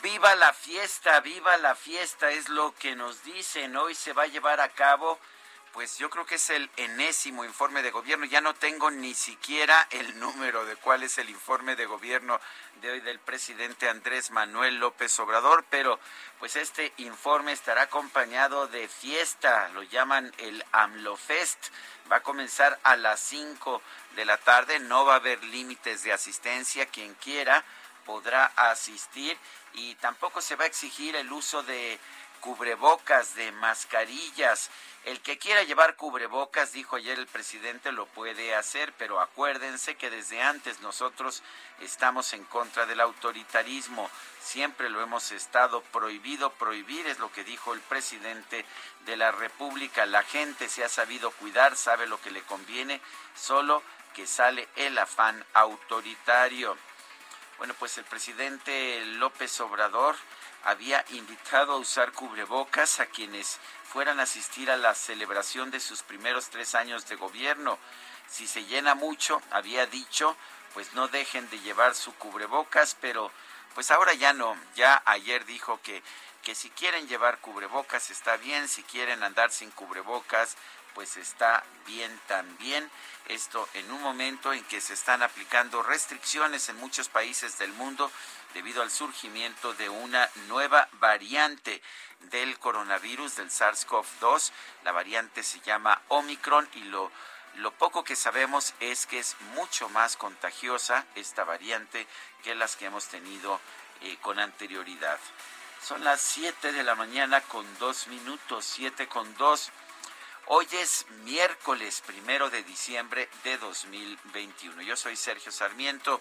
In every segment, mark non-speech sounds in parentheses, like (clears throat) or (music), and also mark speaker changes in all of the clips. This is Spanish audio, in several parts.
Speaker 1: Viva la fiesta, viva la fiesta, es lo que nos dicen. Hoy se va a llevar a cabo, pues yo creo que es el enésimo informe de gobierno. Ya no tengo ni siquiera el (laughs) número de cuál es el informe de gobierno de hoy del presidente Andrés Manuel López Obrador, pero pues este informe estará acompañado de fiesta, lo llaman el AMLOFest. Va a comenzar a las 5 de la tarde, no va a haber límites de asistencia, quien quiera podrá asistir y tampoco se va a exigir el uso de cubrebocas, de mascarillas. El que quiera llevar cubrebocas, dijo ayer el presidente, lo puede hacer, pero acuérdense que desde antes nosotros estamos en contra del autoritarismo. Siempre lo hemos estado prohibido, prohibir es lo que dijo el presidente de la República. La gente se ha sabido cuidar, sabe lo que le conviene, solo que sale el afán autoritario. Bueno, pues el presidente López Obrador había invitado a usar cubrebocas a quienes fueran a asistir a la celebración de sus primeros tres años de gobierno. Si se llena mucho, había dicho, pues no dejen de llevar su cubrebocas, pero pues ahora ya no. Ya ayer dijo que, que si quieren llevar cubrebocas está bien, si quieren andar sin cubrebocas, pues está bien también. Esto en un momento en que se están aplicando restricciones en muchos países del mundo debido al surgimiento de una nueva variante del coronavirus, del SARS-CoV-2. La variante se llama Omicron y lo, lo poco que sabemos es que es mucho más contagiosa esta variante que las que hemos tenido eh, con anterioridad. Son las 7 de la mañana con dos minutos, 7 con 2. Hoy es miércoles primero de diciembre de 2021. Yo soy Sergio Sarmiento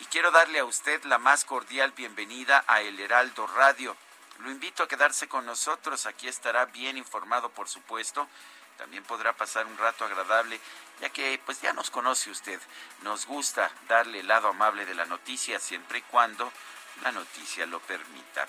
Speaker 1: y quiero darle a usted la más cordial bienvenida a El Heraldo Radio. Lo invito a quedarse con nosotros, aquí estará bien informado, por supuesto. También podrá pasar un rato agradable, ya que pues ya nos conoce usted. Nos gusta darle el lado amable de la noticia siempre y cuando la noticia lo permita.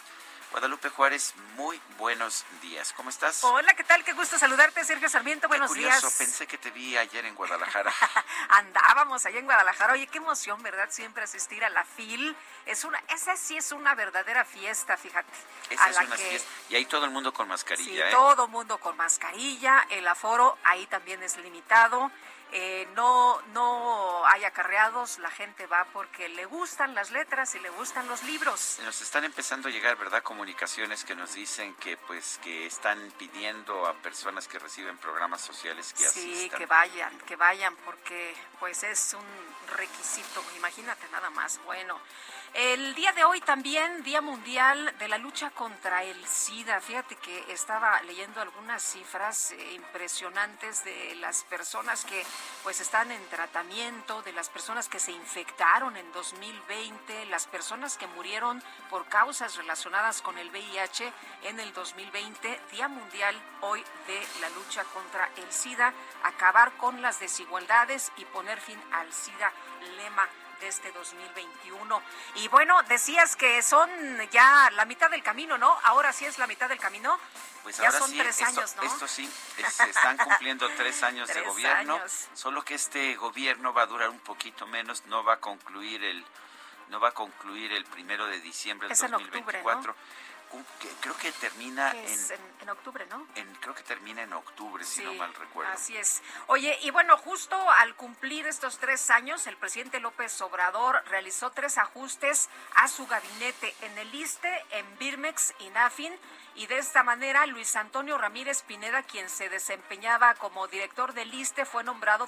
Speaker 1: Guadalupe Juárez, muy buenos días. ¿Cómo estás?
Speaker 2: Hola, ¿qué tal? Qué gusto saludarte, Sergio Sarmiento.
Speaker 1: Qué
Speaker 2: Buenos
Speaker 1: curioso,
Speaker 2: días.
Speaker 1: pensé que te vi ayer en Guadalajara. (laughs)
Speaker 2: Andábamos allá en Guadalajara. Oye, qué emoción, ¿verdad? Siempre asistir a la FIL. Es una, esa sí es una verdadera fiesta, fíjate.
Speaker 1: Esa
Speaker 2: a
Speaker 1: es
Speaker 2: la
Speaker 1: una
Speaker 2: que,
Speaker 1: fiesta. Y ahí todo el mundo con
Speaker 2: Sí,
Speaker 1: mascarilla, ¿eh?
Speaker 2: todo mundo con mascarilla. El aforo ahí también es limitado. Eh, no, no hay acarreados. La gente va porque le gustan las letras y le gustan los libros.
Speaker 1: Nos están empezando a llegar, ¿verdad? Comunicaciones que nos dicen que pues que están pidiendo a personas que reciben programas sociales que
Speaker 2: Sí,
Speaker 1: asistan.
Speaker 2: que vayan, que vayan, porque pues es un requisito, imagínate nada más. Bueno, el día de hoy también, Día Mundial de la Lucha contra el SIDA. Fíjate que estaba leyendo algunas cifras eh, impresionantes de las personas que pues están en tratamiento, de las personas que se infectaron en 2020, las personas que murieron por causas relacionadas con el VIH en el 2020, Día Mundial hoy de la lucha contra el SIDA, acabar con las desigualdades y poner fin al SIDA, lema de este 2021. Y bueno, decías que son ya la mitad del camino, ¿no? Ahora sí es la mitad del camino.
Speaker 1: Pues
Speaker 2: ya
Speaker 1: ahora
Speaker 2: son
Speaker 1: sí,
Speaker 2: tres
Speaker 1: esto,
Speaker 2: años, ¿no?
Speaker 1: Esto sí, es- se están cumpliendo tres años de (laughs) gobierno,
Speaker 2: años.
Speaker 1: solo que este gobierno va a durar un poquito menos, no va a concluir el, no va a concluir el primero de diciembre del
Speaker 2: Es en octubre,
Speaker 1: 2024. creo que termina
Speaker 2: en, octubre, ¿no?
Speaker 1: creo que termina en octubre, si no mal recuerdo.
Speaker 2: Así es. Oye, y bueno, justo al cumplir estos tres años, el presidente López Obrador realizó tres ajustes a su gabinete en el ISTE, en Birmex y NAFIN y de esta manera Luis Antonio Ramírez Pineda, quien se desempeñaba como director del ISTE, fue nombrado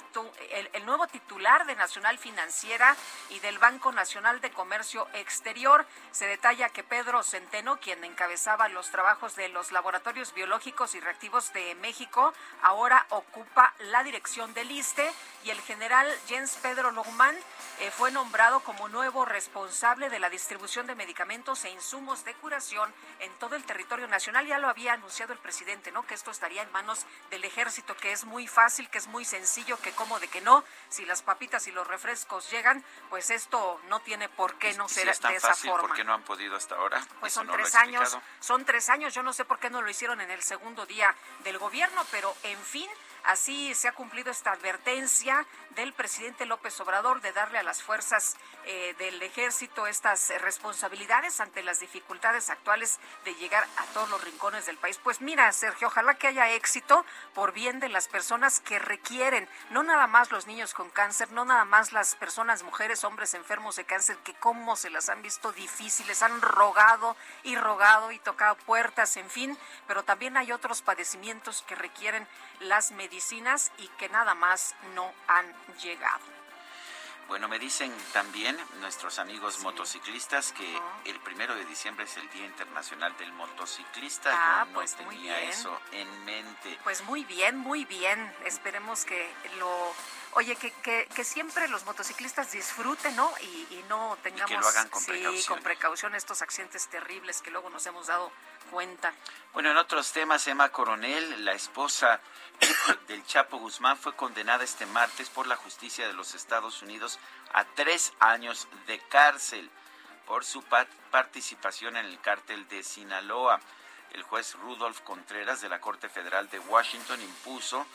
Speaker 2: el, nuevo titular de Nacional Financiera y del Banco Nacional de Comercio Exterior. Se detalla que Pedro Centeno, quien encabezaba los trabajos de los laboratorios biológicos y reactivos de México, ahora ocupa la dirección del ISTE y el general Jens Pedro Lohmann eh, fue nombrado como nuevo responsable de la distribución de medicamentos e insumos de curación en todo el territorio nacional. Ya lo había anunciado el presidente, ¿no? Que esto estaría en manos del ejército, que es muy fácil, que es muy sencillo, que como de que no, si las papitas y los refrescos llegan, pues esto no tiene por qué no ser de esa forma.
Speaker 1: ¿Por qué no han podido hasta ahora?
Speaker 2: Pues son tres años, son tres años. Yo no sé por qué no lo hicieron en el segundo día del gobierno, pero en fin. Así se ha cumplido esta advertencia del presidente López Obrador de darle a las fuerzas eh, del ejército estas responsabilidades ante las dificultades actuales de llegar a todos los rincones del país. Pues mira, Sergio, ojalá que haya éxito por bien de las personas que requieren, no nada más los niños con cáncer, no nada más las personas, mujeres, hombres enfermos de cáncer, que cómo se las han visto difíciles, han rogado y rogado y tocado puertas, en fin, pero también hay otros padecimientos que requieren las medicinas y que nada más no han llegado.
Speaker 1: Bueno, me dicen también nuestros amigos motociclistas que el primero de diciembre es el Día Internacional del Motociclista.
Speaker 2: Ah,
Speaker 1: Yo no
Speaker 2: pues
Speaker 1: tenía eso en mente.
Speaker 2: Pues muy bien, muy bien. Esperemos que lo Oye, que, que, que, siempre los motociclistas disfruten, ¿no? Y, no tengamos
Speaker 1: que lo hagan con,
Speaker 2: sí, con precaución estos accidentes terribles que luego nos hemos dado cuenta.
Speaker 1: Bueno, en otros temas, Emma Coronel, la esposa (coughs) del Chapo Guzmán, fue condenada este martes por la justicia de los Estados Unidos a tres años de cárcel por su participación en el cártel de Sinaloa. El juez Rudolf Contreras de la Corte Federal de Washington impuso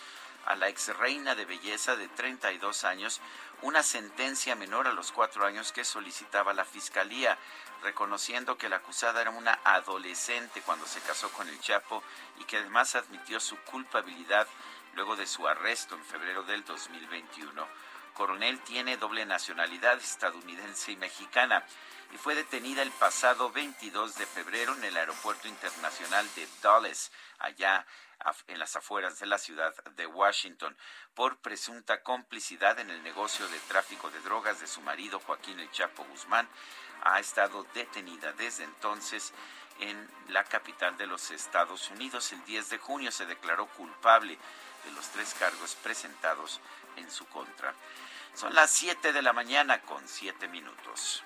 Speaker 1: a la ex reina de belleza de 32 años una sentencia menor a los cuatro años que solicitaba la fiscalía, reconociendo que la acusada era una adolescente cuando se casó con el Chapo y que además admitió su culpabilidad luego de su arresto en febrero del 2021. Coronel tiene doble nacionalidad estadounidense y mexicana y fue detenida el pasado 22 de febrero en el aeropuerto internacional de Dulles, allá en las afueras de la ciudad de Washington por presunta complicidad en el negocio de tráfico de drogas de su marido Joaquín El Chapo Guzmán. Ha estado detenida desde entonces en la capital de los Estados Unidos. El 10 de junio se declaró culpable de los tres cargos presentados en su contra. Son las 7 de la mañana con 7 minutos.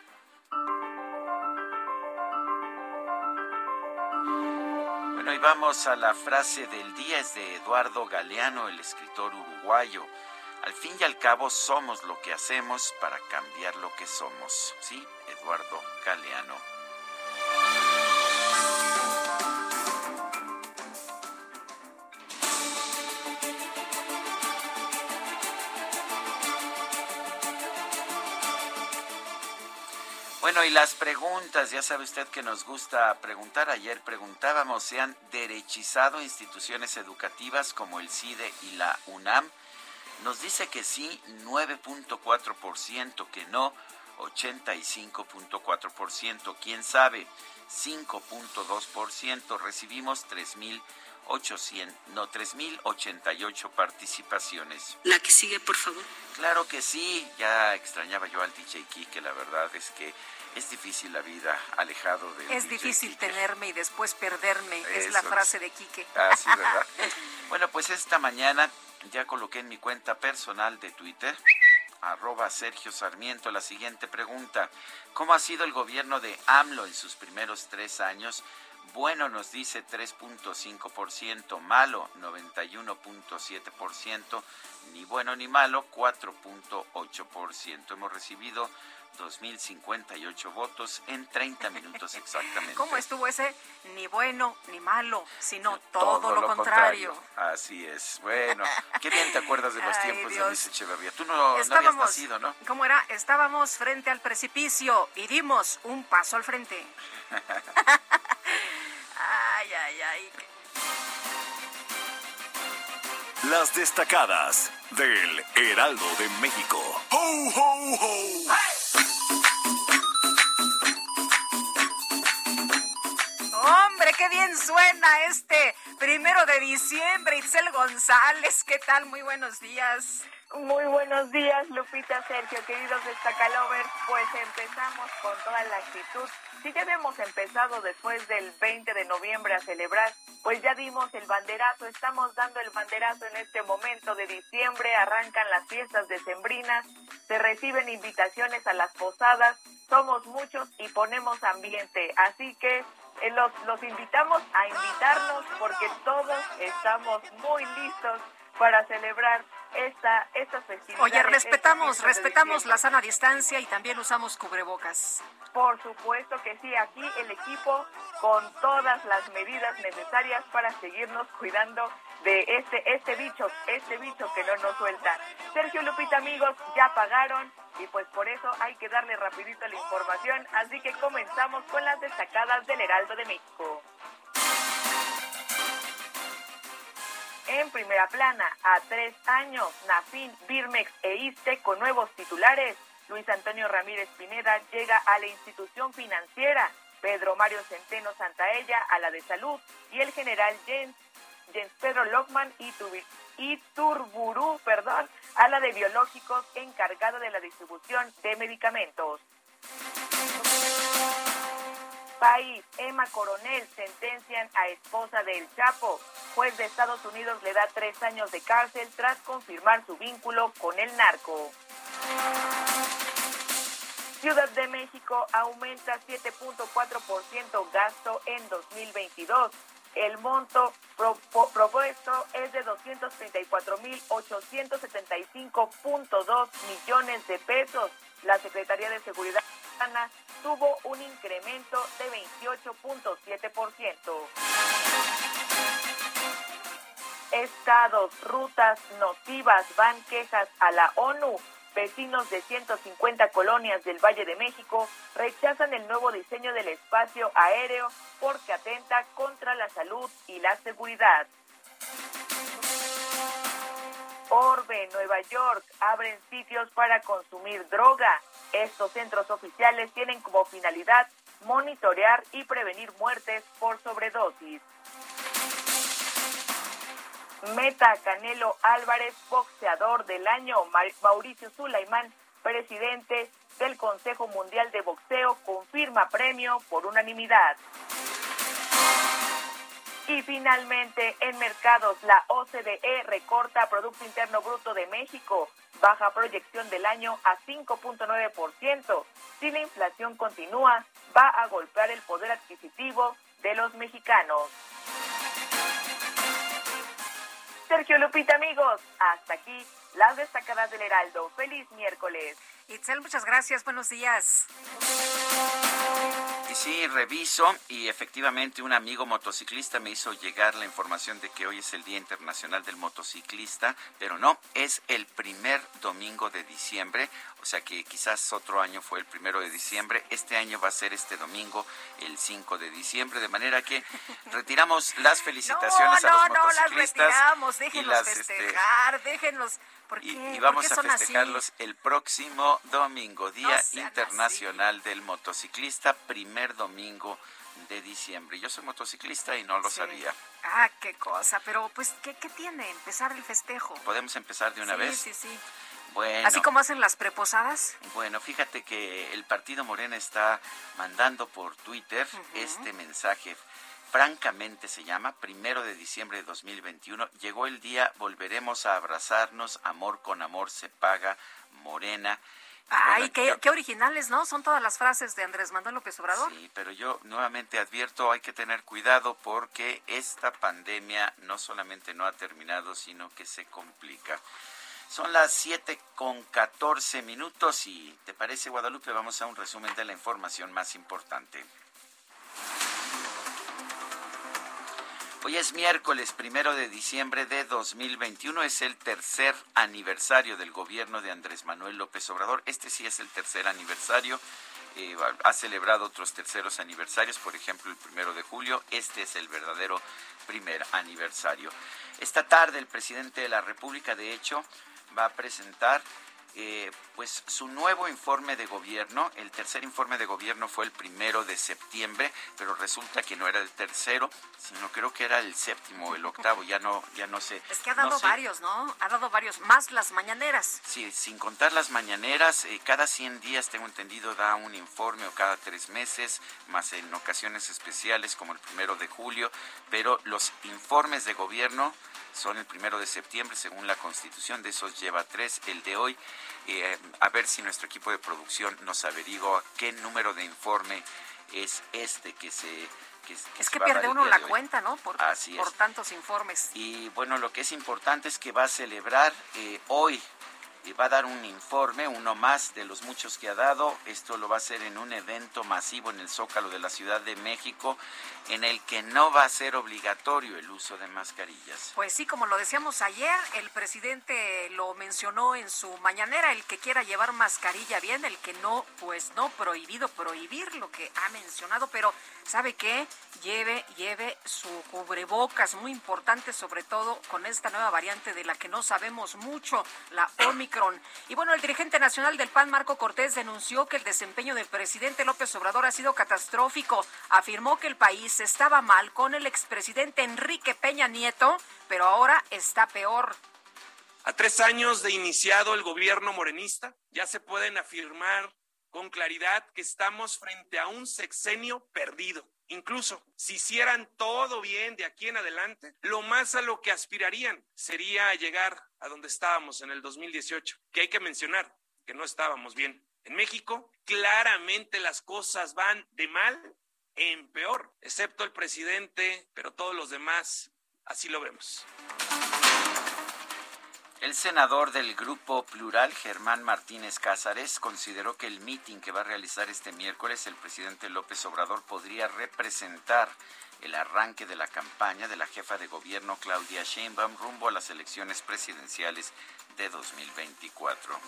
Speaker 1: Bueno, y vamos a la frase del día, es de Eduardo Galeano, el escritor uruguayo. Al fin y al cabo somos lo que hacemos para cambiar lo que somos. Sí, Eduardo Galeano. Bueno, y las preguntas, ya sabe usted que nos gusta preguntar. Ayer preguntábamos, ¿se han derechizado instituciones educativas como el CIDE y la UNAM? Nos dice que sí, 9.4%, que no, 85.4%, quién sabe, 5.2%. Recibimos 3.800, no, 3.088 participaciones.
Speaker 3: La que sigue, por favor.
Speaker 1: Claro que sí, ya extrañaba yo al DJ que la verdad es que es difícil la vida alejado de...
Speaker 2: Es difícil tenerme y después perderme, es la frase de Quique.
Speaker 1: Ah, sí, ¿verdad? (laughs) bueno, pues esta mañana ya coloqué en mi cuenta personal de Twitter arroba Sergio Sarmiento la siguiente pregunta. ¿Cómo ha sido el gobierno de AMLO en sus primeros tres años? Bueno nos dice 3.5%, malo 91.7%, ni bueno ni malo 4.8%. Hemos recibido 2.058 votos en 30 minutos (laughs) exactamente.
Speaker 2: ¿Cómo estuvo ese? Ni bueno ni malo, sino todo, lo, contrario.
Speaker 1: Así es. Bueno, qué bien te acuerdas de los (laughs) tiempos de Luis Echeverría. Tú no, no habías nacido, ¿no?
Speaker 2: ¿Cómo era? Estábamos frente al precipicio y dimos un paso al frente. (laughs) Ay, ay, ay.
Speaker 4: Las destacadas del Heraldo de México. ¡Ho, ho, ho!
Speaker 2: Hombre, qué bien suena este primero de diciembre. Itzel González, ¿qué tal? Muy buenos días.
Speaker 5: Muy buenos días, Lupita, Sergio, queridos destacalovers. Pues empezamos con toda la actitud. Si ya habíamos empezado después del 20 de noviembre a celebrar, pues ya dimos el banderazo, estamos dando el banderazo en este momento de diciembre, arrancan las fiestas decembrinas, se reciben invitaciones a las posadas, somos muchos y ponemos ambiente. Así que eh, los invitamos a invitarnos porque todos estamos muy listos para celebrar esta, estas festividades.
Speaker 2: Oye, respetamos, respetamos la sana distancia y también usamos cubrebocas.
Speaker 5: Por supuesto que sí, aquí el equipo con todas las medidas necesarias para seguirnos cuidando de este, este bicho, este bicho que no nos suelta. Sergio Lupita, amigos, ya pagaron y pues por eso hay que darle rapidito la información, así que comenzamos con las destacadas del Heraldo de México. En primera plana, a tres años, Nafin, Birmex e ISTE con nuevos titulares. Luis Antonio Ramírez Pineda llega a la institución financiera. Pedro Mario Centeno Santaella a la de salud y el general Jens, Jens Pedro Lockman y, y Turburu, perdón, a la de biológicos encargado de la distribución de medicamentos. País, Emma Coronel sentencian a esposa del Chapo. Juez de Estados Unidos le da tres años de cárcel tras confirmar su vínculo con el narco. Ciudad de México aumenta 7.4% gasto en 2022. El monto propuesto es de 234.875.2 millones de pesos. La Secretaría de Seguridad tuvo un incremento de 28.7%. Estados, rutas nocivas van quejas a la ONU. Vecinos de 150 colonias del Valle de México rechazan el nuevo diseño del espacio aéreo porque atenta contra la salud y la seguridad. Orbe, Nueva York, abren sitios para consumir droga. Estos centros oficiales tienen como finalidad monitorear y prevenir muertes por sobredosis. Meta Canelo Álvarez, boxeador del año. Mauricio Sulaimán, presidente del Consejo Mundial de Boxeo, confirma premio por unanimidad. Y finalmente, en mercados, la OCDE recorta Producto Interno Bruto de México, baja proyección del año a 5.9%. Si la inflación continúa, va a golpear el poder adquisitivo de los mexicanos. Sergio Lupita, amigos, hasta aquí las destacadas del Heraldo. Feliz miércoles.
Speaker 2: Itzel, muchas gracias. Buenos días.
Speaker 1: Y sí, reviso y efectivamente un amigo motociclista me hizo llegar la información de que hoy es el Día Internacional del Motociclista, pero no, es el primer domingo de diciembre, o sea que quizás otro año fue el primero de diciembre, este año va a ser este domingo el 5 de diciembre, de manera que retiramos las (laughs) felicitaciones
Speaker 2: no,
Speaker 1: a los motociclistas.
Speaker 2: No, las retiramos, déjenlos este, festejar, déjenlos
Speaker 1: y, vamos a festejarlos el próximo domingo, Día Internacional del Motociclista, primer domingo de diciembre. Yo soy motociclista y no lo sabía.
Speaker 2: Ah, qué cosa, pero pues, ¿qué, ¿qué, tiene? Empezar el festejo.
Speaker 1: ¿Podemos empezar de una vez?
Speaker 2: Sí, sí, sí.
Speaker 1: Bueno.
Speaker 2: Así como hacen las preposadas.
Speaker 1: Bueno, fíjate que el Partido Morena está mandando por Twitter este mensaje francamente se llama, primero de diciembre de 2021. Llegó el día, volveremos a abrazarnos, amor con amor se paga, morena.
Speaker 2: Ay, qué, qué, originales, ¿no? Son todas las frases de Andrés Manuel López Obrador.
Speaker 1: Sí, pero yo nuevamente advierto, hay que tener cuidado porque esta pandemia no solamente no ha terminado, sino que se complica. Son las 7 con 14 minutos y, ¿te parece, Guadalupe? Vamos a un resumen de la información más importante. Hoy es miércoles primero de diciembre de 2021, es el tercer aniversario del gobierno de Andrés Manuel López Obrador. Este sí es el tercer aniversario. Eh, ha celebrado otros terceros aniversarios, por ejemplo el primero de julio. Este es el verdadero primer aniversario. Esta tarde el presidente de la República, de hecho, va a presentar eh, pues su nuevo informe de gobierno, el tercer informe de gobierno fue el primero de septiembre, pero resulta que no era el tercero, sino creo que era el séptimo o el octavo, ya no, ya no sé.
Speaker 2: Es que ha dado varios, ¿no? Ha dado varios, más las mañaneras.
Speaker 1: Sí, sin contar las mañaneras, eh, cada 100 días, tengo entendido, da un informe o cada tres meses, más en ocasiones especiales como el primero de julio, pero los informes de gobierno son el primero de septiembre, según la Constitución, de esos lleva tres, el de hoy. Eh, a ver si nuestro equipo de producción nos averigua qué número de informe es este que se...
Speaker 2: Que, es que pierde uno la cuenta, ¿no? Por, por tantos informes.
Speaker 1: Y bueno, lo que es importante es que va a celebrar eh, hoy va a dar un informe, uno más de los muchos que ha dado. Esto lo va a hacer en un evento masivo en el Zócalo de la Ciudad de México, en el que no va a ser obligatorio el uso de mascarillas.
Speaker 2: Pues sí, como lo decíamos ayer, el presidente lo mencionó en su mañanera, el que quiera llevar mascarilla bien, el que no, pues no, prohibido prohibir lo que ha mencionado, pero ¿sabe qué? Lleve, lleve su cubrebocas, muy importante, sobre todo con esta nueva variante de la que no sabemos mucho, la Omicron. Y bueno, el dirigente nacional del PAN, Marco Cortés, denunció que el desempeño del presidente López Obrador ha sido catastrófico. Afirmó que el país estaba mal con el expresidente Enrique Peña Nieto, pero ahora está peor.
Speaker 6: A tres años de iniciado el gobierno morenista, ya se pueden afirmar con claridad que estamos frente a un sexenio perdido. Incluso si hicieran todo bien de aquí en adelante, lo más a lo que aspirarían sería llegar a donde estábamos en el 2018, que hay que mencionar que no estábamos bien. En México, claramente las cosas van de mal en peor, excepto el presidente, pero todos los demás así lo vemos.
Speaker 1: El senador del Grupo Plural, Germán Martínez Cázares, consideró que el mitin que va a realizar este miércoles el presidente López Obrador podría representar el arranque de la campaña de la jefa de gobierno Claudia Sheinbaum rumbo a las elecciones presidenciales de 2024.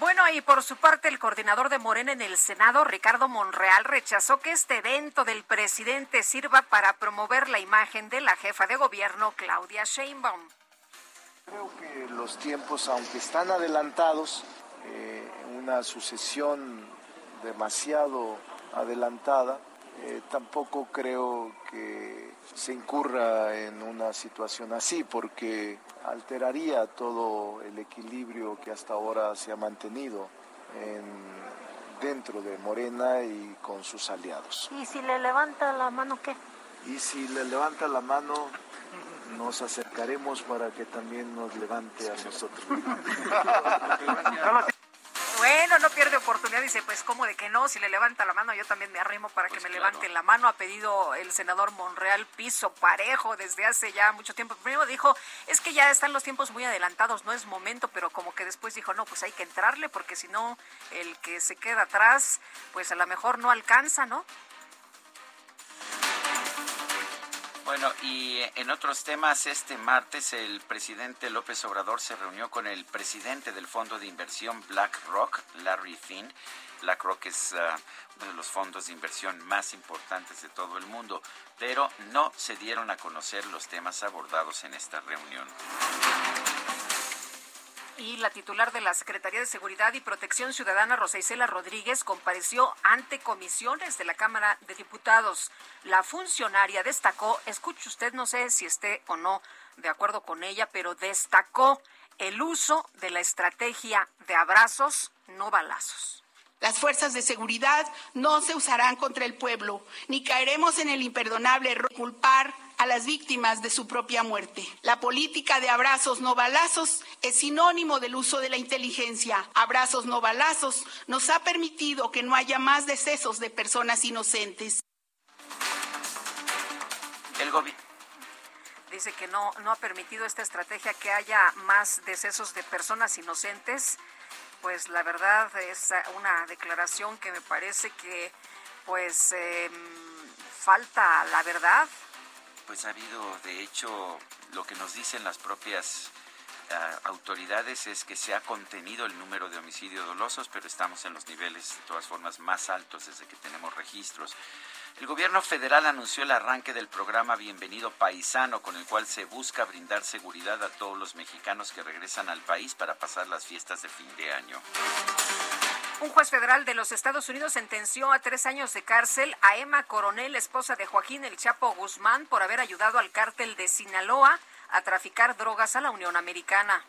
Speaker 2: Bueno, y por su parte, el coordinador de Morena en el Senado, Ricardo Monreal, rechazó que este evento del presidente sirva para promover la imagen de la jefa de gobierno, Claudia Sheinbaum.
Speaker 7: Creo que los tiempos, aunque están adelantados, eh, una sucesión demasiado adelantada, eh, tampoco creo que se incurra en una situación así, porque alteraría todo el equilibrio que hasta ahora se ha mantenido dentro de Morena y con sus aliados.
Speaker 8: ¿Y si le levanta la mano qué?
Speaker 7: Y si le levanta la mano, nos acercaremos para que también nos levante a nosotros.
Speaker 2: Bueno, no pierde oportunidad, dice, pues como de que no, si le levanta la mano, yo también me arrimo para que pues me levanten la mano. Ha pedido el senador Monreal piso parejo desde hace ya mucho tiempo. Primero dijo, es que ya están los tiempos muy adelantados, no es momento, pero como que después dijo, no, pues hay que entrarle porque si no, el que se queda atrás, pues a lo mejor no alcanza, ¿no?
Speaker 1: Bueno, y en otros temas, este martes el presidente López Obrador se reunió con el presidente del fondo de inversión BlackRock, Larry Finn. BlackRock es ah, uno de los fondos de inversión más importantes de todo el mundo, pero no se dieron a conocer los temas abordados en esta reunión
Speaker 2: y la titular de la Secretaría de Seguridad y Protección Ciudadana, Rosa Isela Rodríguez, compareció ante comisiones de la Cámara de Diputados. La funcionaria destacó, escuche usted, no sé si esté o no de acuerdo con ella, pero destacó el uso de la estrategia de abrazos, no balazos.
Speaker 9: Las fuerzas de seguridad no se usarán contra el pueblo, ni caeremos en el imperdonable error culpar a las víctimas de su propia muerte. La política de abrazos no balazos es sinónimo del uso de la inteligencia. Abrazos no balazos nos ha permitido que no haya más decesos de personas inocentes.
Speaker 1: El gobierno
Speaker 2: dice que no, no ha permitido esta estrategia que haya más decesos de personas inocentes. Pues la verdad es una declaración que me parece que pues em, falta la verdad
Speaker 1: pues ha habido, de hecho, lo que nos dicen las propias ah, autoridades es que se ha contenido el número de homicidios dolosos, pero estamos en los niveles, de todas formas, más altos desde que tenemos registros. El gobierno federal anunció el arranque del programa Bienvenido Paisano, con el cual se busca brindar seguridad a todos los mexicanos que regresan al país para pasar las fiestas de fin de año.
Speaker 2: Un juez federal de los Estados Unidos sentenció a tres años de cárcel a Emma Coronel, esposa de Joaquín El Chapo Guzmán, por haber ayudado al cártel de Sinaloa a traficar drogas a la Unión Americana.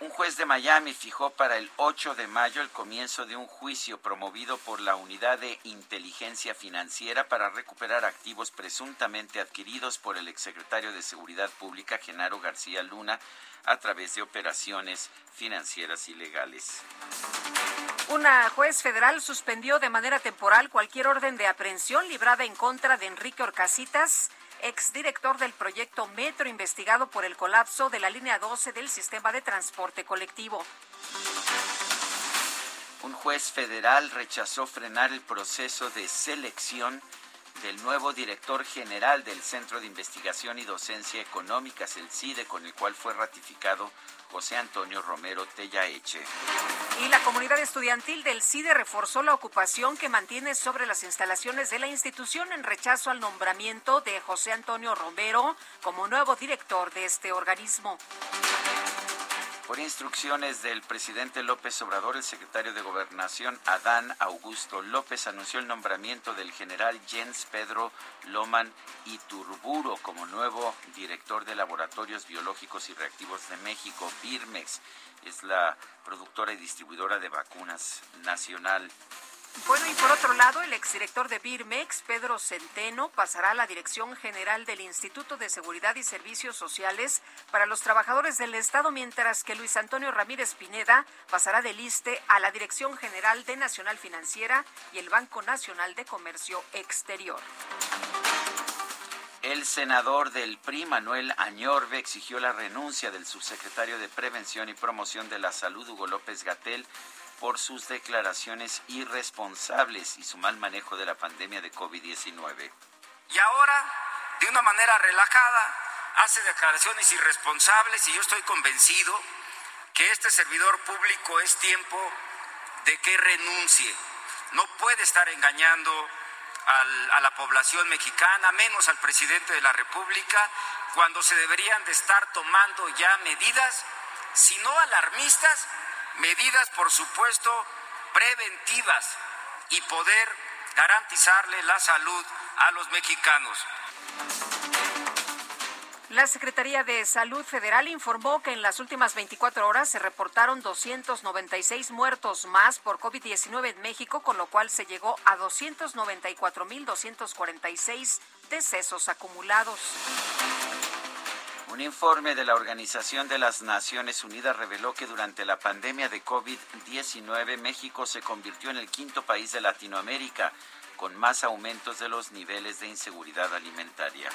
Speaker 1: Un juez de Miami fijó para el 8 de mayo el comienzo de un juicio promovido por la Unidad de Inteligencia Financiera para recuperar activos presuntamente adquiridos por el exsecretario de Seguridad Pública, Genaro García Luna, a través de operaciones financieras ilegales.
Speaker 2: Una juez federal suspendió de manera temporal cualquier orden de aprehensión librada en contra de Enrique Orcasitas, exdirector del proyecto Metro investigado por el colapso de la línea 12 del sistema de transporte colectivo.
Speaker 1: Un juez federal rechazó frenar el proceso de selección del nuevo director general del Centro de Investigación y Docencia Económicas, el CIDE, con el cual fue ratificado José Antonio Romero Tellaeche.
Speaker 2: Y la comunidad estudiantil del CIDE reforzó la ocupación que mantiene sobre las instalaciones de la institución en rechazo al nombramiento de José Antonio Romero como nuevo director de este organismo.
Speaker 1: Por instrucciones del presidente López Obrador, el secretario de Gobernación Adán Augusto López anunció el nombramiento del general Jens Pedro Loman Iturburo como nuevo director de Laboratorios Biológicos y Reactivos de México, BIRMEX. Es la productora y distribuidora de vacunas nacional.
Speaker 2: Bueno, y por otro lado, el exdirector de Birmex, Pedro Centeno, pasará a la Dirección General del Instituto de Seguridad y Servicios Sociales para los Trabajadores del Estado, mientras que Luis Antonio Ramírez Pineda pasará del ISTE a la Dirección General de Nacional Financiera y el Banco Nacional de Comercio Exterior.
Speaker 1: El senador del PRI, Manuel Añorbe, exigió la renuncia del subsecretario de Prevención y Promoción de la Salud, Hugo López Gatel, por sus declaraciones irresponsables y su mal manejo de la pandemia de COVID-19.
Speaker 10: Y ahora, de una manera relajada, hace declaraciones irresponsables y yo estoy convencido que este servidor público es tiempo de que renuncie. No puede estar engañando a la población mexicana, menos al presidente de la República, cuando se deberían de estar tomando ya medidas, si no alarmistas, medidas, por supuesto, preventivas y poder garantizarle la salud a los mexicanos.
Speaker 2: La Secretaría de Salud Federal informó que en las últimas 24 horas se reportaron 296 muertos más por COVID-19 en México, con lo cual se llegó a 294.246 decesos acumulados.
Speaker 1: Un informe de la Organización de las Naciones Unidas reveló que durante la pandemia de COVID-19 México se convirtió en el quinto país de Latinoamérica con más aumentos de los niveles de inseguridad alimentaria.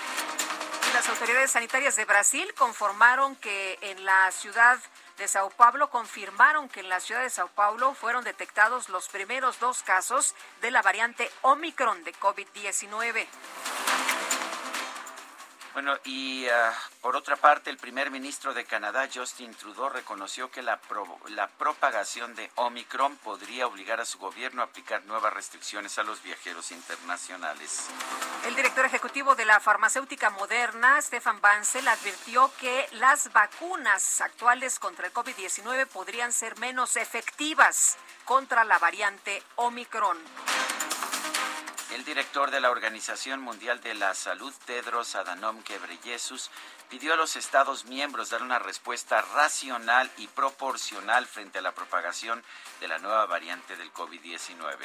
Speaker 2: Las autoridades sanitarias de Brasil conformaron que en la ciudad de Sao Paulo confirmaron que en la ciudad de Sao Paulo fueron detectados los primeros dos casos de la variante Omicron de COVID-19.
Speaker 1: Bueno, y ah, por otra parte, el primer ministro de Canadá, Justin Trudeau, reconoció que la, la propagación de Omicron podría obligar a su gobierno a aplicar nuevas restricciones a los viajeros internacionales.
Speaker 2: El director ejecutivo de la farmacéutica moderna, Stefan Bancel, advirtió que las vacunas actuales contra el COVID-19 podrían ser menos efectivas contra la variante Omicron.
Speaker 1: El director de la Organización Mundial de la Salud, Tedros Adhanom Ghebreyesus, pidió a los Estados miembros dar una respuesta racional y proporcional frente a la propagación de la nueva variante del COVID-19.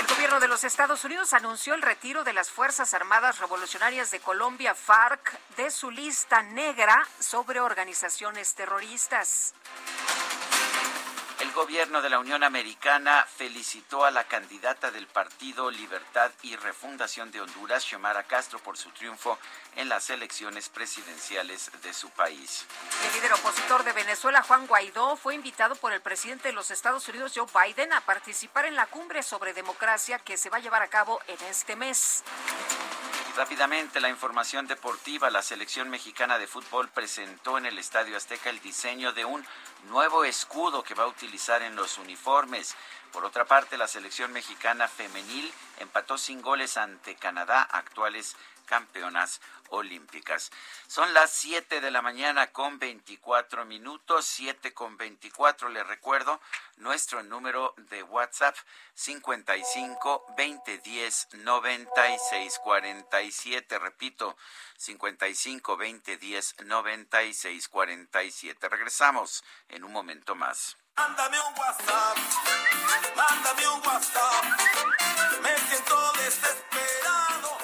Speaker 2: El gobierno de los Estados Unidos anunció el retiro de las Fuerzas Armadas Revolucionarias de Colombia, FARC, de su lista negra sobre organizaciones terroristas.
Speaker 1: Gobierno de la Unión Americana felicitó a la candidata del Partido Libertad y Refundación de Honduras, Xiomara Castro, por su triunfo en las elecciones presidenciales de su país.
Speaker 2: El líder opositor de Venezuela, Juan Guaidó, fue invitado por el presidente de los Estados Unidos, Joe Biden, a participar en la cumbre sobre democracia que se va a llevar a cabo en este mes.
Speaker 1: Rápidamente, la información deportiva. La selección mexicana de fútbol presentó en el Estadio Azteca el diseño de un nuevo escudo que va a utilizar en los uniformes. Por otra parte, la selección mexicana femenil empató sin goles ante Canadá, actuales campeonas olímpicas. Son las 7 de la mañana con 24 minutos, 7 con 24. Les recuerdo nuestro número de WhatsApp 55 20 10 96 47. Repito, 55 20 10 96 47. Regresamos en un momento más.
Speaker 11: Mándame un WhatsApp, mándame un WhatsApp, me siento desesperado.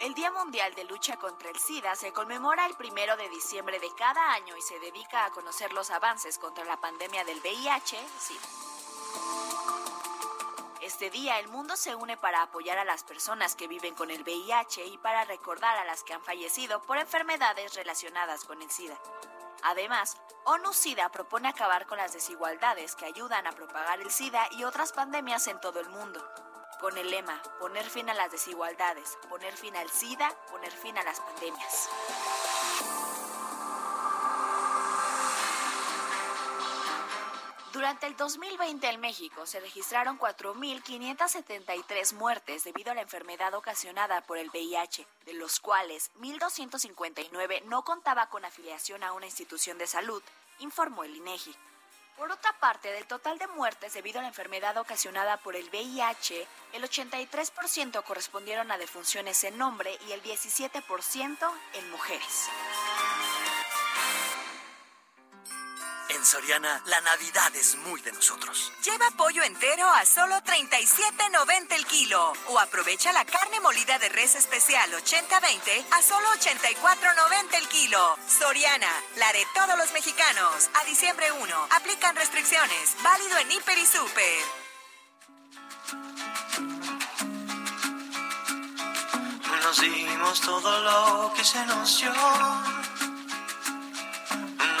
Speaker 12: El Día Mundial de Lucha contra el SIDA se conmemora el primero de diciembre de cada año y se dedica a conocer los avances contra la pandemia del VIH-SIDA. Este día el mundo se une para apoyar a las personas que viven con el VIH y para recordar a las que han fallecido por enfermedades relacionadas con el SIDA. Además, ONU SIDA propone acabar con las desigualdades que ayudan a propagar el SIDA y otras pandemias en todo el mundo con el lema Poner fin a las desigualdades, poner fin al SIDA, poner fin a las pandemias. Durante el 2020 en México se registraron 4.573 muertes debido a la enfermedad ocasionada por el VIH, de los cuales 1.259 no contaba con afiliación a una institución de salud, informó el INEGI. Por otra parte, del total de muertes debido a la enfermedad ocasionada por el VIH, el 83% correspondieron a defunciones en hombre y el 17% en mujeres.
Speaker 13: En Soriana, la Navidad es muy de nosotros.
Speaker 14: Lleva pollo entero a solo 37.90 el kilo. O aprovecha la carne molida de res especial 80-20 a solo 84.90 el kilo. Soriana, la de todos los mexicanos. A diciembre 1. Aplican restricciones. Válido en Hiper y Super.
Speaker 15: Nos dimos todo lo que se nos dio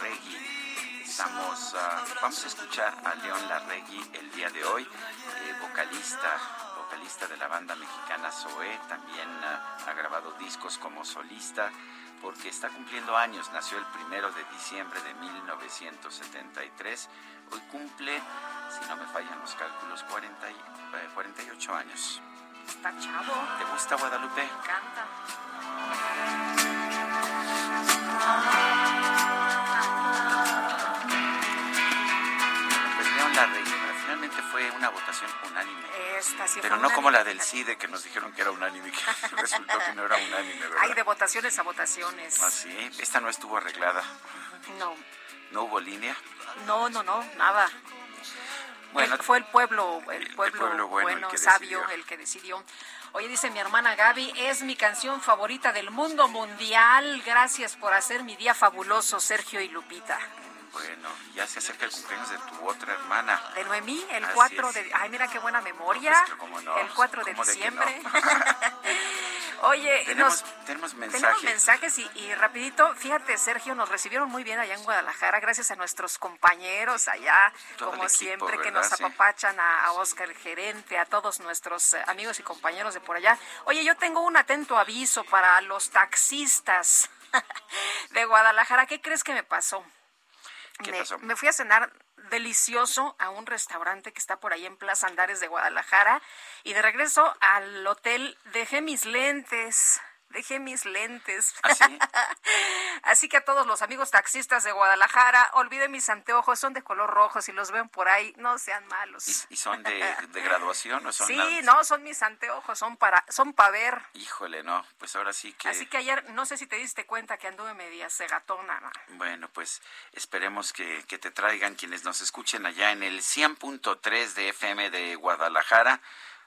Speaker 1: Larregui. Estamos, uh, vamos a escuchar a León Larregui el día de hoy, eh, vocalista vocalista de la banda mexicana Zoé, también uh, ha grabado discos como solista porque está cumpliendo años, nació el primero de diciembre de 1973, Hoy cumple, si no me fallan los cálculos, 40 y, 48 años.
Speaker 2: Está chavo.
Speaker 1: ¿Te gusta Guadalupe?
Speaker 2: Me encanta.
Speaker 1: Fue una votación unánime.
Speaker 2: Esta sí
Speaker 1: Pero
Speaker 2: fue
Speaker 1: no como la del CIDE que nos dijeron que era unánime, que (laughs) resultó que no era unánime, ¿verdad?
Speaker 2: Hay de votaciones a votaciones.
Speaker 1: Ah, sí. Esta no estuvo arreglada.
Speaker 2: No,
Speaker 1: No hubo línea.
Speaker 2: no, no, no, nada.
Speaker 1: Bueno,
Speaker 2: El- fue el pueblo, el pueblo,
Speaker 1: pueblo bueno
Speaker 2: bueno,
Speaker 1: el
Speaker 2: sabio,
Speaker 1: decidió.
Speaker 2: el que decidió. Oye, dice mi hermana Gaby, es mi canción favorita del mundo mundial. Gracias por hacer mi día fabuloso, Sergio y Lupita.
Speaker 1: Bueno, ya se acerca el cumpleaños de tu otra hermana.
Speaker 2: De Noemí, el
Speaker 1: Así
Speaker 2: 4
Speaker 1: es.
Speaker 2: de... Ay, mira qué buena memoria.
Speaker 1: pues no,
Speaker 2: el 4 de diciembre.
Speaker 1: no. (laughs)
Speaker 2: Oye,
Speaker 1: Tenemos,
Speaker 2: nos...
Speaker 1: tenemos mensajes.
Speaker 2: Tenemos mensajes y, y rapidito, fíjate Sergio, nos recibieron muy bien allá en Guadalajara, gracias a nuestros compañeros allá,
Speaker 1: Todo
Speaker 2: como
Speaker 1: equipo,
Speaker 2: siempre, que nos apapachan a, a Oscar el gerente, a todos nuestros eh, amigos y compañeros de por allá. Oye, yo tengo un atento aviso para los taxistas (laughs) de Guadalajara. ¿Qué crees que me pasó?
Speaker 1: ¿Qué
Speaker 2: me,
Speaker 1: pasó?
Speaker 2: me fui a cenar delicioso a un restaurante que está por ahí en Plaza Andares de Guadalajara y de regreso al hotel dejé mis lentes. Dejé mis lentes.
Speaker 1: ¿Ah, sí? (laughs)
Speaker 2: Así que a todos los amigos taxistas de Guadalajara, olviden mis anteojos, son de color rojo, si los ven por ahí, no sean malos.
Speaker 1: ¿Y son de, de graduación o son
Speaker 2: Sí, no, son mis anteojos, son para, son para ver.
Speaker 1: Híjole, no, pues ahora sí que...
Speaker 2: Así que ayer, no sé si te diste cuenta que anduve media cegatona. ¿no?
Speaker 1: Bueno, pues esperemos que, que te traigan quienes nos escuchen allá en el 100.3 de FM de Guadalajara.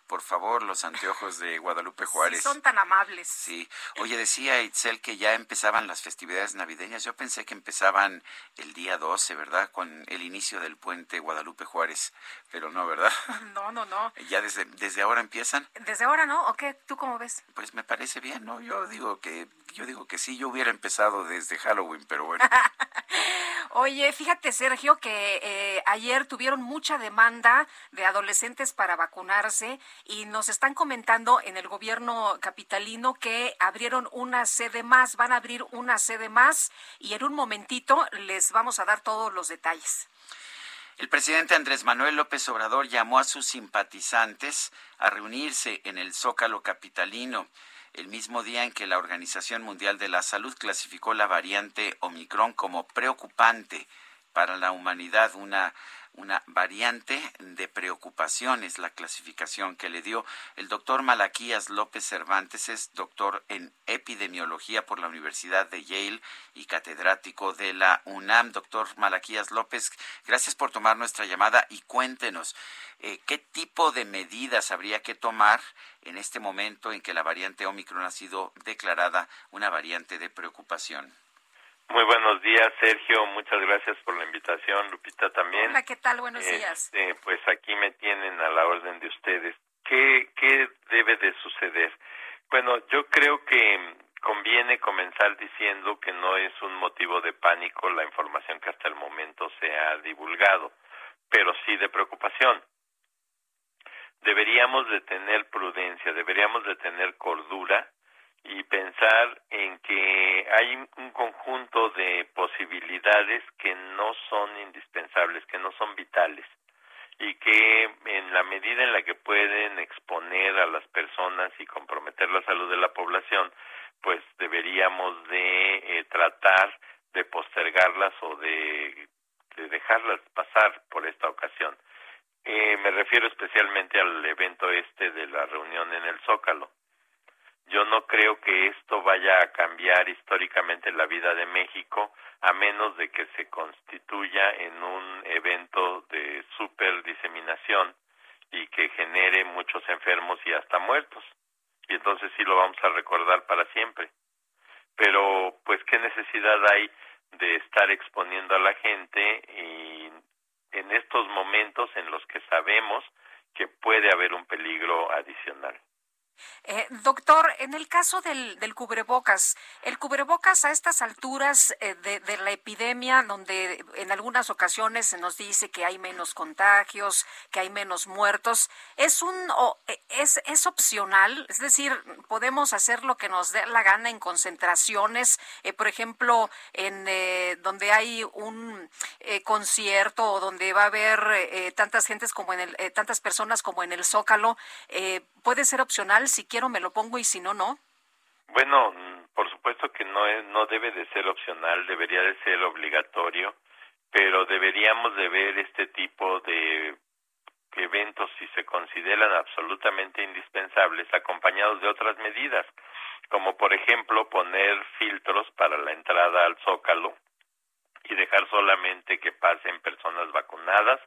Speaker 1: Por favor, los anteojos de Guadalupe Juárez.
Speaker 2: Sí, son tan amables.
Speaker 1: Sí. Oye, decía Itzel que ya empezaban las festividades navideñas. Yo pensé que empezaban el día 12, ¿verdad? Con el inicio del puente Guadalupe Juárez. Pero no, ¿verdad? (laughs)
Speaker 2: No, no, no.
Speaker 1: ¿Ya desde, desde ahora empiezan?
Speaker 2: Desde ahora, ¿no? ¿O qué? ¿Tú cómo ves?
Speaker 1: Pues me parece bien, ¿no? Yo digo que yo digo que sí, yo hubiera empezado desde Halloween, pero bueno. (laughs)
Speaker 2: Oye, fíjate, Sergio, que eh, ayer tuvieron mucha demanda de adolescentes para vacunarse y nos están comentando en el gobierno capitalino que abrieron una sede más, van a abrir una sede más y en un momentito les vamos a dar todos los detalles.
Speaker 1: El presidente Andrés Manuel López Obrador llamó a sus simpatizantes a reunirse en el Zócalo capitalino el mismo día en que la Organización Mundial de la Salud clasificó la variante Omicron como preocupante para la humanidad, una, una variante de preocupación es la clasificación que le dio el doctor Malaquías López Cervantes, es doctor en epidemiología por la Universidad de Yale y catedrático de la UNAM. Doctor Malaquías López, gracias por tomar nuestra llamada y cuéntenos eh, qué tipo de medidas habría que tomar en este momento en que la variante Omicron ha sido declarada una variante de preocupación.
Speaker 16: Muy buenos días, Sergio. Muchas gracias por la invitación. Lupita también.
Speaker 2: Hola, ¿qué tal? Buenos días.
Speaker 16: Este, pues aquí me tienen a la orden de ustedes. ¿Qué, ¿Qué debe de suceder? Bueno, yo creo que conviene comenzar diciendo que no es un motivo de pánico la información que hasta el momento se ha divulgado, pero sí de preocupación. Deberíamos de tener prudencia, deberíamos de tener cordura y pensar en que hay un conjunto de posibilidades que no son indispensables, que no son vitales y que en la medida en la que pueden exponer a las personas y comprometer la salud de la población, pues deberíamos de eh, tratar de postergarlas o de, de, dejarlas pasar por esta ocasión. Eh, me refiero especialmente al evento este de la reunión en el Zócalo. Yo no creo que esto vaya a cambiar históricamente la vida de México a menos de que se constituya en un evento de super diseminación y que genere muchos enfermos y hasta muertos. Y entonces sí lo vamos a recordar para siempre. Pero pues qué necesidad hay de estar exponiendo a la gente y en estos momentos en los que sabemos que puede haber un peligro adicional.
Speaker 2: Eh, doctor, en el caso del, del, cubrebocas, el cubrebocas a estas alturas eh, de, la epidemia, donde en algunas ocasiones se nos dice que hay menos contagios, que hay menos muertos, ¿es, un, eh, es, es opcional? Es decir, podemos hacer lo que nos dé la gana en concentraciones, eh, por ejemplo, en donde hay un concierto o donde va a haber tantas gentes como en el, tantas personas como en el Zócalo, puede ser opcional si quiero me lo pongo y si no, no.
Speaker 16: Bueno, por supuesto que no, es, no debe de ser opcional, debería de ser obligatorio, pero deberíamos de ver este tipo de eventos si se consideran absolutamente indispensables acompañados de otras medidas, como por ejemplo poner filtros para la entrada al zócalo y dejar solamente que pasen personas vacunadas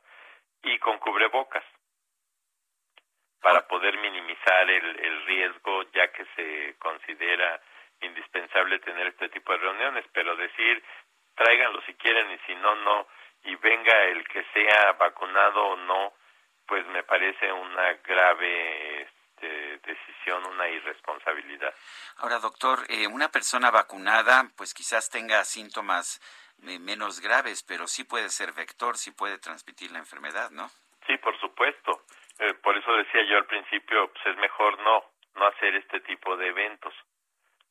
Speaker 16: y con cubrebocas para poder minimizar el, el riesgo ya que se considera indispensable tener este tipo de reuniones, pero decir tráiganlo si quieren y si no, no, y venga el que sea vacunado o no, pues me parece una grave este, decisión, una irresponsabilidad.
Speaker 1: Ahora, doctor, eh, una persona vacunada, pues quizás tenga síntomas eh, menos graves, pero sí puede ser vector, sí puede transmitir la enfermedad, ¿no?
Speaker 16: Sí, por supuesto. Eh, por eso decía yo al principio, pues es mejor no, no hacer este tipo de eventos.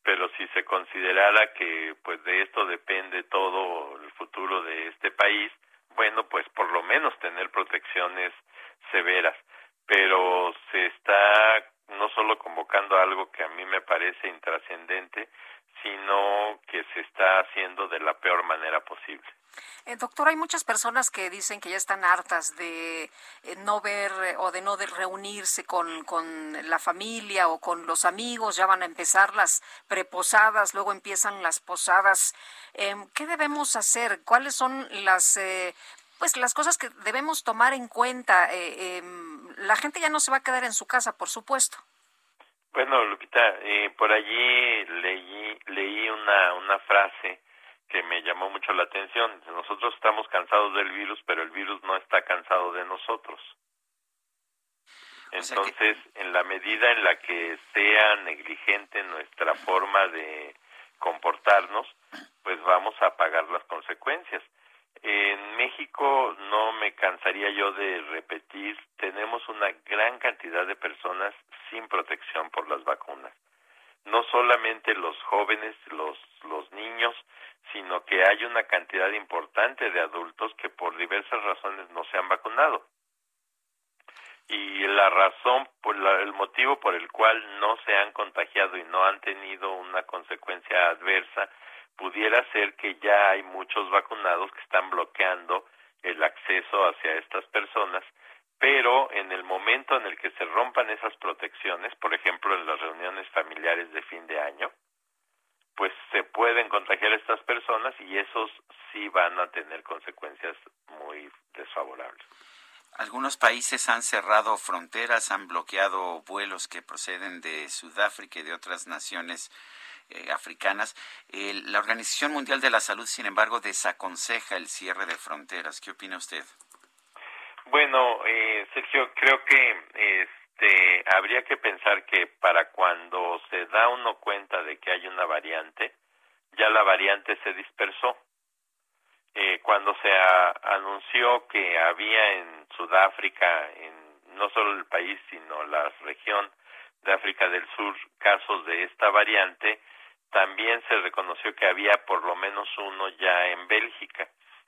Speaker 16: Pero si se considerara que pues de esto depende todo el futuro de este país, bueno, pues por lo menos tener protecciones severas. Pero se está no solo convocando algo que a mí me parece intrascendente, sino que se está haciendo de la peor manera posible.
Speaker 2: Eh, doctor, hay muchas personas que dicen que ya están hartas de eh, no ver eh, o de no de reunirse con, con, la familia o con los amigos, ya van a empezar las preposadas, luego empiezan las posadas. Em, ¿Qué debemos hacer? ¿Cuáles son las pues las cosas que debemos tomar en cuenta? Em, la gente ya no se va a quedar en su casa, por supuesto.
Speaker 16: Bueno, Lupita, por allí leí, leí una, una frase que me llamó mucho la atención. Nosotros estamos cansados del virus, pero el virus no está cansado de nosotros. Entonces, en la medida en la que sea negligente nuestra forma de comportarnos, pues vamos a pagar las consecuencias. En México no me cansaría yo de repetir, tenemos una gran cantidad de personas sin protección por las vacunas. No solamente los jóvenes, los, los niños, sino que hay una cantidad importante de adultos que por diversas razones no se han vacunado. Y la razón, por el motivo por el cual no se han contagiado y no han tenido una consecuencia adversa, pudiera ser que ya hay muchos vacunados que están bloqueando el acceso hacia estas personas, pero en el momento en el que se rompan esas protecciones, por ejemplo en las reuniones familiares de fin de año, pues se pueden contagiar estas personas y esos sí van a tener consecuencias muy desfavorables.
Speaker 1: Algunos países han cerrado fronteras, han bloqueado vuelos que proceden de Sudáfrica y de otras naciones eh, africanas. la Organización Mundial de la Salud, sin embargo, desaconseja el cierre de fronteras. ¿Qué opina usted?
Speaker 16: Bueno, eh, Sergio, creo que este, habría que pensar que para cuando se da uno cuenta de que hay una variante, ya la variante se dispersó. Eh, cuando se anunció que había en Sudáfrica, en no solo el país, sino la región de África del Sur, casos de esta variante, también se reconoció que había por lo menos uno ya en Bélgica.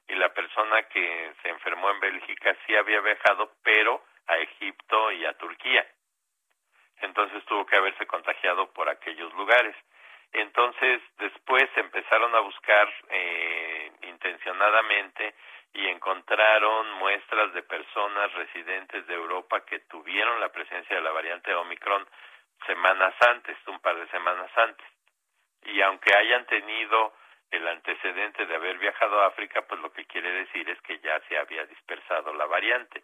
Speaker 16: Y la persona que se enfermó en Bélgica sí había viajado, pero a Egipto y a Turquía. Entonces tuvo que haberse contagiado por aquellos lugares. Entonces después empezaron a buscar eh, intencionadamente y encontraron muestras de personas residentes de Europa que tuvieron la presencia de la variante Omicron semanas antes, un par de semanas antes. Y aunque hayan tenido el antecedente de haber viajado a África, pues lo que quiere decir es que ya se había dispersado la variante.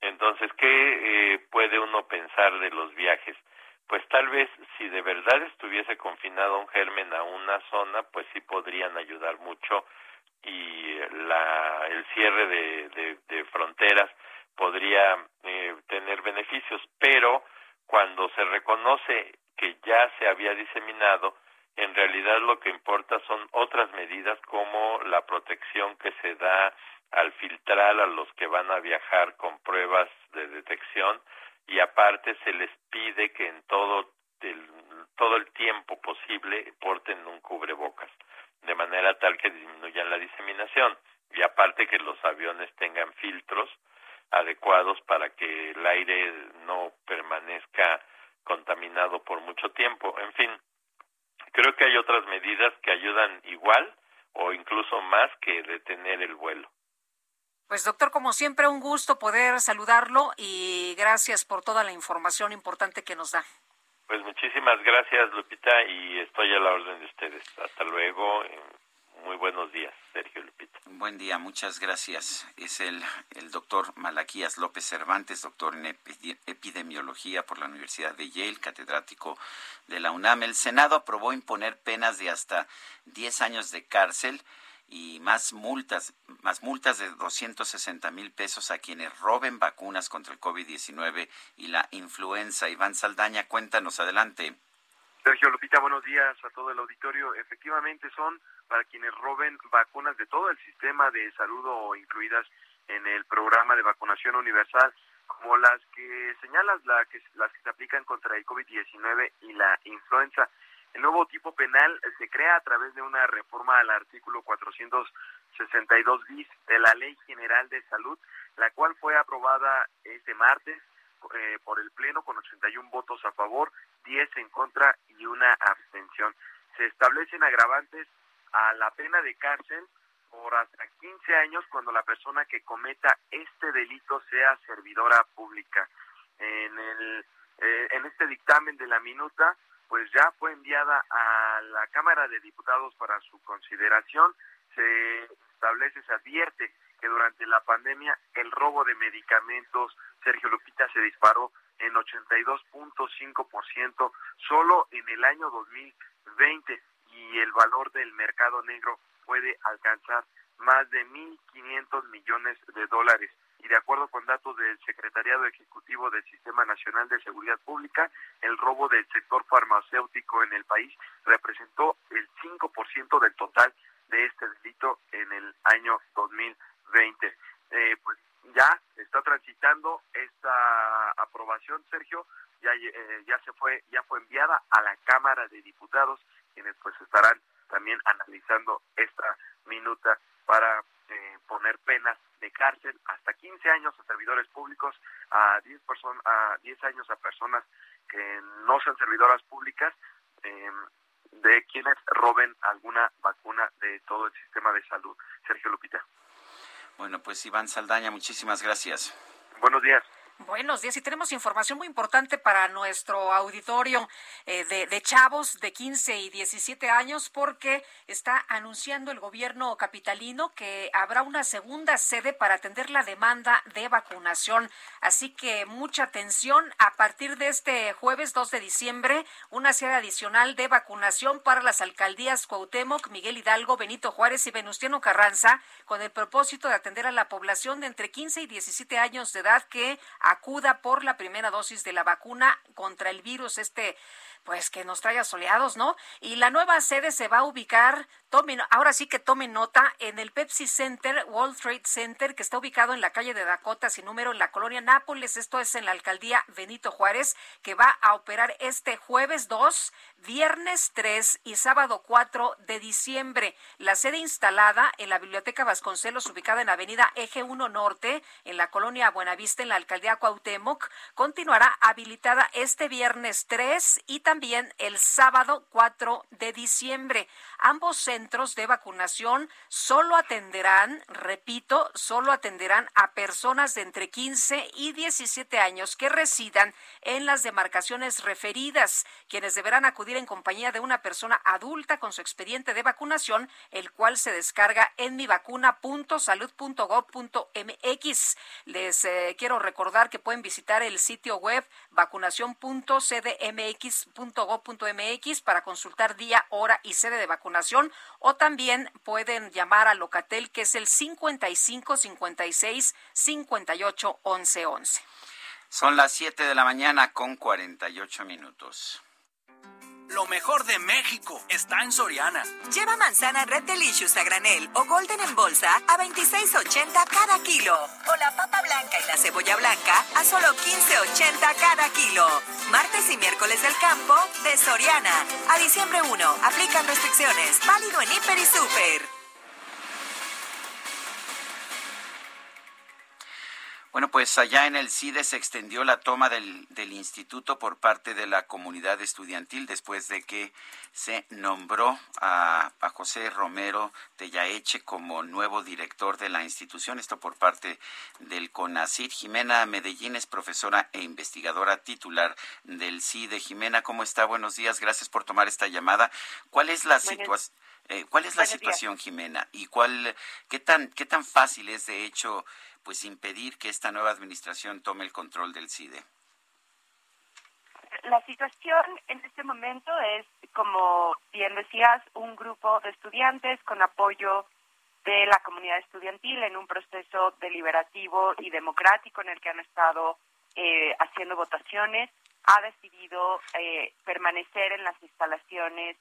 Speaker 16: Entonces, ¿qué eh, puede uno pensar de los viajes? Pues tal vez si de verdad estuviese confinado un germen a una zona, pues sí podrían ayudar mucho y la, el cierre de, de, fronteras podría eh, tener beneficios, pero cuando se reconoce que ya se había diseminado, en realidad lo que importa son otras medidas como la protección que se da al filtrar a los que van a viajar con pruebas de detección y aparte se les pide que en todo el, todo el tiempo posible porten un cubrebocas de manera tal que disminuyan la diseminación y aparte que los aviones tengan filtros adecuados para que el aire no permanezca contaminado por mucho tiempo. En fin, creo que hay otras medidas que ayudan igual o incluso más que detener el vuelo.
Speaker 2: Pues doctor, como siempre, un gusto poder saludarlo y gracias por toda la información importante que nos da.
Speaker 16: Pues muchísimas gracias, Lupita, y estoy a la orden de ustedes. Hasta luego. Muy buenos días, Sergio Lupita.
Speaker 1: Buen día, muchas gracias. Es el, el doctor Malaquías López Cervantes, doctor en epidemiología por la Universidad de Yale, catedrático de la UNAM. El Senado aprobó imponer penas de hasta 10 años de cárcel y más multas, más multas de 260 mil pesos a quienes roben vacunas contra el COVID-19 y la influenza. Iván Saldaña, cuéntanos adelante.
Speaker 17: Sergio Lupita, buenos días a todo el auditorio. Efectivamente son para quienes roben vacunas de todo el sistema de salud o incluidas en el programa de vacunación universal, como las que señalas, la que, las que se aplican contra el COVID-19 y la influenza. El nuevo tipo penal se crea a través de una reforma al artículo 462 bis de la Ley General de Salud, la cual fue aprobada este martes eh, por el Pleno con 81 votos a favor, 10 en contra y una abstención. Se establecen agravantes a la pena de cárcel por hasta 15 años cuando la persona que cometa este delito sea servidora pública. En, el, eh, en este dictamen de la minuta pues ya fue enviada a la Cámara de Diputados para su consideración. Se establece, se advierte que durante la pandemia el robo de medicamentos, Sergio Lupita, se disparó en 82.5% solo en el año 2020 y el valor del mercado negro puede alcanzar más de 1.500 millones de dólares y de acuerdo con datos del Secretariado Ejecutivo del Sistema Nacional de Seguridad Pública, el robo del sector farmacéutico en el país representó el 5% del total de este delito en el año 2020. Eh, pues ya está transitando esta aprobación, Sergio, ya eh, ya se fue ya fue enviada a la Cámara de Diputados, quienes pues estarán también analizando esta minuta para eh, poner penas de cárcel hasta 15 años a servidores públicos, a 10, personas a 10 años a personas que no sean servidoras públicas, eh, de quienes roben alguna vacuna de todo el sistema de salud. Sergio Lupita.
Speaker 1: Bueno, pues Iván Saldaña, muchísimas gracias.
Speaker 17: Buenos días.
Speaker 2: Buenos días y tenemos información muy importante para nuestro auditorio eh, de, chavos de 15 y 17 años porque está anunciando el gobierno capitalino que habrá una segunda sede para atender la demanda de vacunación. Así que mucha atención. A partir de este jueves 2 de diciembre, una sede adicional de vacunación para las alcaldías Cuauhtémoc, Miguel Hidalgo, Benito Juárez y Venustiano Carranza con el propósito de atender a la población de entre 15 y 17 años de edad que acuda por la primera dosis de la vacuna contra el virus, este pues que nos trae soleados, ¿no? Y la nueva sede se va a ubicar, tomen, ahora sí que tomen nota, en el Pepsi Center, World Trade Center, que está ubicado en la calle de Dakota, sin número, en la colonia Nápoles. Esto es en la alcaldía Benito Juárez, que va a operar este jueves 2, viernes 3 y sábado 4 de diciembre. La sede instalada en la Biblioteca Vasconcelos, ubicada en Avenida Eje 1 Norte, en la colonia Buenavista, en la alcaldía Cuauhtémoc, continuará habilitada este viernes 3 y también el sábado 4 de diciembre. Ambos centros de vacunación solo atenderán, repito, solo atenderán a personas de entre 15 y 17 años que residan en las demarcaciones referidas, quienes deberán acudir en compañía de una persona adulta con su expediente de vacunación, el cual se descarga en mivacuna.salud.gov.mx. Les eh, quiero recordar que pueden visitar el sitio web vacunación.cdmx mx para consultar día, hora y sede de vacunación o también pueden llamar a Locatel que es el 55 56 58 11 11.
Speaker 1: Son las 7 de la mañana con 48 minutos.
Speaker 13: Lo mejor de México está en Soriana.
Speaker 14: Lleva manzana Red Delicious a granel o Golden en bolsa a 26.80 cada kilo. O la papa blanca y la cebolla blanca a solo 15.80 cada kilo. Martes y miércoles del campo de Soriana. A diciembre 1. Aplican restricciones. Válido en Hiper y Super.
Speaker 1: Bueno, pues allá en el CIDE se extendió la toma del, del, instituto por parte de la comunidad estudiantil después de que se nombró a, a José Romero Tellaeche como nuevo director de la institución, esto por parte del CONACID. Jimena Medellín es profesora e investigadora titular del CIDE. Jimena, ¿cómo está? Buenos días, gracias por tomar esta llamada. ¿Cuál es la situación? Eh, ¿Cuál es la situación, días. Jimena? ¿Y cuál, qué tan, qué tan fácil es, de hecho, pues impedir que esta nueva administración tome el control del CIDE?
Speaker 3: La situación en este momento es, como bien decías, un grupo de estudiantes con apoyo de la comunidad estudiantil en un proceso deliberativo y democrático en el que han estado eh, haciendo votaciones, ha decidido eh, permanecer en las instalaciones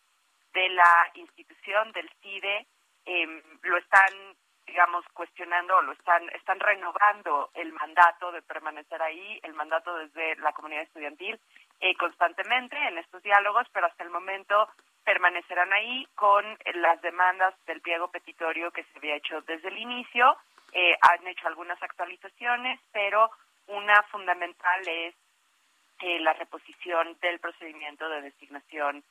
Speaker 3: de la institución del CIDE. Eh, lo están digamos, cuestionando lo están, están renovando el mandato de permanecer ahí, el mandato desde la comunidad estudiantil eh, constantemente en estos diálogos, pero hasta el momento permanecerán ahí con las demandas del pliego petitorio que se había hecho desde el inicio. Eh, han hecho algunas actualizaciones, pero una fundamental es eh, la reposición del procedimiento de designación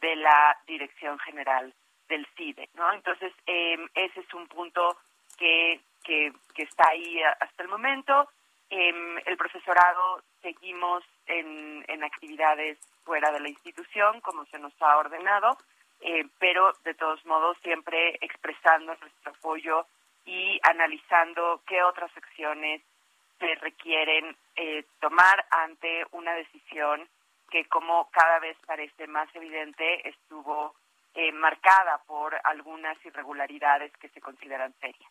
Speaker 3: de la Dirección General del CIDE, ¿no? Entonces, eh, ese es un punto que, que, que está ahí hasta el momento. Eh, el profesorado seguimos en, en actividades fuera de la institución, como se nos ha ordenado, eh, pero de todos modos siempre expresando nuestro apoyo y analizando qué otras acciones se requieren eh, tomar ante una decisión que, como cada vez parece más evidente, estuvo eh, marcada por algunas irregularidades que se consideran serias.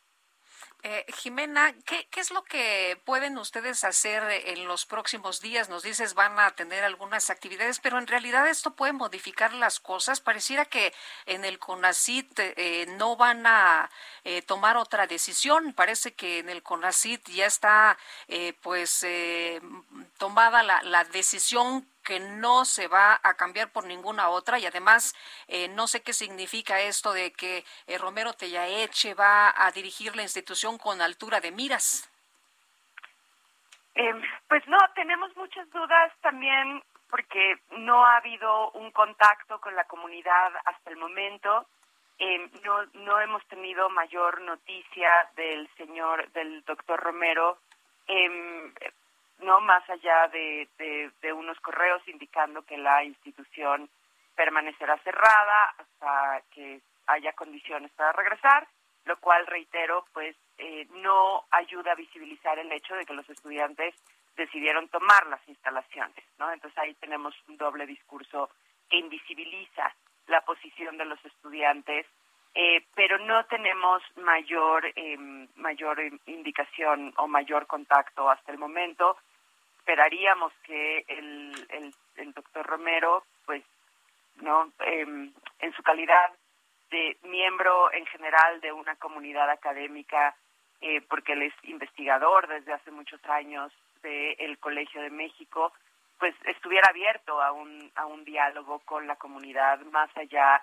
Speaker 2: Eh, Jimena, ¿qué, ¿qué, es lo que pueden ustedes hacer en los próximos días? Nos dices van a tener algunas actividades, pero en realidad esto puede modificar las cosas. Pareciera que en el CONACIT eh, no van a eh, tomar otra decisión. Parece que en el CONACIT ya está eh, pues tomada la, la decisión que no se va a cambiar por ninguna otra y además eh, no sé qué significa esto de que eh, Romero Tellaeche va a dirigir la institución con altura de miras.
Speaker 3: Eh, pues no, tenemos muchas dudas también porque no ha habido un contacto con la comunidad hasta el momento. Eh, no, no hemos tenido mayor noticia del señor, del doctor Romero. Eh, no más allá de, de, unos correos indicando que la institución permanecerá cerrada hasta que haya condiciones para regresar, lo cual reitero, pues eh, no ayuda a visibilizar el hecho de que los estudiantes decidieron tomar las instalaciones, ¿no? Entonces ahí tenemos un doble discurso que invisibiliza la posición de los estudiantes, eh, pero no tenemos mayor eh, mayor indicación o mayor contacto hasta el momento esperaríamos que el, el, doctor Romero, pues, no, eh, en su calidad de miembro en general de una comunidad académica, eh, porque él es investigador desde hace muchos años del Colegio de México, pues estuviera abierto a un, a un diálogo con la comunidad, más allá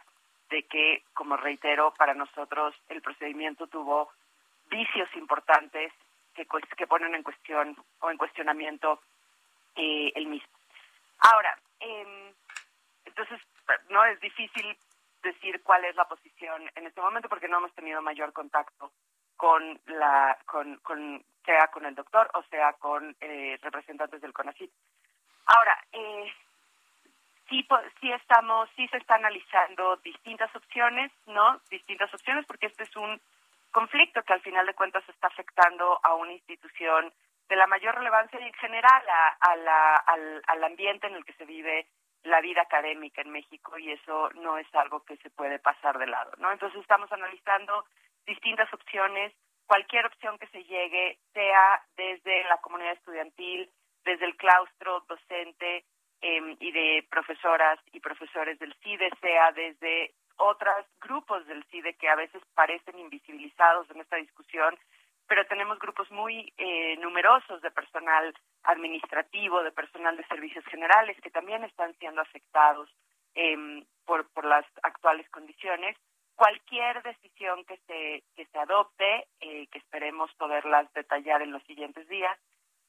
Speaker 3: de que, como reitero, para nosotros el procedimiento tuvo vicios importantes que, que ponen en cuestión o en cuestionamiento eh, el mismo. Ahora, eh, entonces, no es difícil decir cuál es la posición en este momento porque no hemos tenido mayor contacto con la, con, con sea con el doctor o sea con eh, representantes del CONACYT. Ahora, eh, sí, sí estamos, sí se está analizando distintas opciones, ¿no? Distintas opciones porque este es un conflicto que al final de cuentas está afectando a una institución de la mayor relevancia y en general a, a la, al, al ambiente en el que se vive la vida académica en México y eso no es algo que se puede pasar de lado, ¿no? Entonces estamos analizando distintas opciones, cualquier opción que se llegue, sea desde la comunidad estudiantil, desde el claustro docente em, y de profesoras y profesores del CIDE, sea desde otros grupos del CIDE que a veces parecen invisibilizados en esta discusión, pero tenemos grupos muy eh, numerosos de personal administrativo, de personal de servicios generales que también están siendo afectados em, por, por las actuales condiciones. Cualquier decisión que se, que se adopte, eh, que esperemos poderlas detallar en los siguientes días,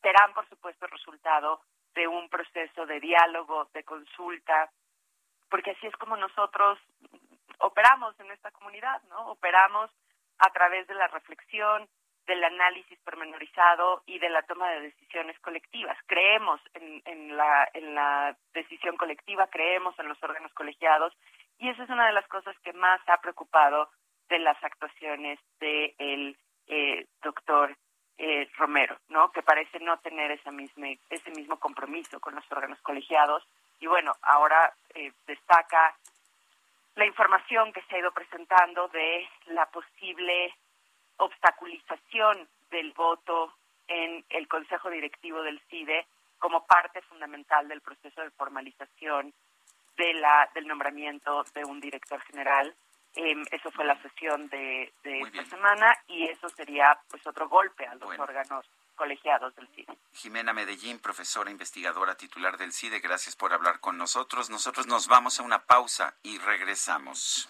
Speaker 3: serán, por supuesto, resultado de un proceso de diálogo, de consulta, porque así es como nosotros operamos en esta comunidad, ¿no? Operamos a través de la reflexión, del análisis pormenorizado y de la toma de decisiones colectivas. Creemos en, en, la, en la decisión colectiva, creemos en los órganos colegiados y esa es una de las cosas que más ha preocupado de las actuaciones del de eh, doctor eh, Romero, ¿no? Que parece no tener esa misma, ese mismo compromiso con los órganos colegiados y bueno, ahora eh, destaca la información que se ha ido presentando de la posible obstaculización del voto en el Consejo Directivo del CIDE como parte fundamental del proceso de formalización de la, del nombramiento de un director general. Em, eso fue la sesión de, esta semana y eso sería pues otro golpe a los órganos colegiados del CIDE.
Speaker 1: Jimena Medellín, profesora investigadora titular del CIDE, gracias por hablar con nosotros. Nosotros nos vamos a una pausa y regresamos.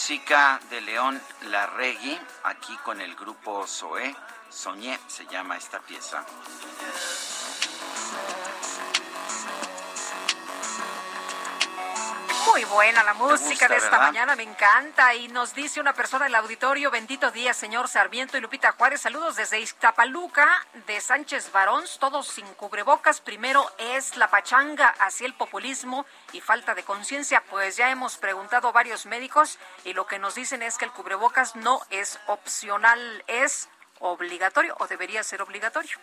Speaker 1: Música de León Larregui, aquí con el grupo Zoé. Soñé se llama esta pieza.
Speaker 2: Buena la música de esta mañana, me encanta. Y nos dice una persona del auditorio, bendito día, señor Sarmiento y Lupita Juárez. Saludos desde Iztapaluca, de Sánchez Barón, todos sin cubrebocas. Primero es la pachanga hacia el populismo y falta de conciencia. Pues ya hemos preguntado a varios médicos y lo que nos dicen es que el cubrebocas no es opcional, es obligatorio o debería ser obligatorio.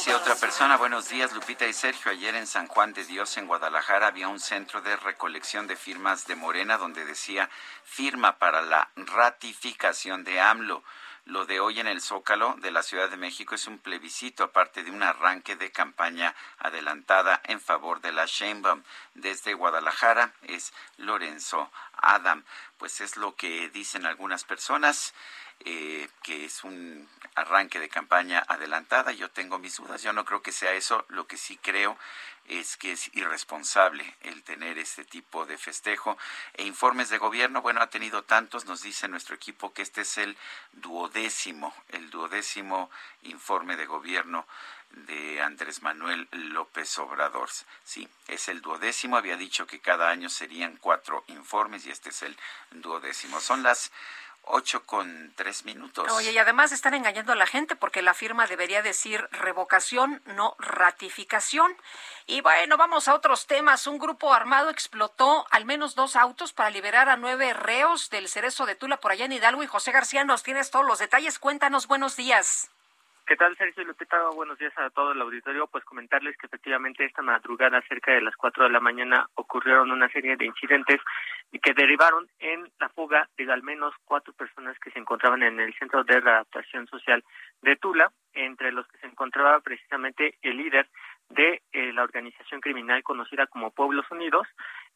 Speaker 1: Dice otra persona, buenos días Lupita y Sergio. Ayer en San Juan de Dios, en Guadalajara, había un centro de recolección de firmas de Morena donde decía firma para la ratificación de AMLO. Lo de hoy en el Zócalo de la Ciudad de México es un plebiscito, aparte de un arranque de campaña adelantada en favor de la Sheinbaum. Desde Guadalajara es Lorenzo Adam. Pues es lo que dicen algunas personas. Eh, que es un arranque de campaña adelantada. Yo tengo mis dudas, yo no creo que sea eso. Lo que sí creo es que es irresponsable el tener este tipo de festejo. E informes de gobierno, bueno, ha tenido tantos, nos dice nuestro equipo que este es el duodécimo, el duodécimo informe de gobierno de Andrés Manuel López Obrador. Sí, es el duodécimo. Había dicho que cada año serían cuatro informes y este es el duodécimo. Son las Ocho con tres minutos.
Speaker 2: Oye, y además están engañando a la gente porque la firma debería decir revocación, no ratificación. Y bueno, vamos a otros temas. Un grupo armado explotó al menos dos autos para liberar a nueve reos del cerezo de Tula por allá en Hidalgo. Y José García, nos tienes todos los detalles. Cuéntanos, buenos días.
Speaker 18: ¿Qué tal, Sergio Lupita? Buenos días a todo el auditorio. Pues comentarles que efectivamente esta madrugada, cerca de las 4 de la mañana, ocurrieron una serie de incidentes que derivaron en la fuga de al menos cuatro personas que se encontraban en el Centro de Readaptación Social de Tula, entre los que se encontraba precisamente el líder de eh, la organización criminal conocida como Pueblos Unidos,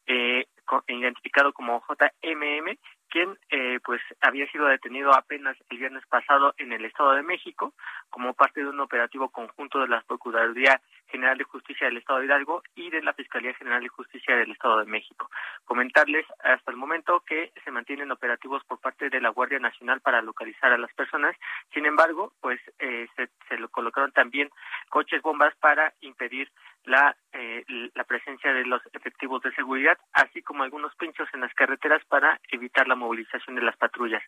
Speaker 18: eh, identificado como JMM, quien eh, pues había sido detenido apenas el viernes pasado en el Estado de México como parte de un operativo conjunto de la Procuraduría General de Justicia del Estado de Hidalgo y de la Fiscalía General de Justicia del Estado de México. Comentarles hasta el momento que se mantienen operativos por parte de la Guardia Nacional para localizar a las personas. Sin embargo, pues eh, se, se lo colocaron también coches bombas para impedir la, eh, la presencia de los efectivos de seguridad, así como algunos pinchos en las carreteras para evitar la movilización de las patrullas.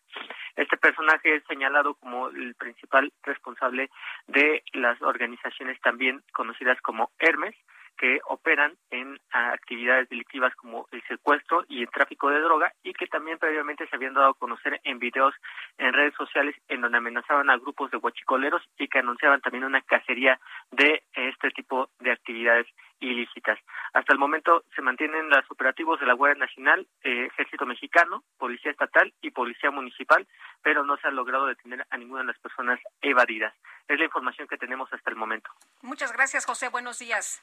Speaker 18: Este personaje es señalado como el principal responsable de las organizaciones también conocidas como Hermes, que operan en actividades delictivas como el secuestro y el tráfico de droga y que también previamente se habían dado a conocer en videos en redes sociales en donde amenazaban a grupos de huachicoleros y que anunciaban también una cacería de este tipo de actividades ilícitas. Hasta el momento se mantienen los operativos de la Guardia Nacional, eh, Ejército Mexicano, Policía Estatal y Policía Municipal, pero no se ha logrado detener a ninguna de las personas evadidas. Es la información que tenemos hasta el momento.
Speaker 2: Muchas gracias, José. Buenos días.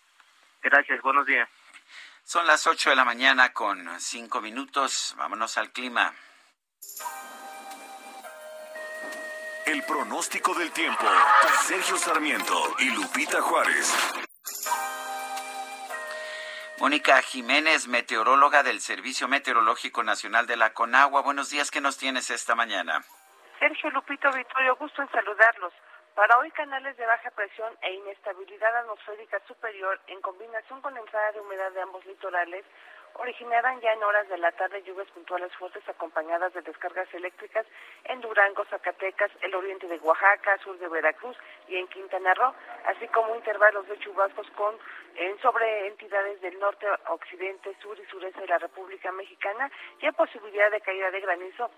Speaker 18: Gracias, buenos días.
Speaker 1: Son las 8 de la mañana con 5 minutos. Vámonos al clima.
Speaker 4: El pronóstico del tiempo. Sergio Sarmiento y Lupita Juárez.
Speaker 1: Mónica Jiménez, meteoróloga del Servicio Meteorológico Nacional de la Conagua. Buenos días, ¿qué nos tienes esta mañana?
Speaker 19: Sergio Lupito Victorio, gusto en saludarlos. Para hoy, canales de baja presión e inestabilidad atmosférica superior, en combinación con entrada de humedad de ambos litorales, originarán ya en horas de la tarde lluvias puntuales fuertes acompañadas de descargas eléctricas en Durango, Zacatecas, el oriente de Oaxaca, sur de Veracruz y en Quintana Roo, así como intervalos de chubascos con en sobre entidades del norte, occidente, sur y sureste de la República Mexicana y hay posibilidad de caída de granizo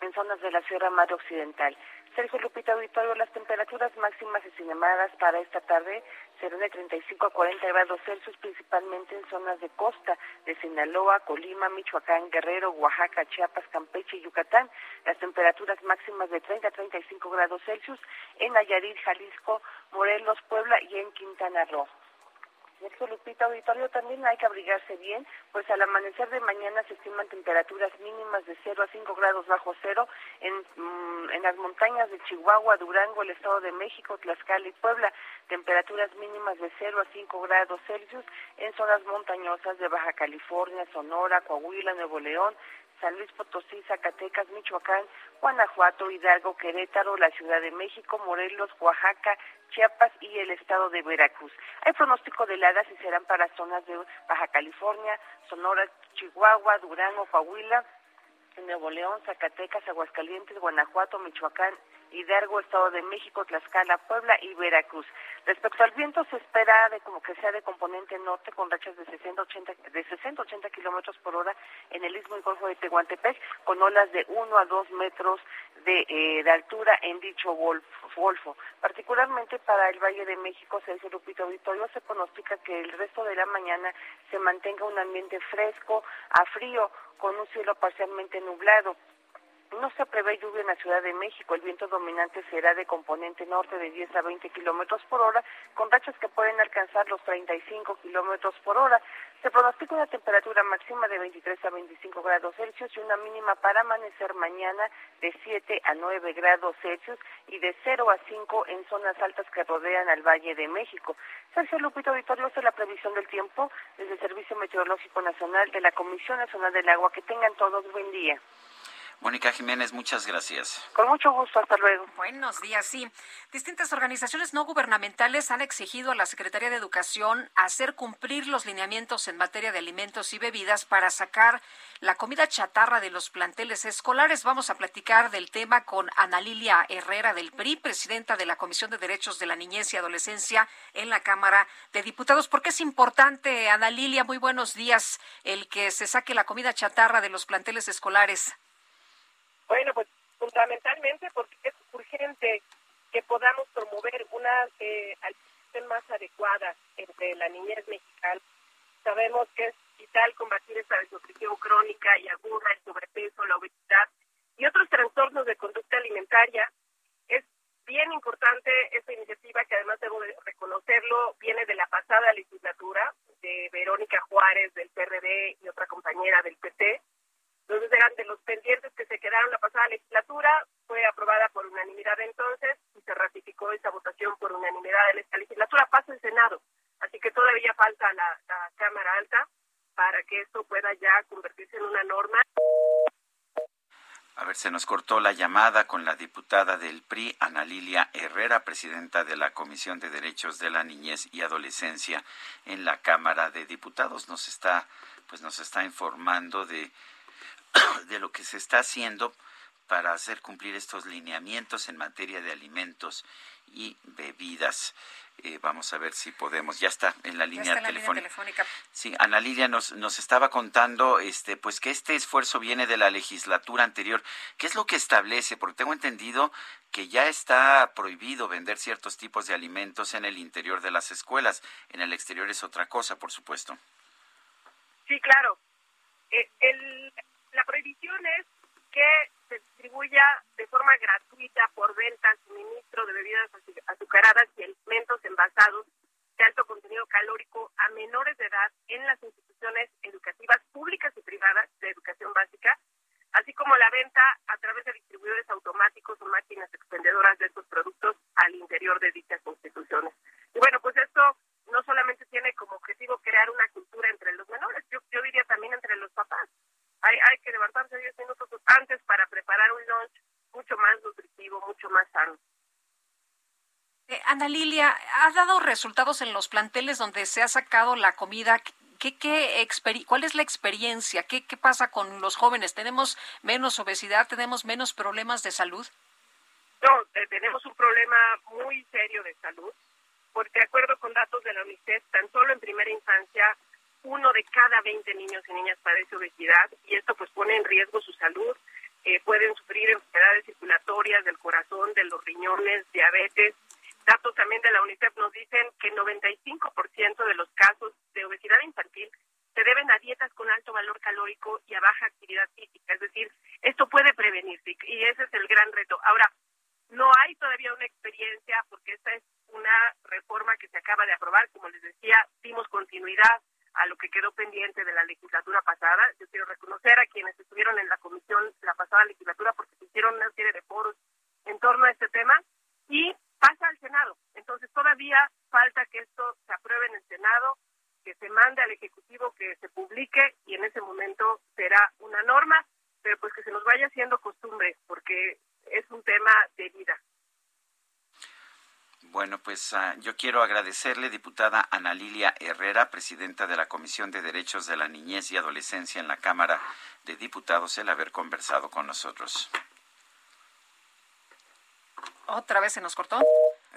Speaker 19: en zonas de la Sierra Madre Occidental. Sergio Lupita Auditorio, las temperaturas máximas estimadas para esta tarde serán de 35 a 40 grados Celsius, principalmente en zonas de costa de Sinaloa, Colima, Michoacán, Guerrero, Oaxaca, Chiapas, Campeche y Yucatán. Las temperaturas máximas de 30 a 35 grados Celsius en Nayarit, Jalisco, Morelos, Puebla y en Quintana Roo. Sergio Lupita Auditorio, también hay que abrigarse bien, pues al amanecer de mañana se estiman temperaturas mínimas de 0 a 5 grados bajo cero en, mm, en las montañas de Chihuahua, Durango, el Estado de México, Tlaxcala y Puebla, temperaturas mínimas de 0 a 5 grados Celsius en zonas montañosas de Baja California, Sonora, Coahuila, Nuevo León, San Luis Potosí, Zacatecas, Michoacán, Guanajuato, Hidalgo, Querétaro, la Ciudad de México, Morelos, Oaxaca, Chiapas y el estado de Veracruz. Hay pronóstico de heladas y serán para zonas de Baja California, Sonora, Chihuahua, Durango, Coahuila, Nuevo León, Zacatecas, Aguascalientes, Guanajuato, Michoacán, Hidalgo, Estado de México, Tlaxcala, Puebla y Veracruz. Respecto al viento, se espera de como que sea de componente norte con rachas de 60 80, de 60 80 kilómetros por hora en el istmo y golfo de Tehuantepec, con olas de 1 a 2 metros de, eh, de altura en dicho golfo. Particularmente para el Valle de México, Sergio Lupito Auditorio, se pronostica que el resto de la mañana se mantenga un ambiente fresco a frío, con un cielo parcialmente nublado. No se prevé lluvia en la Ciudad de México. El viento dominante será de componente norte de 10 a 20 kilómetros por hora, con rachas que pueden alcanzar los 35 kilómetros por hora. Se pronostica una temperatura máxima de 23 a 25 grados Celsius y una mínima para amanecer mañana de 7 a 9 grados Celsius y de 0 a 5 en zonas altas que rodean al Valle de México. Sergio Lupito Auditorio hace la previsión del tiempo desde el Servicio Meteorológico Nacional de la Comisión Nacional del Agua. Que tengan todos buen día.
Speaker 1: Mónica Jiménez, muchas gracias.
Speaker 19: Con mucho gusto, hasta luego.
Speaker 2: Buenos días, sí. Distintas organizaciones no gubernamentales han exigido a la Secretaría de Educación hacer cumplir los lineamientos en materia de alimentos y bebidas para sacar la comida chatarra de los planteles escolares. Vamos a platicar del tema con Ana Lilia Herrera del PRI, presidenta de la Comisión de Derechos de la Niñez y Adolescencia en la Cámara de Diputados. ¿Por qué es importante, Ana Lilia? Muy buenos días, el que se saque la comida chatarra de los planteles escolares.
Speaker 20: Bueno, pues fundamentalmente porque es urgente
Speaker 21: que podamos promover una eh, más adecuada entre la niñez mexicana. Sabemos que es vital combatir esta desnutrición crónica y aguda, el sobrepeso, la obesidad y otros trastornos de conducta alimentaria. Es bien importante esta iniciativa que además debo de reconocerlo, viene de la pasada legislatura de Verónica Juárez del PRD y otra compañera del PT. Entonces eran de los pendientes que se quedaron la pasada legislatura, fue aprobada por unanimidad entonces y se ratificó esa votación por unanimidad en esta legislatura. Pasa el Senado, así que todavía falta la, la Cámara Alta para que esto pueda ya convertirse en una norma.
Speaker 1: A ver, se nos cortó la llamada con la diputada del PRI, Ana Lilia Herrera, presidenta de la Comisión de Derechos de la Niñez y Adolescencia en la Cámara de Diputados. Nos está, pues nos está informando de, de lo que se está haciendo para hacer cumplir estos lineamientos en materia de alimentos y bebidas. Eh, vamos a ver si podemos. Ya está en la línea,
Speaker 2: está en la
Speaker 1: telefónica.
Speaker 2: línea telefónica.
Speaker 1: Sí, Ana Lilia nos, nos estaba contando este, pues que este esfuerzo viene de la legislatura anterior. ¿Qué es lo que establece? Porque tengo entendido que ya está prohibido vender ciertos tipos de alimentos en el interior de las escuelas. En el exterior es otra cosa, por supuesto.
Speaker 21: Sí, claro. Eh, el, la prohibición es que se distribuya de forma gratuita por venta suministro de bebidas azu- azucaradas y alimentos envasados de alto contenido calórico a menores de edad en las instituciones educativas públicas y privadas de educación básica, así como la venta a través de distribuidores automáticos o máquinas expendedoras de estos productos al interior de dichas instituciones. Y bueno, pues esto no solamente tiene como objetivo crear una cultura entre los menores, yo, yo diría también entre los papás. Hay, hay que levantarse 10 minutos antes para preparar un lunch mucho más nutritivo, mucho más sano.
Speaker 2: Eh, Ana Lilia, ¿ha dado resultados en los planteles donde se ha sacado la comida? ¿Qué, qué ¿Cuál es la experiencia? ¿Qué, ¿Qué pasa con los jóvenes? ¿Tenemos menos obesidad? ¿Tenemos menos problemas de salud?
Speaker 21: No, eh, tenemos un problema muy serio de salud, porque de acuerdo con datos de la UNICEF, tan solo en primera infancia, uno de cada 20 niños y niñas padece obesidad y esto pues pone en riesgo su salud. Eh, pueden sufrir enfermedades circulatorias del corazón, de los riñones, diabetes. Datos también de la UNICEF nos dicen que 95% de los casos de obesidad infantil se deben a dietas con alto valor calórico y a baja actividad física. Es decir, esto puede prevenirse y ese es el gran reto. Ahora, no hay todavía una experiencia porque esta es una reforma que se acaba de aprobar. Como les decía, dimos continuidad a lo que quedó pendiente de la legislatura pasada. Yo quiero reconocer a quienes estuvieron en la comisión la pasada legislatura porque se hicieron una serie de foros en torno a este tema y pasa al Senado. Entonces todavía falta que esto se apruebe en el Senado, que se mande al Ejecutivo, que se publique y en ese momento será una norma, pero pues que se nos vaya haciendo costumbre porque es un tema de vida.
Speaker 1: Bueno, pues ah, yo quiero agradecerle, diputada Ana Lilia Herrera, presidenta de la Comisión de Derechos de la Niñez y Adolescencia en la Cámara de Diputados, el haber conversado con nosotros.
Speaker 2: Otra vez se nos cortó.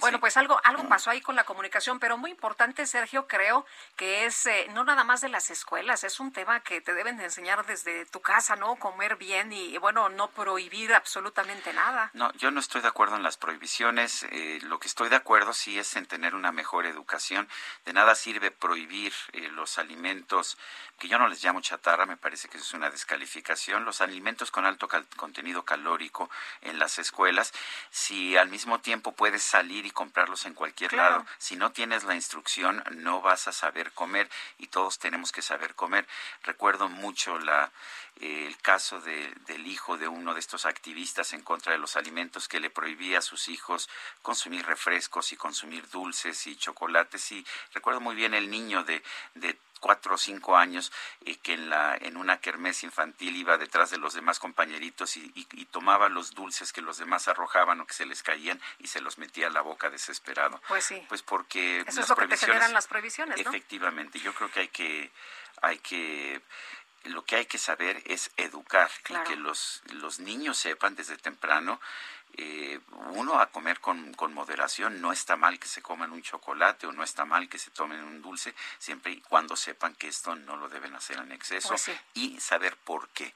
Speaker 2: Bueno, pues algo, algo pasó ahí con la comunicación, pero muy importante, Sergio, creo que es eh, no nada más de las escuelas, es un tema que te deben de enseñar desde tu casa, ¿no? Comer bien y, bueno, no prohibir absolutamente nada.
Speaker 1: No, yo no estoy de acuerdo en las prohibiciones. eh, lo que estoy de acuerdo sí es en tener una mejor educación. De nada sirve prohibir eh, los alimentos, que yo no les llamo chatarra, me parece que eso es una descalificación, los alimentos con alto cal- contenido calórico en las escuelas, si al mismo tiempo puedes salir y comprarlos en cualquier
Speaker 2: Claro.
Speaker 1: lado. Si no tienes la instrucción, no vas a saber comer y todos tenemos que saber comer. Recuerdo mucho la, eh, el caso de- del hijo de uno de estos activistas en contra de los alimentos que le prohibía a sus hijos consumir refrescos y consumir dulces y chocolates. Y recuerdo muy bien el niño de, de cuatro o cinco años eh, que en la en una kermés infantil iba detrás de los demás compañeritos y, y- y tomaba los dulces que los demás arrojaban o que se les caían y se los metía a la boca desesperado
Speaker 2: Pues sí.
Speaker 1: pues porque
Speaker 2: Eso es lo que te generan las prohibiciones, ¿no?
Speaker 1: efectivamente yo creo que hay que hay que lo que hay que saber es educar
Speaker 2: Claro.
Speaker 1: y que los los niños sepan desde temprano eh, uno a comer con, con, moderación. No está mal que se coman un chocolate o no está mal que se tomen un dulce, siempre y cuando sepan que esto no lo deben hacer en exceso pues y saber por qué.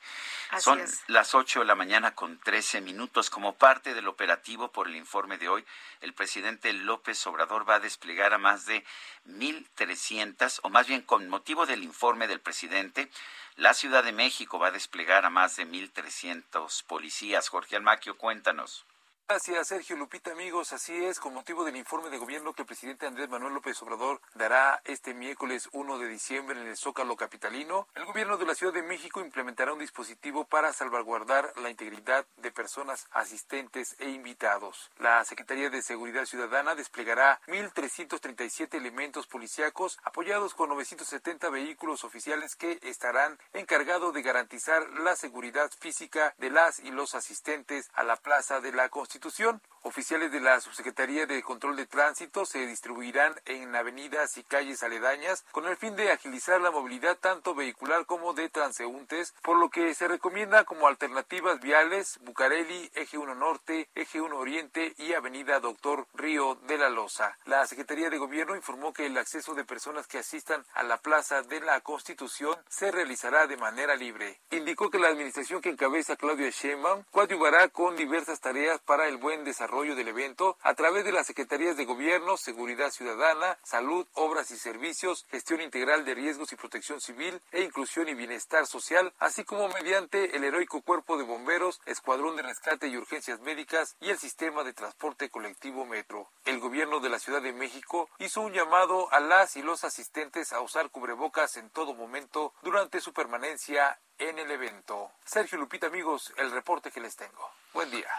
Speaker 1: Son las 8 de la mañana con 13 minutos. Como parte del operativo por el informe de hoy, el presidente López Obrador va a desplegar a más de 1.300, o más bien con motivo del informe del presidente, la Ciudad de México va a desplegar a más de 1.300 policías. Jorge Almaquio, cuéntanos.
Speaker 22: Gracias, Sergio Lupita, amigos. Así es, con motivo del informe de gobierno que el presidente Andrés Manuel López Obrador dará este miércoles 1 de diciembre en el Zócalo Capitalino, el gobierno de la Ciudad de México implementará un dispositivo para salvaguardar la integridad de personas asistentes e invitados. La Secretaría de Seguridad Ciudadana desplegará 1.337 elementos policíacos apoyados con 970 vehículos oficiales que estarán encargados de garantizar la seguridad física de las y los asistentes a la Plaza de la Constitución Constitución. Oficiales de la Subsecretaría de Control de Tránsito se distribuirán en avenidas y calles aledañas con el fin de agilizar la movilidad tanto vehicular como de transeúntes, por lo que se recomienda como alternativas viales Bucareli, Eje 1 Norte, Eje 1 Oriente y Avenida Doctor Río de la Loza. La Secretaría de Gobierno informó que el acceso de personas que asistan a la Plaza de la Constitución se realizará de manera libre. Indicó que la administración que encabeza Claudia Sheinbaum coadyuvará con diversas tareas para el buen desarrollo del evento a través de las Secretarías de Gobierno, Seguridad Ciudadana, Salud, Obras y Servicios, Gestión Integral de Riesgos y Protección Civil e Inclusión y Bienestar Social, así como mediante el heroico Cuerpo de Bomberos, Escuadrón de Rescate y Urgencias Médicas y el Sistema de Transporte Colectivo Metro. El gobierno de la Ciudad de México hizo un llamado a las y los asistentes a usar cubrebocas en todo momento durante su permanencia en el evento. Sergio Lupita, amigos, el reporte que les tengo. Buen día.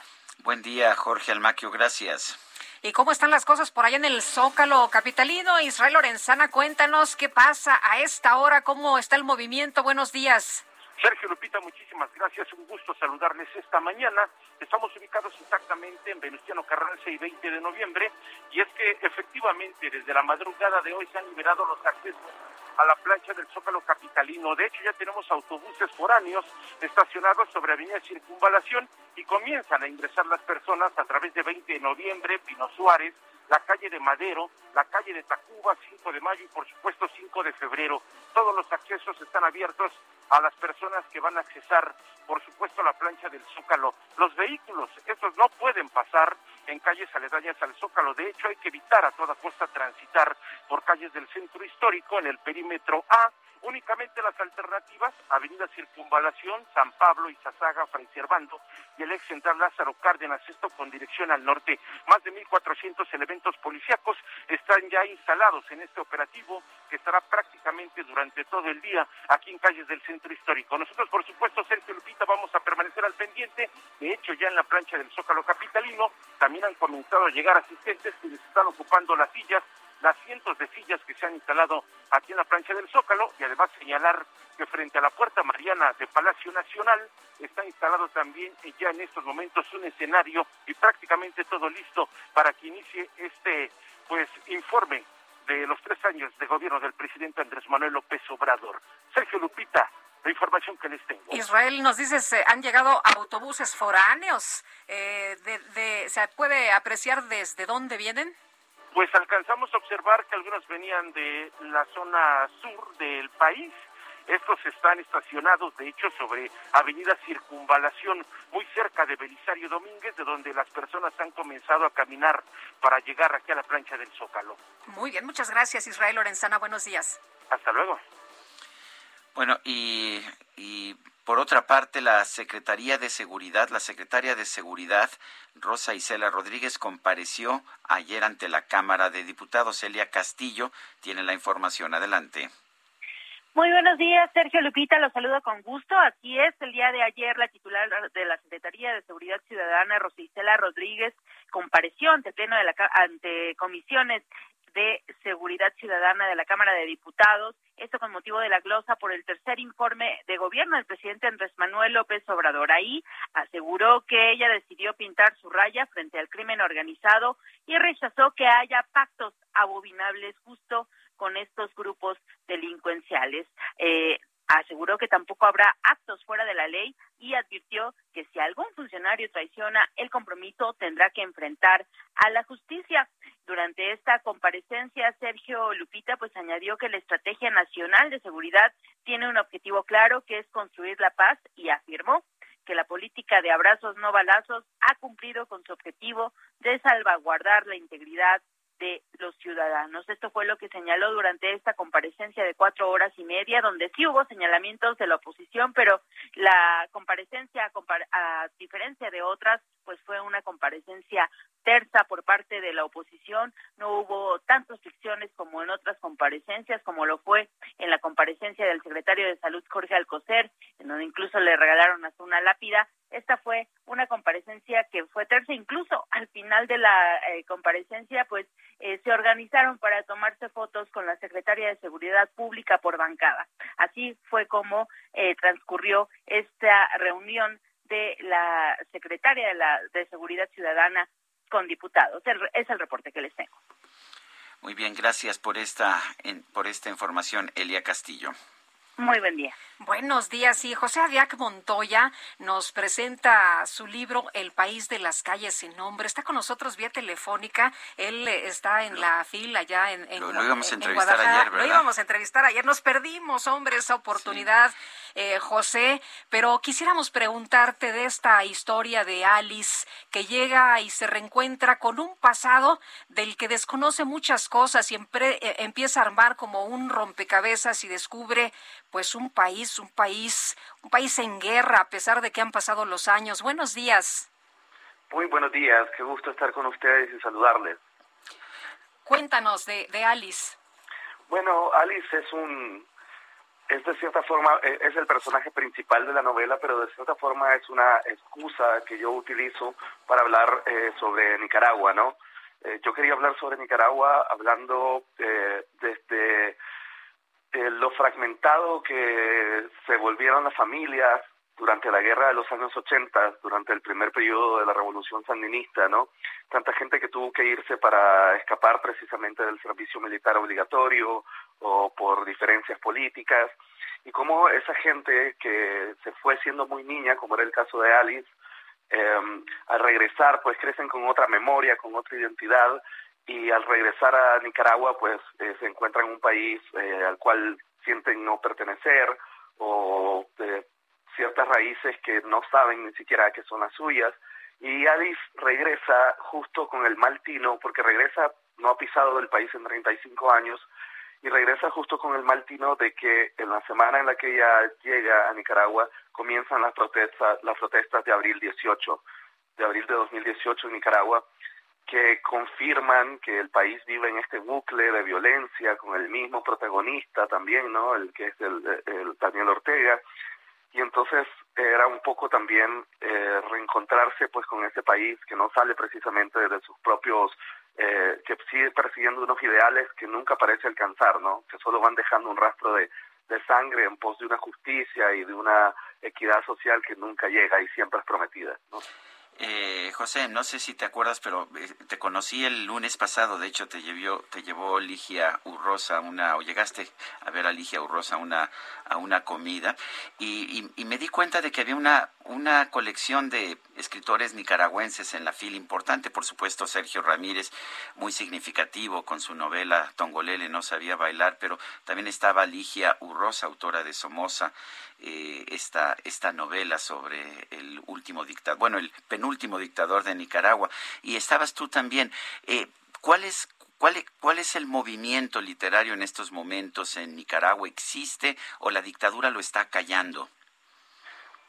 Speaker 1: Buen día, Jorge Almaquio, gracias.
Speaker 2: ¿Y cómo están las cosas por allá en el Zócalo Capitalino? Israel Lorenzana, cuéntanos qué pasa a esta hora, cómo está el movimiento. Buenos días.
Speaker 23: Sergio Lupita, muchísimas gracias. Un gusto saludarles esta mañana. Estamos ubicados exactamente en Venustiano Carranza y 20 de noviembre. Y es que efectivamente desde la madrugada de hoy se han liberado los accesos a la plancha del Zócalo Capitalino. De hecho, ya tenemos autobuses foráneos estacionados sobre Avenida Circunvalación y comienzan a ingresar las personas a través de 20 de noviembre, Pino Suárez, la calle de Madero, la calle de Tacuba, 5 de mayo y por supuesto 5 de febrero. Todos los accesos están abiertos a las personas que van a accesar, por supuesto, la plancha del Zócalo. Los vehículos, estos no pueden pasar en calles aledañas al Zócalo. De hecho, hay que evitar a toda costa transitar por calles del centro histórico en el perímetro A Únicamente las alternativas, Avenida Circunvalación, San Pablo, Izazaga, Fray Servando y el ex central Lázaro Cárdenas, esto con dirección al norte. Más de 1.400 elementos policíacos están ya instalados en este operativo que estará prácticamente durante todo el día aquí en calles del centro histórico. Nosotros, por supuesto, Sergio Lupita, vamos a permanecer al pendiente. De hecho, ya en la plancha del Zócalo Capitalino también han comenzado a llegar asistentes que les están ocupando las sillas las cientos de sillas que se han instalado aquí en la plancha del Zócalo y además señalar que frente a la Puerta Mariana de Palacio Nacional está instalado también ya en estos momentos un escenario y prácticamente todo listo para que inicie este pues informe de los tres años de gobierno del presidente Andrés Manuel López Obrador. Sergio Lupita, la información que les tengo.
Speaker 2: Israel nos dice se han llegado autobuses foráneos. Eh, de, ¿Se puede apreciar desde dónde vienen?
Speaker 23: pues alcanzamos a observar que algunos venían de la zona sur del país. Estos están estacionados, de hecho, sobre Avenida Circunvalación, muy cerca de Belisario Domínguez, de donde las personas han comenzado a caminar para llegar aquí a la plancha del Zócalo.
Speaker 2: Muy bien, muchas gracias, Israel Lorenzana. Buenos días.
Speaker 23: Hasta luego.
Speaker 1: Bueno, y, y por otra parte, la Secretaría de Seguridad, la secretaria de Seguridad, Rosa Isela Rodríguez, compareció ayer ante la Cámara de Diputados. Elia Castillo tiene la información. Adelante.
Speaker 24: Muy buenos días, Sergio Lupita, los saludo con gusto. Aquí es, el día de ayer la titular de la Secretaría de Seguridad Ciudadana, Rosa Isela Rodríguez, compareció ante pleno de la ante comisiones de Seguridad Ciudadana de la Cámara de Diputados, esto con motivo de la glosa por el tercer informe de gobierno del presidente Andrés Manuel López Obrador. Ahí aseguró que ella decidió pintar su raya frente al crimen organizado y rechazó que haya pactos abominables justo con estos grupos delincuenciales. Eh, Aseguró que tampoco habrá actos fuera de la ley y advirtió que si algún funcionario traiciona el compromiso tendrá que enfrentar a la justicia. Durante esta comparecencia, Sergio Lupita pues añadió que la Estrategia Nacional de Seguridad tiene un objetivo claro que es construir la paz y afirmó que la política de abrazos no balazos ha cumplido con su objetivo de salvaguardar la integridad de los ciudadanos. Esto fue lo que señaló durante esta comparecencia de cuatro horas y media, donde sí hubo señalamientos de la oposición, pero la comparecencia, a diferencia de otras, pues fue una comparecencia terza por parte de la oposición. No hubo tantas fricciones como en otras comparecencias, como lo fue en la comparecencia del secretario de Salud, Jorge Alcocer, en donde incluso le regalaron hasta una lápida. Esta fue una comparecencia que fue terza, incluso al final de la eh, comparecencia, pues eh, se organizaron para tomarse fotos con la secretaria de Seguridad Pública por bancada. Así fue como eh, transcurrió esta reunión de la secretaria de, la, de Seguridad Ciudadana con diputados. Es el reporte que les tengo.
Speaker 1: Muy bien, gracias por esta, por esta información, Elia Castillo.
Speaker 24: Muy buen día.
Speaker 2: Buenos días. Y José Adiac Montoya nos presenta su libro El País de las Calles sin Nombre. Está con nosotros vía telefónica. Él eh, está en la fila ya en, en,
Speaker 1: lo, íbamos a entrevistar ayer, ¿verdad?
Speaker 2: Lo íbamos a entrevistar ayer. Nos perdimos, hombre, esa oportunidad, eh, José. Pero quisiéramos preguntarte de esta historia de Alice que llega y se reencuentra con un pasado del que desconoce muchas cosas y eh, empieza a armar como un rompecabezas y descubre pues un país, un país, un país en guerra a pesar de que han pasado los años. Buenos días.
Speaker 17: Muy buenos días, qué gusto estar con ustedes y saludarles.
Speaker 2: Cuéntanos de, de Alice.
Speaker 17: Bueno, Alice es un, es de cierta forma, e, es el personaje principal de la novela, pero de cierta forma es una excusa que yo utilizo para hablar eh, sobre Nicaragua, ¿no? Eh, yo quería hablar sobre Nicaragua hablando eh, desde eh, lo fragmentado que se volvieron las familias durante la guerra de los años 80, durante el primer periodo de la revolución sandinista, ¿no? Tanta gente que tuvo que irse para escapar precisamente del servicio militar obligatorio o por diferencias políticas, y cómo esa gente que se fue siendo muy niña, como era el caso de Alice, eh, al regresar pues crecen con otra memoria, con otra identidad y al regresar a Nicaragua pues eh, se encuentran en un país eh, al cual sienten no pertenecer o de ciertas raíces que no saben ni siquiera que son las suyas. Y Alice regresa justo con el mal tino porque regresa no ha pisado del país en 35 años y regresa justo con el mal tino de que en la semana en la que ella llega a Nicaragua comienzan las protestas las protestas de abril 18 de abril de 2018 en Nicaragua que confirman que el país vive en este bucle de violencia con el mismo protagonista también, ¿no? El que es el, el Daniel Ortega. Y entonces era un poco también eh, reencontrarse pues con ese país que no sale precisamente de sus propios, eh, que sigue persiguiendo unos ideales que nunca parece alcanzar, ¿no? Que solo van dejando un rastro de, de sangre en pos de una justicia y de una equidad social que nunca llega y siempre es prometida, ¿no?
Speaker 1: Eh, José, no sé si te acuerdas, pero eh, te conocí el lunes pasado. De hecho, te llevó, te llevó Ligia Urrosa una, o llegaste a ver a Ligia Urrosa una, a una comida, y, y, me di cuenta de que había una, una colección de escritores nicaragüenses en la fila importante. Por supuesto, Sergio Ramírez, muy significativo con su novela Tongolele, no sabía bailar, pero también estaba Ligia Urrosa, autora de Somoza eh, esta, esta novela sobre el último dictador, bueno, el penúltimo dictador de Nicaragua. Y estabas tú también. Eh, ¿Cuál es ¿Cuál, ¿Cuál es el movimiento literario en estos momentos en Nicaragua? ¿Existe o la dictadura lo está callando?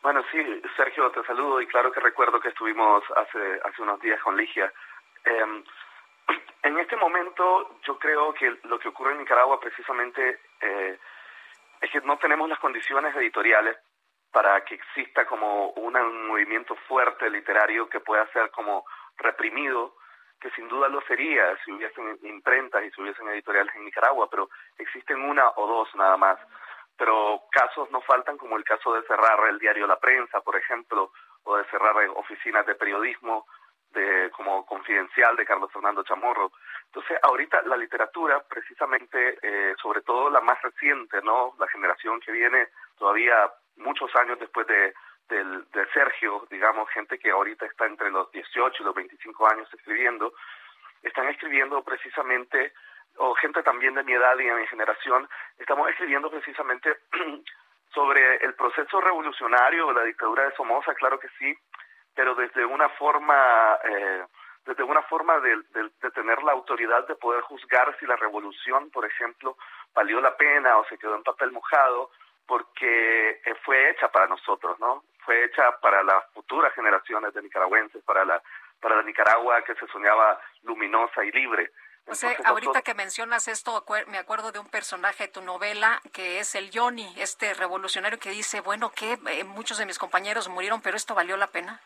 Speaker 17: Bueno, sí, Sergio, te saludo y claro que recuerdo que estuvimos hace, hace unos días con Ligia. Eh, (clears throat) en este momento yo creo que lo que ocurre en Nicaragua precisamente eh, es que no tenemos las condiciones editoriales para que exista como un movimiento fuerte literario que pueda ser como reprimido, que sin duda lo sería si hubiesen imprentas y si hubiesen editoriales en Nicaragua, pero existen una o dos nada más. Pero casos no faltan como el caso de cerrar el diario La Prensa, por ejemplo, o de cerrar oficinas de periodismo de como confidencial de Carlos Fernando Chamorro. Entonces, ahorita la literatura, precisamente, eh, sobre todo la más reciente, ¿no? La generación que viene todavía muchos años después de, de Sergio, digamos, gente que ahorita está entre los 18 y los 25 años escribiendo, están escribiendo precisamente, o gente también de mi edad y de mi generación, estamos escribiendo precisamente (clears throat) sobre el proceso revolucionario la dictadura de Somoza, claro que sí, pero desde una forma, eh, desde una forma de, de, tener la autoridad de poder juzgar si la revolución, por ejemplo, valió la pena o se quedó en papel mojado, porque eh, fue hecha para nosotros, ¿no? Fue hecha para las futuras generaciones de nicaragüenses, para la, para la Nicaragua que se soñaba luminosa y libre.
Speaker 2: O sea, ahorita que mencionas esto, me acuerdo de un personaje de tu novela que es el Johnny, este revolucionario que dice, bueno, que eh, muchos de mis compañeros murieron, pero esto valió la pena.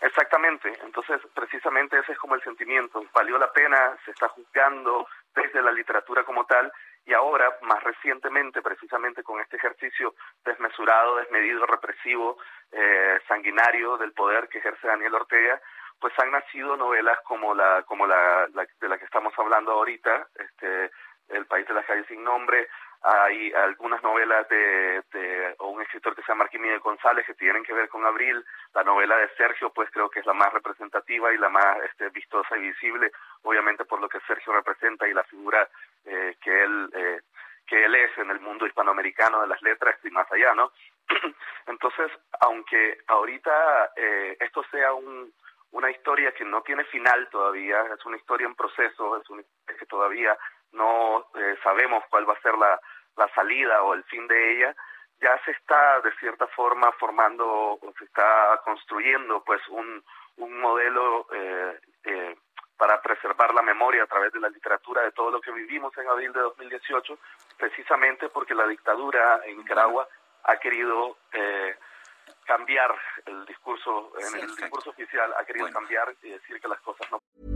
Speaker 17: Exactamente, entonces precisamente ese es como el sentimiento, valió la pena, se está juzgando desde la literatura como tal y ahora, más recientemente, precisamente con este ejercicio desmesurado, desmedido, represivo, eh, sanguinario del poder que ejerce Daniel Ortega, pues han nacido novelas como la como la, de la que estamos hablando ahorita, este El país de las calles sin nombre, hay algunas novelas de, de un escritor que se llama Arquímedes González que tienen que ver con Abril, la novela de Sergio pues creo que es la más representativa y la más este, vistosa y visible, obviamente por lo que Sergio representa y la figura eh, que él eh, que él es en el mundo hispanoamericano de las letras y más allá, ¿no? (clears throat) Entonces, aunque ahorita eh, esto sea un, una historia que no tiene final todavía, es una historia en proceso, es una que todavía no eh, sabemos cuál va a ser la, la salida o el fin de ella, ya se está de cierta forma formando o se está construyendo pues un, un modelo eh, eh, para preservar la memoria a través de la literatura de todo lo que vivimos en abril de 2018, precisamente porque la dictadura en Nicaragua ha querido eh, cambiar el discurso, en el discurso oficial ha querido cambiar y decir que las cosas no.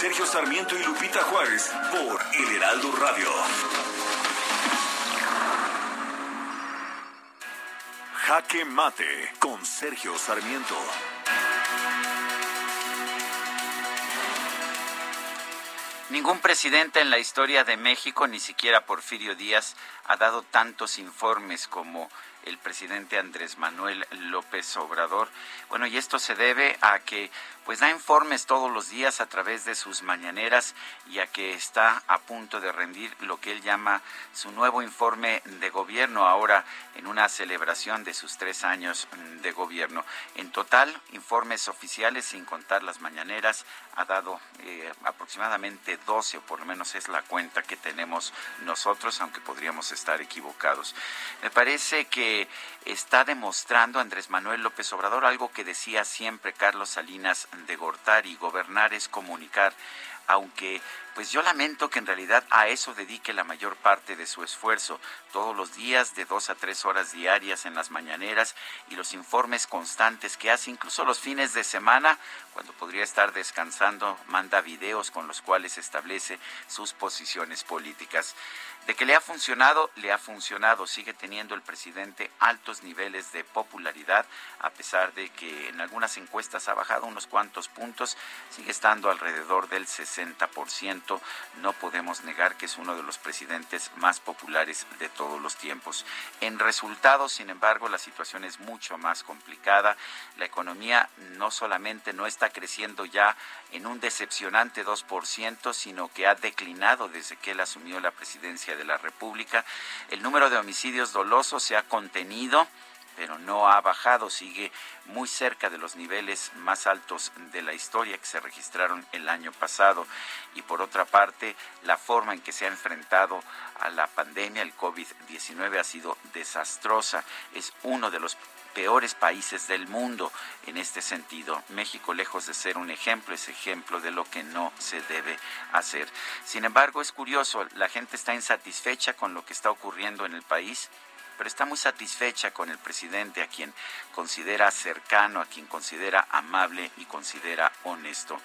Speaker 4: Sergio Sarmiento y Lupita Juárez por El Heraldo Radio. Jaque Mate con Sergio Sarmiento.
Speaker 1: Ningún presidente en la historia de México, ni siquiera Porfirio Díaz, ha dado tantos informes como el presidente Andrés Manuel López Obrador. Bueno, y esto se debe a que pues da informes todos los días a través de sus mañaneras y a que está a punto de rendir lo que él llama su nuevo informe de gobierno ahora en una celebración de sus tres años de gobierno. En total, informes oficiales, sin contar las mañaneras, ha dado eh, aproximadamente 12, o por lo menos es la cuenta que tenemos nosotros, aunque podríamos estar equivocados. Me parece que está demostrando Andrés Manuel López Obrador algo que decía siempre Carlos Salinas de Gortari. Gobernar es comunicar aunque pues yo lamento que en realidad a eso dedique la mayor parte de su esfuerzo, todos los días de dos a tres horas diarias en las mañaneras y los informes constantes que hace, incluso los fines de semana, cuando podría estar descansando, manda videos con los cuales establece sus posiciones políticas. De que le ha funcionado, le ha funcionado. Sigue teniendo el presidente altos niveles de popularidad, a pesar de que en algunas encuestas ha bajado unos cuantos puntos, sigue estando alrededor del 60 60%. No podemos negar que es uno de los presidentes más populares de todos los tiempos. En resultados, sin embargo, la situación es mucho más complicada. La economía no solamente no está creciendo ya en un decepcionante 2%, sino que ha declinado desde que él asumió la presidencia de la República. El número de homicidios dolosos se ha contenido pero no ha bajado, sigue muy cerca de los niveles más altos de la historia que se registraron el año pasado. Y por otra parte, la forma en que se ha enfrentado a la pandemia, el COVID-19, ha sido desastrosa. Es uno de los peores países del mundo en este sentido. México, lejos de ser un ejemplo, es ejemplo de lo que no se debe hacer. Sin embargo, es curioso, la gente está insatisfecha con lo que está ocurriendo en el país pero está muy satisfecha con el presidente a quien considera cercano, a quien considera amable y considera honesto.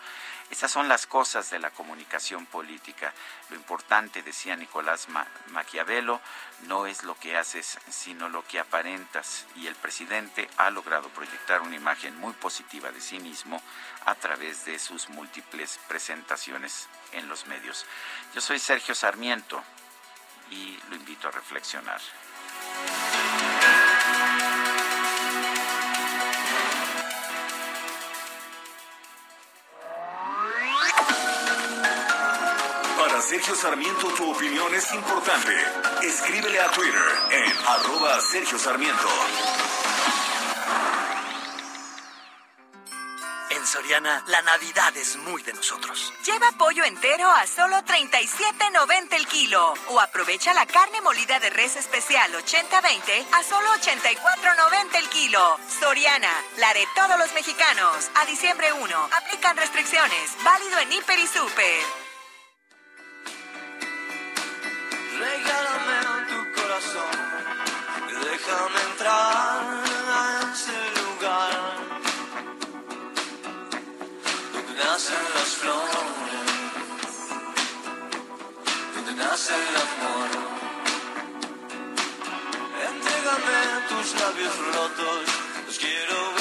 Speaker 1: Esas son las cosas de la comunicación política. Lo importante, decía Nicolás Maquiavelo, no es lo que haces, sino lo que aparentas. Y el presidente ha logrado proyectar una imagen muy positiva de sí mismo a través de sus múltiples presentaciones en los medios. Yo soy Sergio Sarmiento y lo invito a reflexionar.
Speaker 4: Sergio Sarmiento tu opinión es importante. Escríbele a Twitter en arroba Sergio Sarmiento.
Speaker 13: En Soriana, la Navidad es muy de nosotros.
Speaker 14: Lleva pollo entero a solo 37.90 el kilo. O aprovecha la carne molida de res especial 80-20 a solo 84.90 el kilo. Soriana, la de todos los mexicanos. A diciembre 1. Aplican restricciones. Válido en Hiper y Super.
Speaker 15: Regálame tu corazón y déjame entrar a ese lugar donde nacen las flores, donde nace el amor. Entrégame tus labios rotos, los quiero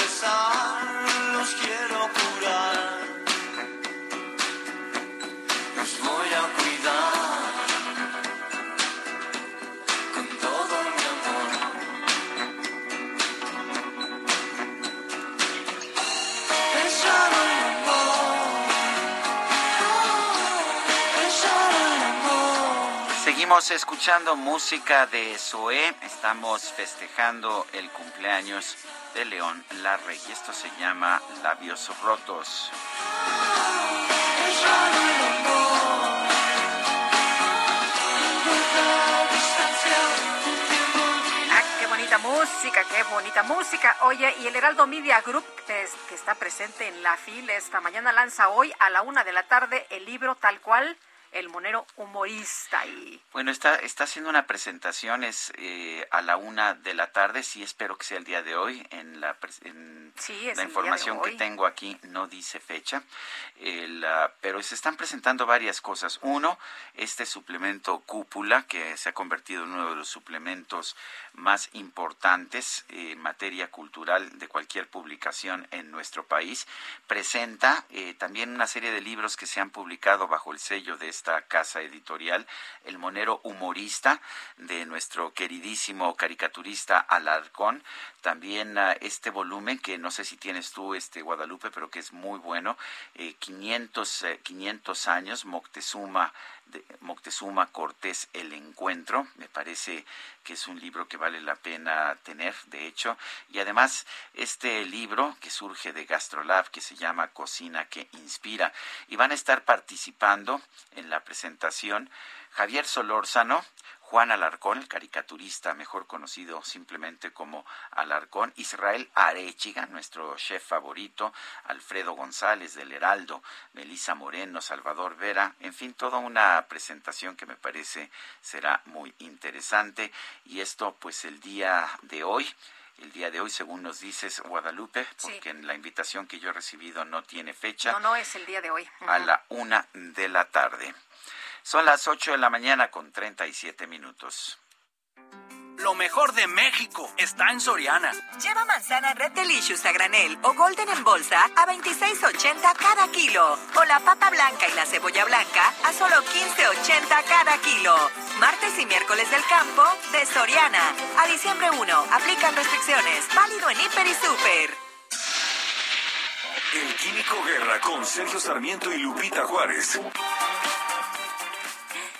Speaker 1: Seguimos escuchando música de Zoé. Estamos festejando el cumpleaños de León Larrey. Y esto se llama Labios Rotos.
Speaker 2: Ah, música, qué bonita música. Oye, y el Heraldo Media Group, que está presente en la fila esta mañana, lanza hoy a la una de la tarde el libro tal cual, El Monero Humorista. Y
Speaker 1: Bueno, está, está haciendo una presentación es, eh, a la una de la tarde, sí espero que sea el día de hoy. En la, en
Speaker 2: Sí, es
Speaker 1: la información que tengo aquí no dice fecha, El, ah, pero se están presentando varias cosas. Uno, este suplemento cúpula, que se ha convertido en uno de los suplementos más importantes en materia cultural de cualquier publicación en nuestro país, presenta eh, también una serie de libros que se han publicado bajo el sello de esta casa editorial, El Monero Humorista, de nuestro queridísimo caricaturista Alarcón, también este volumen que no sé si tienes tú, este Guadalupe, pero que es muy bueno, eh, 500, eh, 500 años, Moctezuma, de, Moctezuma Cortés, El Encuentro, me parece que es un libro que vale la pena tener, de hecho, y además este libro que surge de Gastrolab, que se llama Cocina que Inspira, y van a estar participando en la presentación Javier Solórzano, Juan Alarcón, el caricaturista mejor conocido simplemente como Alarcón, Israel Arechiga, nuestro chef favorito, Alfredo González del Heraldo, Melisa Moreno, Salvador Vera, en fin, toda una presentación que me parece será muy interesante. Y esto pues el día de hoy. El día de hoy, según nos dices, Guadalupe, porque en la invitación que yo he recibido no tiene fecha
Speaker 2: no, no es el día de hoy.
Speaker 1: a la una de la tarde. Son las ocho de la mañana con 37 minutos.
Speaker 25: lo mejor de México está en Soriana.
Speaker 14: Lleva manzana Red Delicious a granel o Golden en bolsa a 26.80 cada kilo. O la papa blanca y la cebolla blanca a solo 15.80 cada kilo. Martes y miércoles del campo de Soriana. A diciembre 1, aplican restricciones. Válido en Hiper y Super.
Speaker 4: El Químico Guerra con Sergio Sarmiento y Lupita Juárez.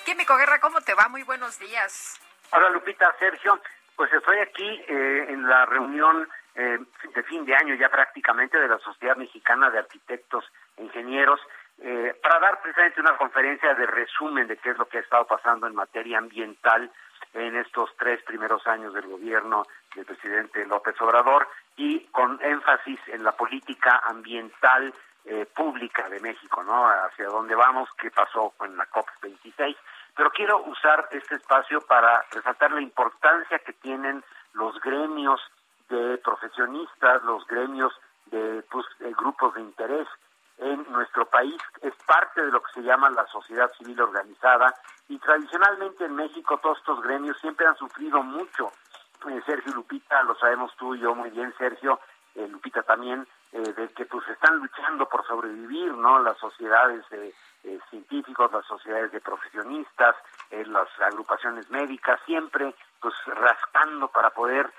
Speaker 2: Químico Guerra, ¿cómo te va? Muy buenos días.
Speaker 26: Hola Lupita, Sergio. Pues estoy aquí eh, en la reunión eh, de fin de año ya prácticamente de la Sociedad Mexicana de Arquitectos e Ingenieros eh, para dar precisamente una conferencia de resumen de qué es lo que ha estado pasando en materia ambiental en estos tres primeros años del gobierno del presidente López Obrador y con énfasis en la política ambiental eh, pública de México, ¿no? Hacia dónde vamos, qué pasó con la COP26. Pero quiero usar este espacio para resaltar la importancia que tienen los gremios de profesionistas, los gremios de, pues, de grupos de interés en nuestro país. Es parte de lo que se llama la sociedad civil organizada y tradicionalmente en México todos estos gremios siempre han sufrido mucho. Eh, Sergio Lupita, lo sabemos tú y yo muy bien, Sergio, eh, Lupita también, eh, de que pues están luchando por sobrevivir, ¿no? Las sociedades de científicos, las sociedades de profesionistas, las agrupaciones médicas, siempre pues rascando para poder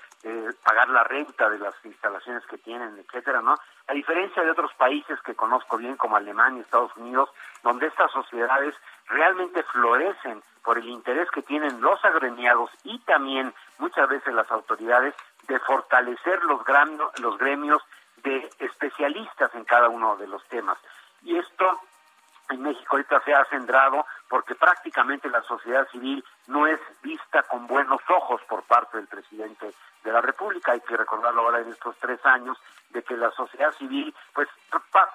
Speaker 26: pagar la renta de las instalaciones que tienen, etcétera, ¿no? A diferencia de otros países que conozco bien como Alemania, Estados Unidos, donde estas sociedades realmente florecen por el interés que tienen los agremiados y también muchas veces las autoridades de fortalecer los, los gremios de especialistas en cada uno de los temas. Y esto en México ahorita se ha centrado porque prácticamente la sociedad civil no es vista con buenos ojos por parte del presidente de la República. Hay que recordarlo ahora en estos tres años de que la sociedad civil, pues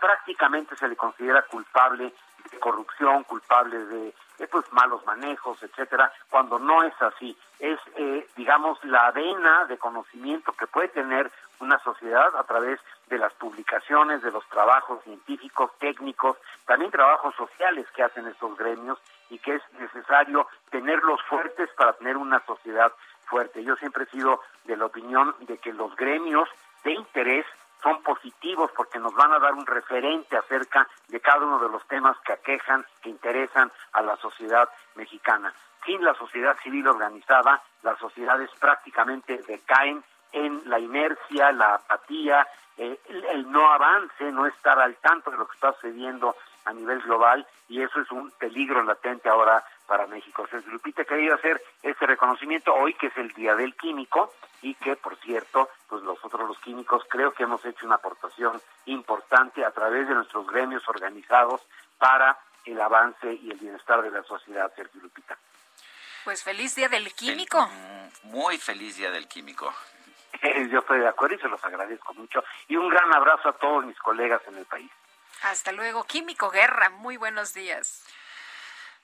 Speaker 26: prácticamente se le considera culpable de corrupción, culpable de pues malos manejos, etcétera, cuando no es así. Es, eh, digamos, la avena de conocimiento que puede tener una sociedad a través de las publicaciones, de los trabajos científicos, técnicos, también trabajos sociales que hacen estos gremios y que es necesario tenerlos fuertes para tener una sociedad fuerte. Yo siempre he sido de la opinión de que los gremios de interés son positivos porque nos van a dar un referente acerca de cada uno de los temas que aquejan, que interesan a la sociedad mexicana. Sin la sociedad civil organizada, las sociedades prácticamente decaen en la inercia, la apatía, eh, el, no avance, no estar al tanto de lo que está sucediendo a nivel global y eso es un peligro latente ahora para México. Se Lupita querido hacer este reconocimiento hoy que es el Día del Químico y que, por cierto, pues nosotros los químicos creo que hemos hecho una aportación importante a través de nuestros gremios organizados para el avance y el bienestar de la sociedad, Sergio Lupita.
Speaker 2: Pues feliz Día del Químico.
Speaker 1: Muy feliz Día del Químico. (laughs)
Speaker 26: Yo estoy de acuerdo y se los agradezco mucho. Y un gran abrazo a todos mis colegas en el país.
Speaker 2: Hasta luego. Químico Guerra, muy buenos días.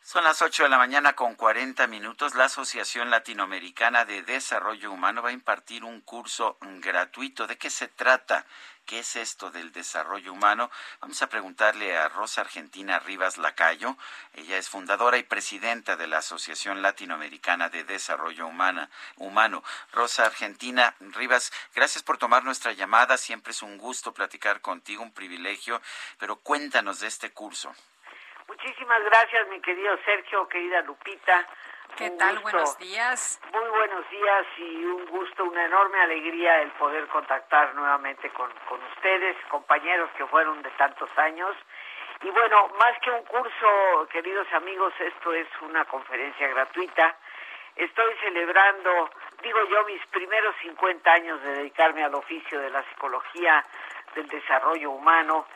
Speaker 1: Son las 8 de la mañana con 40 minutos. La Asociación Latinoamericana de Desarrollo Humano va a impartir un curso gratuito. ¿De qué se trata? ¿Qué es esto del desarrollo humano? Vamos a preguntarle a Rosa Argentina Rivas Lacayo. Ella es fundadora y presidenta de la Asociación Latinoamericana de Desarrollo Humana, Humano. Rosa Argentina Rivas, gracias por tomar nuestra llamada. Siempre es un gusto platicar contigo, un privilegio. Pero cuéntanos de este curso.
Speaker 27: Muchísimas gracias, mi querido Sergio, querida Lupita.
Speaker 2: ¿Qué tal? Buenos días.
Speaker 27: Muy buenos días y un gusto, una enorme alegría el poder contactar nuevamente con, con ustedes, compañeros que fueron de tantos años. Y bueno, más que un curso, queridos amigos, esto es una conferencia gratuita. Estoy celebrando, digo yo, mis primeros 50 años de dedicarme al oficio de la psicología del desarrollo humano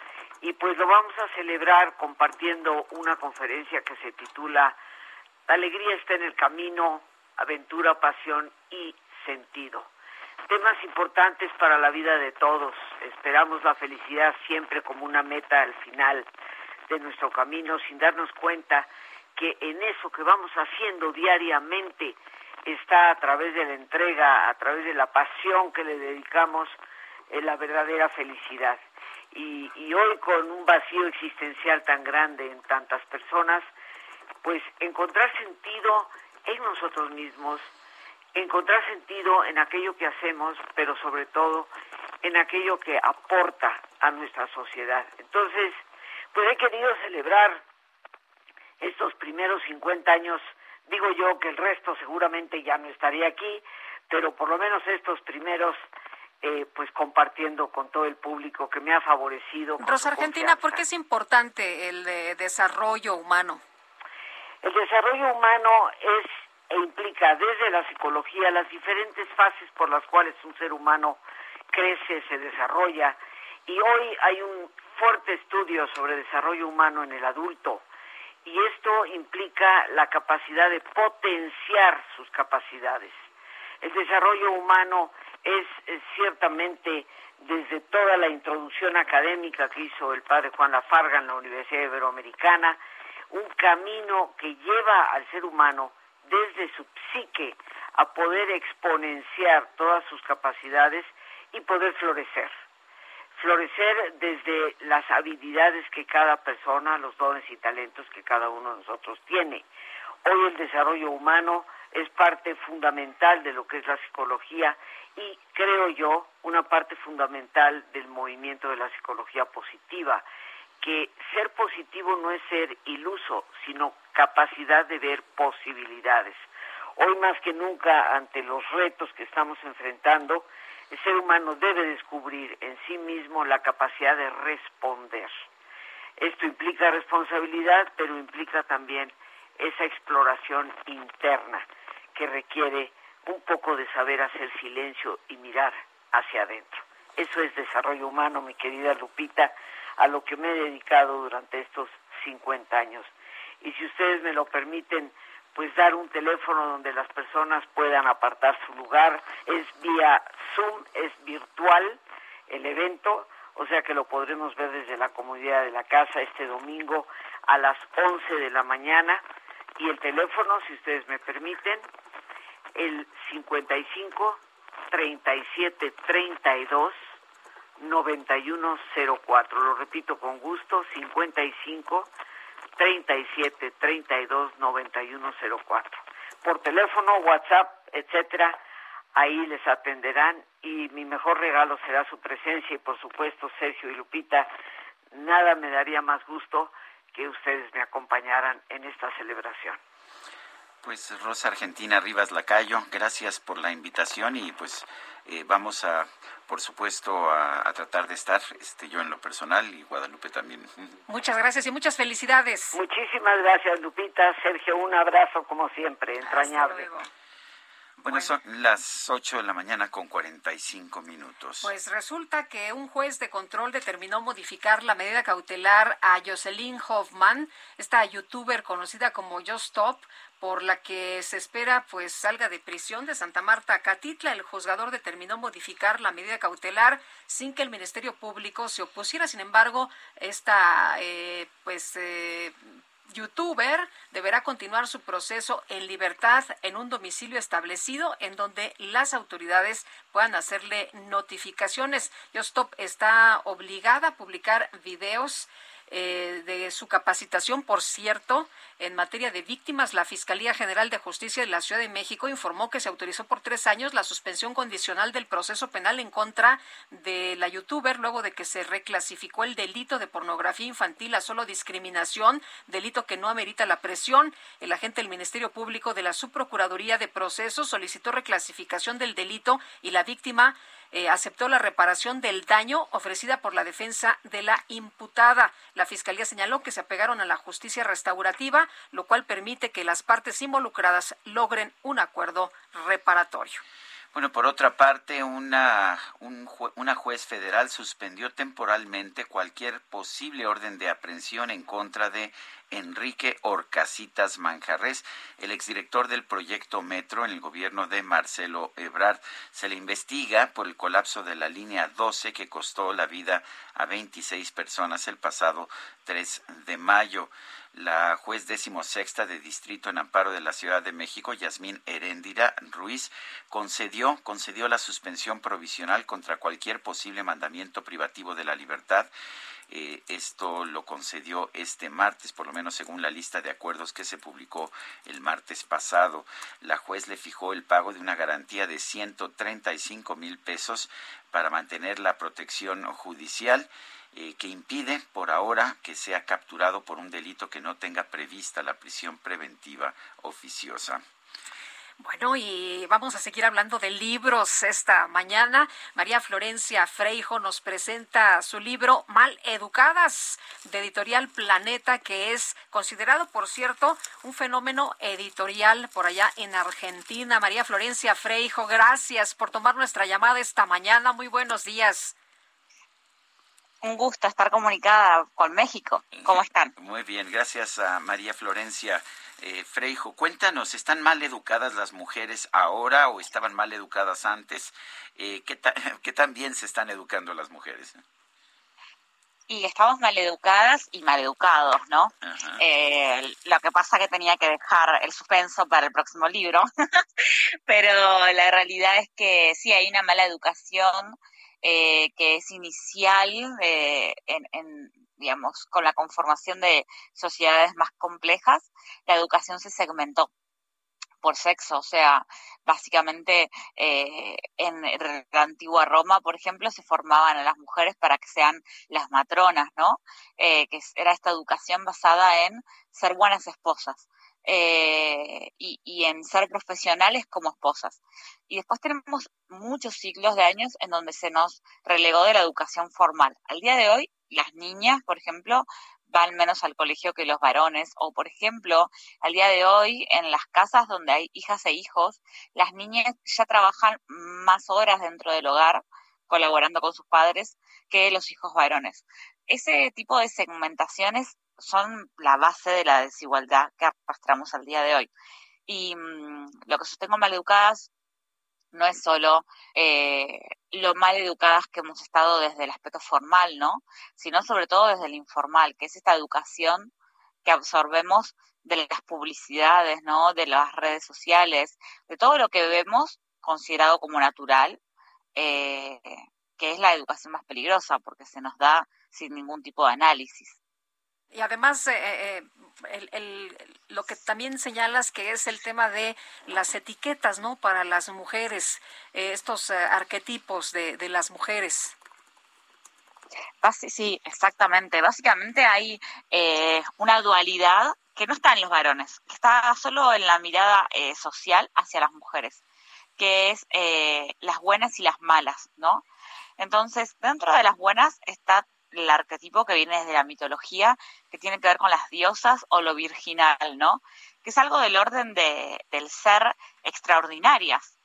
Speaker 27: y pues lo vamos a celebrar compartiendo una conferencia que se titula La alegría está en el camino, aventura, pasión y sentido. Temas importantes para la vida de todos. Esperamos la felicidad siempre como una meta al final de nuestro camino sin darnos cuenta que en eso que vamos haciendo diariamente está a través de la entrega, a través de la pasión que le dedicamos, en la verdadera felicidad y, hoy con un vacío existencial tan grande en tantas personas, pues encontrar sentido en nosotros mismos encontrar sentido en aquello que hacemos, pero sobre todo en aquello que aporta a nuestra sociedad. Entonces, pues he querido celebrar estos primeros 50 años, digo yo que el resto seguramente ya no estaría aquí, pero por lo menos estos primeros eh, pues compartiendo con todo el público que me ha favorecido.
Speaker 2: Rosa Argentina, ¿por qué es importante el desarrollo humano?
Speaker 27: El desarrollo humano es e implica desde la psicología las diferentes fases por las cuales un ser humano crece, se desarrolla. Y hoy hay un fuerte estudio sobre desarrollo humano en el adulto. Y esto implica la capacidad de potenciar sus capacidades. El desarrollo humano es, ciertamente desde toda la introducción académica que hizo el padre Juan Lafarga en la Universidad Iberoamericana, un camino que lleva al ser humano desde su psique a poder exponenciar todas sus capacidades y poder florecer. Florecer desde las habilidades que cada persona, los dones y talentos que cada uno de nosotros tiene. Hoy el desarrollo humano es parte fundamental de lo que es la psicología y creo yo una parte fundamental del movimiento de la psicología positiva, que ser positivo no es ser iluso, sino capacidad de ver posibilidades. Hoy más que nunca, ante los retos que estamos enfrentando, el ser humano debe descubrir en sí mismo la capacidad de responder. Esto implica responsabilidad, pero implica también esa exploración interna que requiere un poco de saber hacer silencio y mirar hacia adentro. Eso es desarrollo humano, mi querida Lupita, a lo que me he dedicado durante estos 50 años. Y si ustedes me lo permiten, pues dar un teléfono donde las personas puedan apartar su lugar. Es vía Zoom, es virtual el evento, o sea que lo podremos ver desde la comunidad de la casa este domingo a las 11 de la mañana. Y el teléfono, si ustedes me permiten, el 55 37 32 9104. Lo repito con gusto, 55 37 32 9104. Por teléfono, WhatsApp, etcétera, ahí les atenderán y mi mejor regalo será su presencia y por supuesto Sergio y Lupita, nada me daría más gusto que ustedes me acompañaran en esta celebración.
Speaker 1: Pues Rosa Argentina Rivas Lacayo, gracias por la invitación y pues eh, vamos a, por supuesto, a, tratar de estar, este, yo en lo personal y Guadalupe también.
Speaker 2: Muchas gracias y muchas felicidades.
Speaker 27: Muchísimas gracias, Lupita. Sergio, un abrazo como siempre, entrañable.
Speaker 1: Bueno, son las 8 de la mañana con 45 minutos.
Speaker 2: Pues resulta que un juez de control determinó modificar la medida cautelar a Jocelyn Hoffman, esta youtuber conocida como Just Stop, por la que se espera pues salga de prisión de Santa Marta Catitla. El juzgador determinó modificar la medida cautelar sin que el Ministerio Público se opusiera. Sin embargo, esta eh, pues eh, youtuber deberá continuar su proceso en libertad en un domicilio establecido en donde las autoridades puedan hacerle notificaciones. Yostop está obligada a publicar videos eh, de su capacitación, por cierto, en materia de víctimas, la Fiscalía General de Justicia de la Ciudad de México informó que se autorizó por tres años la suspensión condicional del proceso penal en contra de la youtuber luego de que se reclasificó el delito de pornografía infantil a solo discriminación, delito que no amerita la presión. El agente del Ministerio Público de la Subprocuraduría de Procesos solicitó reclasificación del delito y la víctima eh, aceptó la reparación del daño ofrecida por la defensa de la imputada. Fiscalía señaló que se apegaron a la justicia restaurativa, lo cual permite que las partes involucradas logren un acuerdo reparatorio.
Speaker 1: Bueno, por otra parte, una, una juez federal suspendió temporalmente cualquier posible orden de aprehensión en contra de Enrique Orcasitas Manjarres, el exdirector del proyecto Metro en el gobierno de Marcelo Ebrard. Se le investiga por el colapso de la línea 12 que costó la vida a 26 personas el pasado 3 de mayo la juez décimo sexta de distrito en amparo de la Ciudad de México, Yasmín Heréndira Ruiz, concedió, concedió la suspensión provisional contra cualquier posible mandamiento privativo de la libertad Eh, esto lo concedió este martes, por lo menos según la lista de acuerdos que se publicó el martes pasado. La juez le fijó el pago de una garantía de 135 mil pesos para mantener la protección judicial. Eh, que impide por ahora que sea capturado por un delito que no tenga prevista la prisión preventiva oficiosa.
Speaker 2: Bueno, y vamos a seguir hablando de libros esta mañana. María Florencia Freijo nos presenta su libro Mal Educadas, de editorial Planeta, que es considerado, por cierto, un fenómeno editorial por allá en Argentina. María Florencia Freijo, gracias por tomar nuestra llamada esta mañana. Muy buenos días.
Speaker 28: Un gusto estar comunicada con México. ¿Cómo están?
Speaker 1: Muy bien, gracias a María Florencia. Eh, Freijo, cuéntanos, ¿están mal educadas las mujeres ahora o estaban mal educadas antes? Eh, ¿qué, (laughs) ¿Qué tan bien se están educando las mujeres?
Speaker 28: y estamos mal educadas y mal educados, ¿no? Eh, lo que pasa que tenía que dejar el suspenso para el próximo libro, (laughs) pero la realidad es que sí hay una mala educación eh, que es inicial eh, en, digamos, con la conformación de sociedades más complejas, la educación se segmentó por sexo, o sea, básicamente eh, en la antigua Roma, por ejemplo, se formaban a las mujeres para que sean las matronas, ¿no? Eh, que era esta educación basada en ser buenas esposas. Eh, y, y, en ser profesionales como esposas. Y después tenemos muchos ciclos de años en donde se nos relegó de la educación formal. Al día de hoy, las niñas, por ejemplo, van menos al colegio que los varones, o por ejemplo, al día de hoy en las casas donde hay hijas e hijos, las niñas ya trabajan más horas dentro del hogar colaborando con sus padres que los hijos varones. Ese tipo de segmentaciones son la base de la desigualdad que arrastramos al día de hoy. Y mm, lo que sostengo maleducadas no es solo eh, lo mal educadas que hemos estado desde el aspecto formal, ¿no? Sino sobre todo desde el informal, que es esta educación que absorbemos de las publicidades, ¿no? De las redes sociales, de todo lo que vemos considerado como natural, eh, que es la educación más peligrosa porque se nos da sin ningún tipo de análisis.
Speaker 2: Y además, eh, eh, lo que también señalas que es el tema de las etiquetas, ¿no? Para las mujeres, eh, estos arquetipos de, las mujeres.
Speaker 28: Sí, exactamente. Básicamente hay una dualidad que no está en los varones, que está solo en la mirada social hacia las mujeres, que es las buenas y las malas, ¿no? Entonces, dentro de las buenas está el arquetipo que viene desde la mitología, que tiene que ver con las diosas o lo virginal, ¿no? Que es algo del orden de, del ser extraordinarias.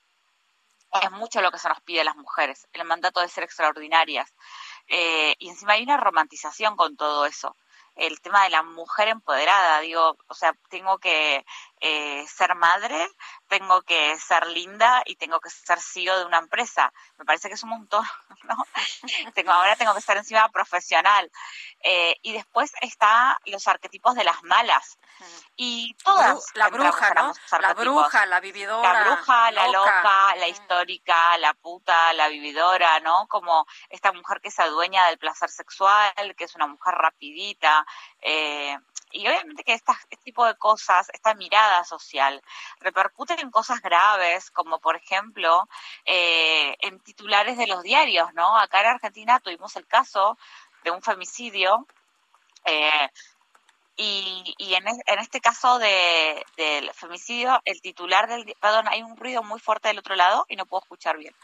Speaker 28: Es mucho lo que se nos pide a las mujeres, el mandato de ser extraordinarias. Eh, y encima hay una romantización con todo eso el tema de la mujer empoderada, digo, o sea, tengo que eh, ser madre, tengo que ser linda y tengo que ser CEO de una empresa. Me parece que es un montón, (laughs) ¿no? tengo, ahora tengo que estar encima profesional. Eh, y después está los arquetipos de las malas. Y todas.
Speaker 2: La bruja, ¿no? La bruja, la vividora.
Speaker 28: La bruja, la loca, la histórica, la puta, la vividora, ¿no? Como esta mujer que se adueña del placer sexual, que es una mujer rapidita. Eh, y obviamente que este tipo de cosas, esta mirada social, repercuten en cosas graves, como por ejemplo eh, en titulares de los diarios, ¿no? Acá en Argentina tuvimos el caso de un femicidio. Eh, y, y en, en, este caso de, del femicidio, el titular del... Perdón, hay un ruido muy fuerte del otro lado y no puedo escuchar bien.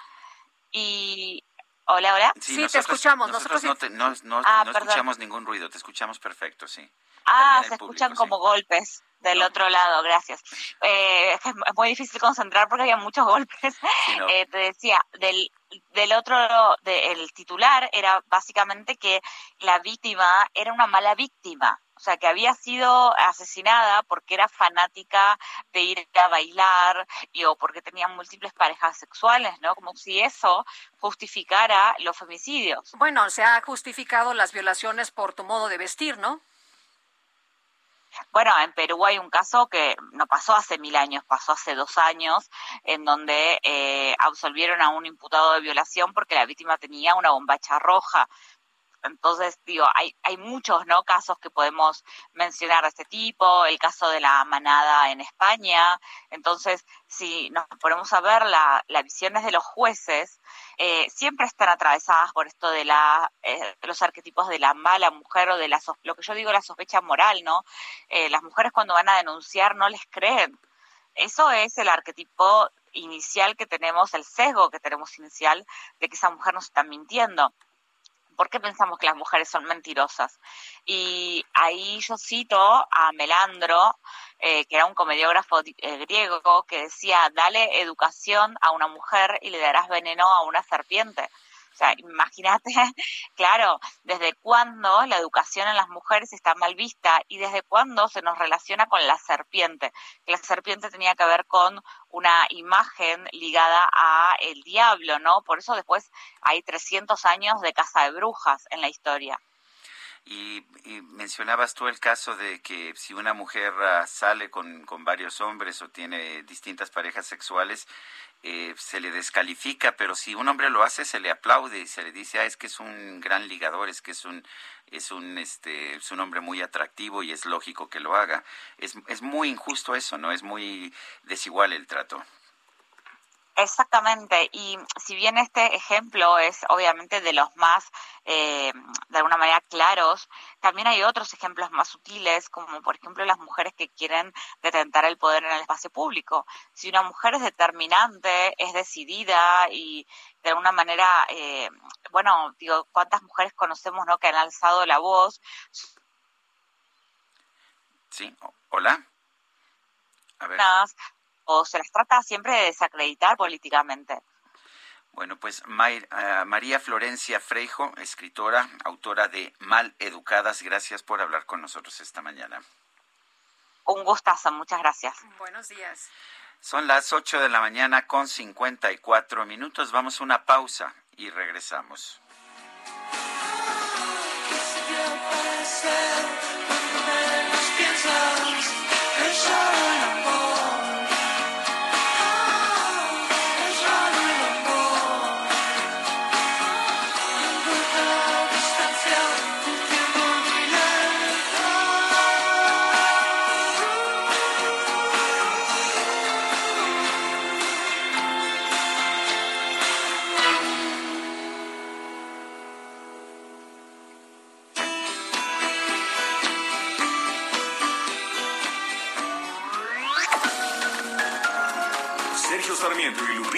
Speaker 28: Y... Hola, hola.
Speaker 2: Sí, te escuchamos.
Speaker 1: Nosotros, no, no, no, ah, no escuchamos ningún ruido, te escuchamos perfecto, sí.
Speaker 28: Ah, se escuchan como golpes del otro lado, gracias. Eh, es muy difícil concentrar porque había muchos golpes. Eh, te decía, del, del otro, de, el titular era básicamente que la víctima era una mala víctima. O sea, que había sido asesinada porque era fanática de ir a bailar y, o porque tenía múltiples parejas sexuales, ¿no? Como si eso justificara los femicidios.
Speaker 2: Bueno, se ha justificado las violaciones por tu modo de vestir, ¿no?
Speaker 28: Bueno, en Perú hay un caso que no pasó hace mil años, pasó hace dos años, en donde eh, absolvieron a un imputado de violación porque la víctima tenía una bombacha roja. Entonces, digo, hay, hay muchos ¿no? casos que podemos mencionar de este tipo, el caso de la manada en España. Entonces, si nos ponemos a ver la, las visiones de los jueces, eh, siempre están atravesadas por esto de la, eh, los arquetipos de la mala mujer o de la, lo que yo digo, la sospecha moral, ¿no? Eh, las mujeres cuando van a denunciar no les creen. Eso es el arquetipo inicial que tenemos, el sesgo que tenemos inicial de que esa mujer nos está mintiendo. ¿Por qué pensamos que las mujeres son mentirosas? Y ahí yo cito a Melandro, eh, que era un comediógrafo eh, griego, que decía, dale educación a una mujer y le darás veneno a una serpiente. O sea, imagínate, (laughs) claro, desde cuándo la educación en las mujeres está mal vista y desde cuándo se nos relaciona con la serpiente. La serpiente tenía que ver con una imagen ligada a el diablo, ¿no? Por eso después hay 300 años de casa de brujas en la historia.
Speaker 1: Y, mencionabas tú el caso de que si una mujer ah, sale con, con varios hombres o tiene distintas parejas sexuales, eh, se le descalifica, pero si un hombre lo hace, se le aplaude y se le dice, ah, es que es un gran ligador, es que es un, es un, este, es un hombre muy atractivo y es lógico que lo haga. Es, es muy injusto eso, ¿no? Es muy desigual el trato.
Speaker 28: Exactamente, y si bien este ejemplo es obviamente de los más, eh, de alguna manera, claros, también hay otros ejemplos más sutiles, como por ejemplo las mujeres que quieren detentar el poder en el espacio público. Si una mujer es determinante, es decidida y de alguna manera, eh, bueno, digo, ¿cuántas mujeres conocemos no que han alzado la voz?
Speaker 1: Sí, hola. A ver
Speaker 28: o se las trata siempre de desacreditar políticamente.
Speaker 1: Bueno, pues eh, María Florencia Freijo, escritora, autora de Mal Educadas, gracias por hablar con nosotros esta mañana.
Speaker 28: Un gustazo, muchas gracias.
Speaker 2: Buenos días.
Speaker 1: Son las 8 de la mañana con 54 minutos. Vamos a una pausa y regresamos.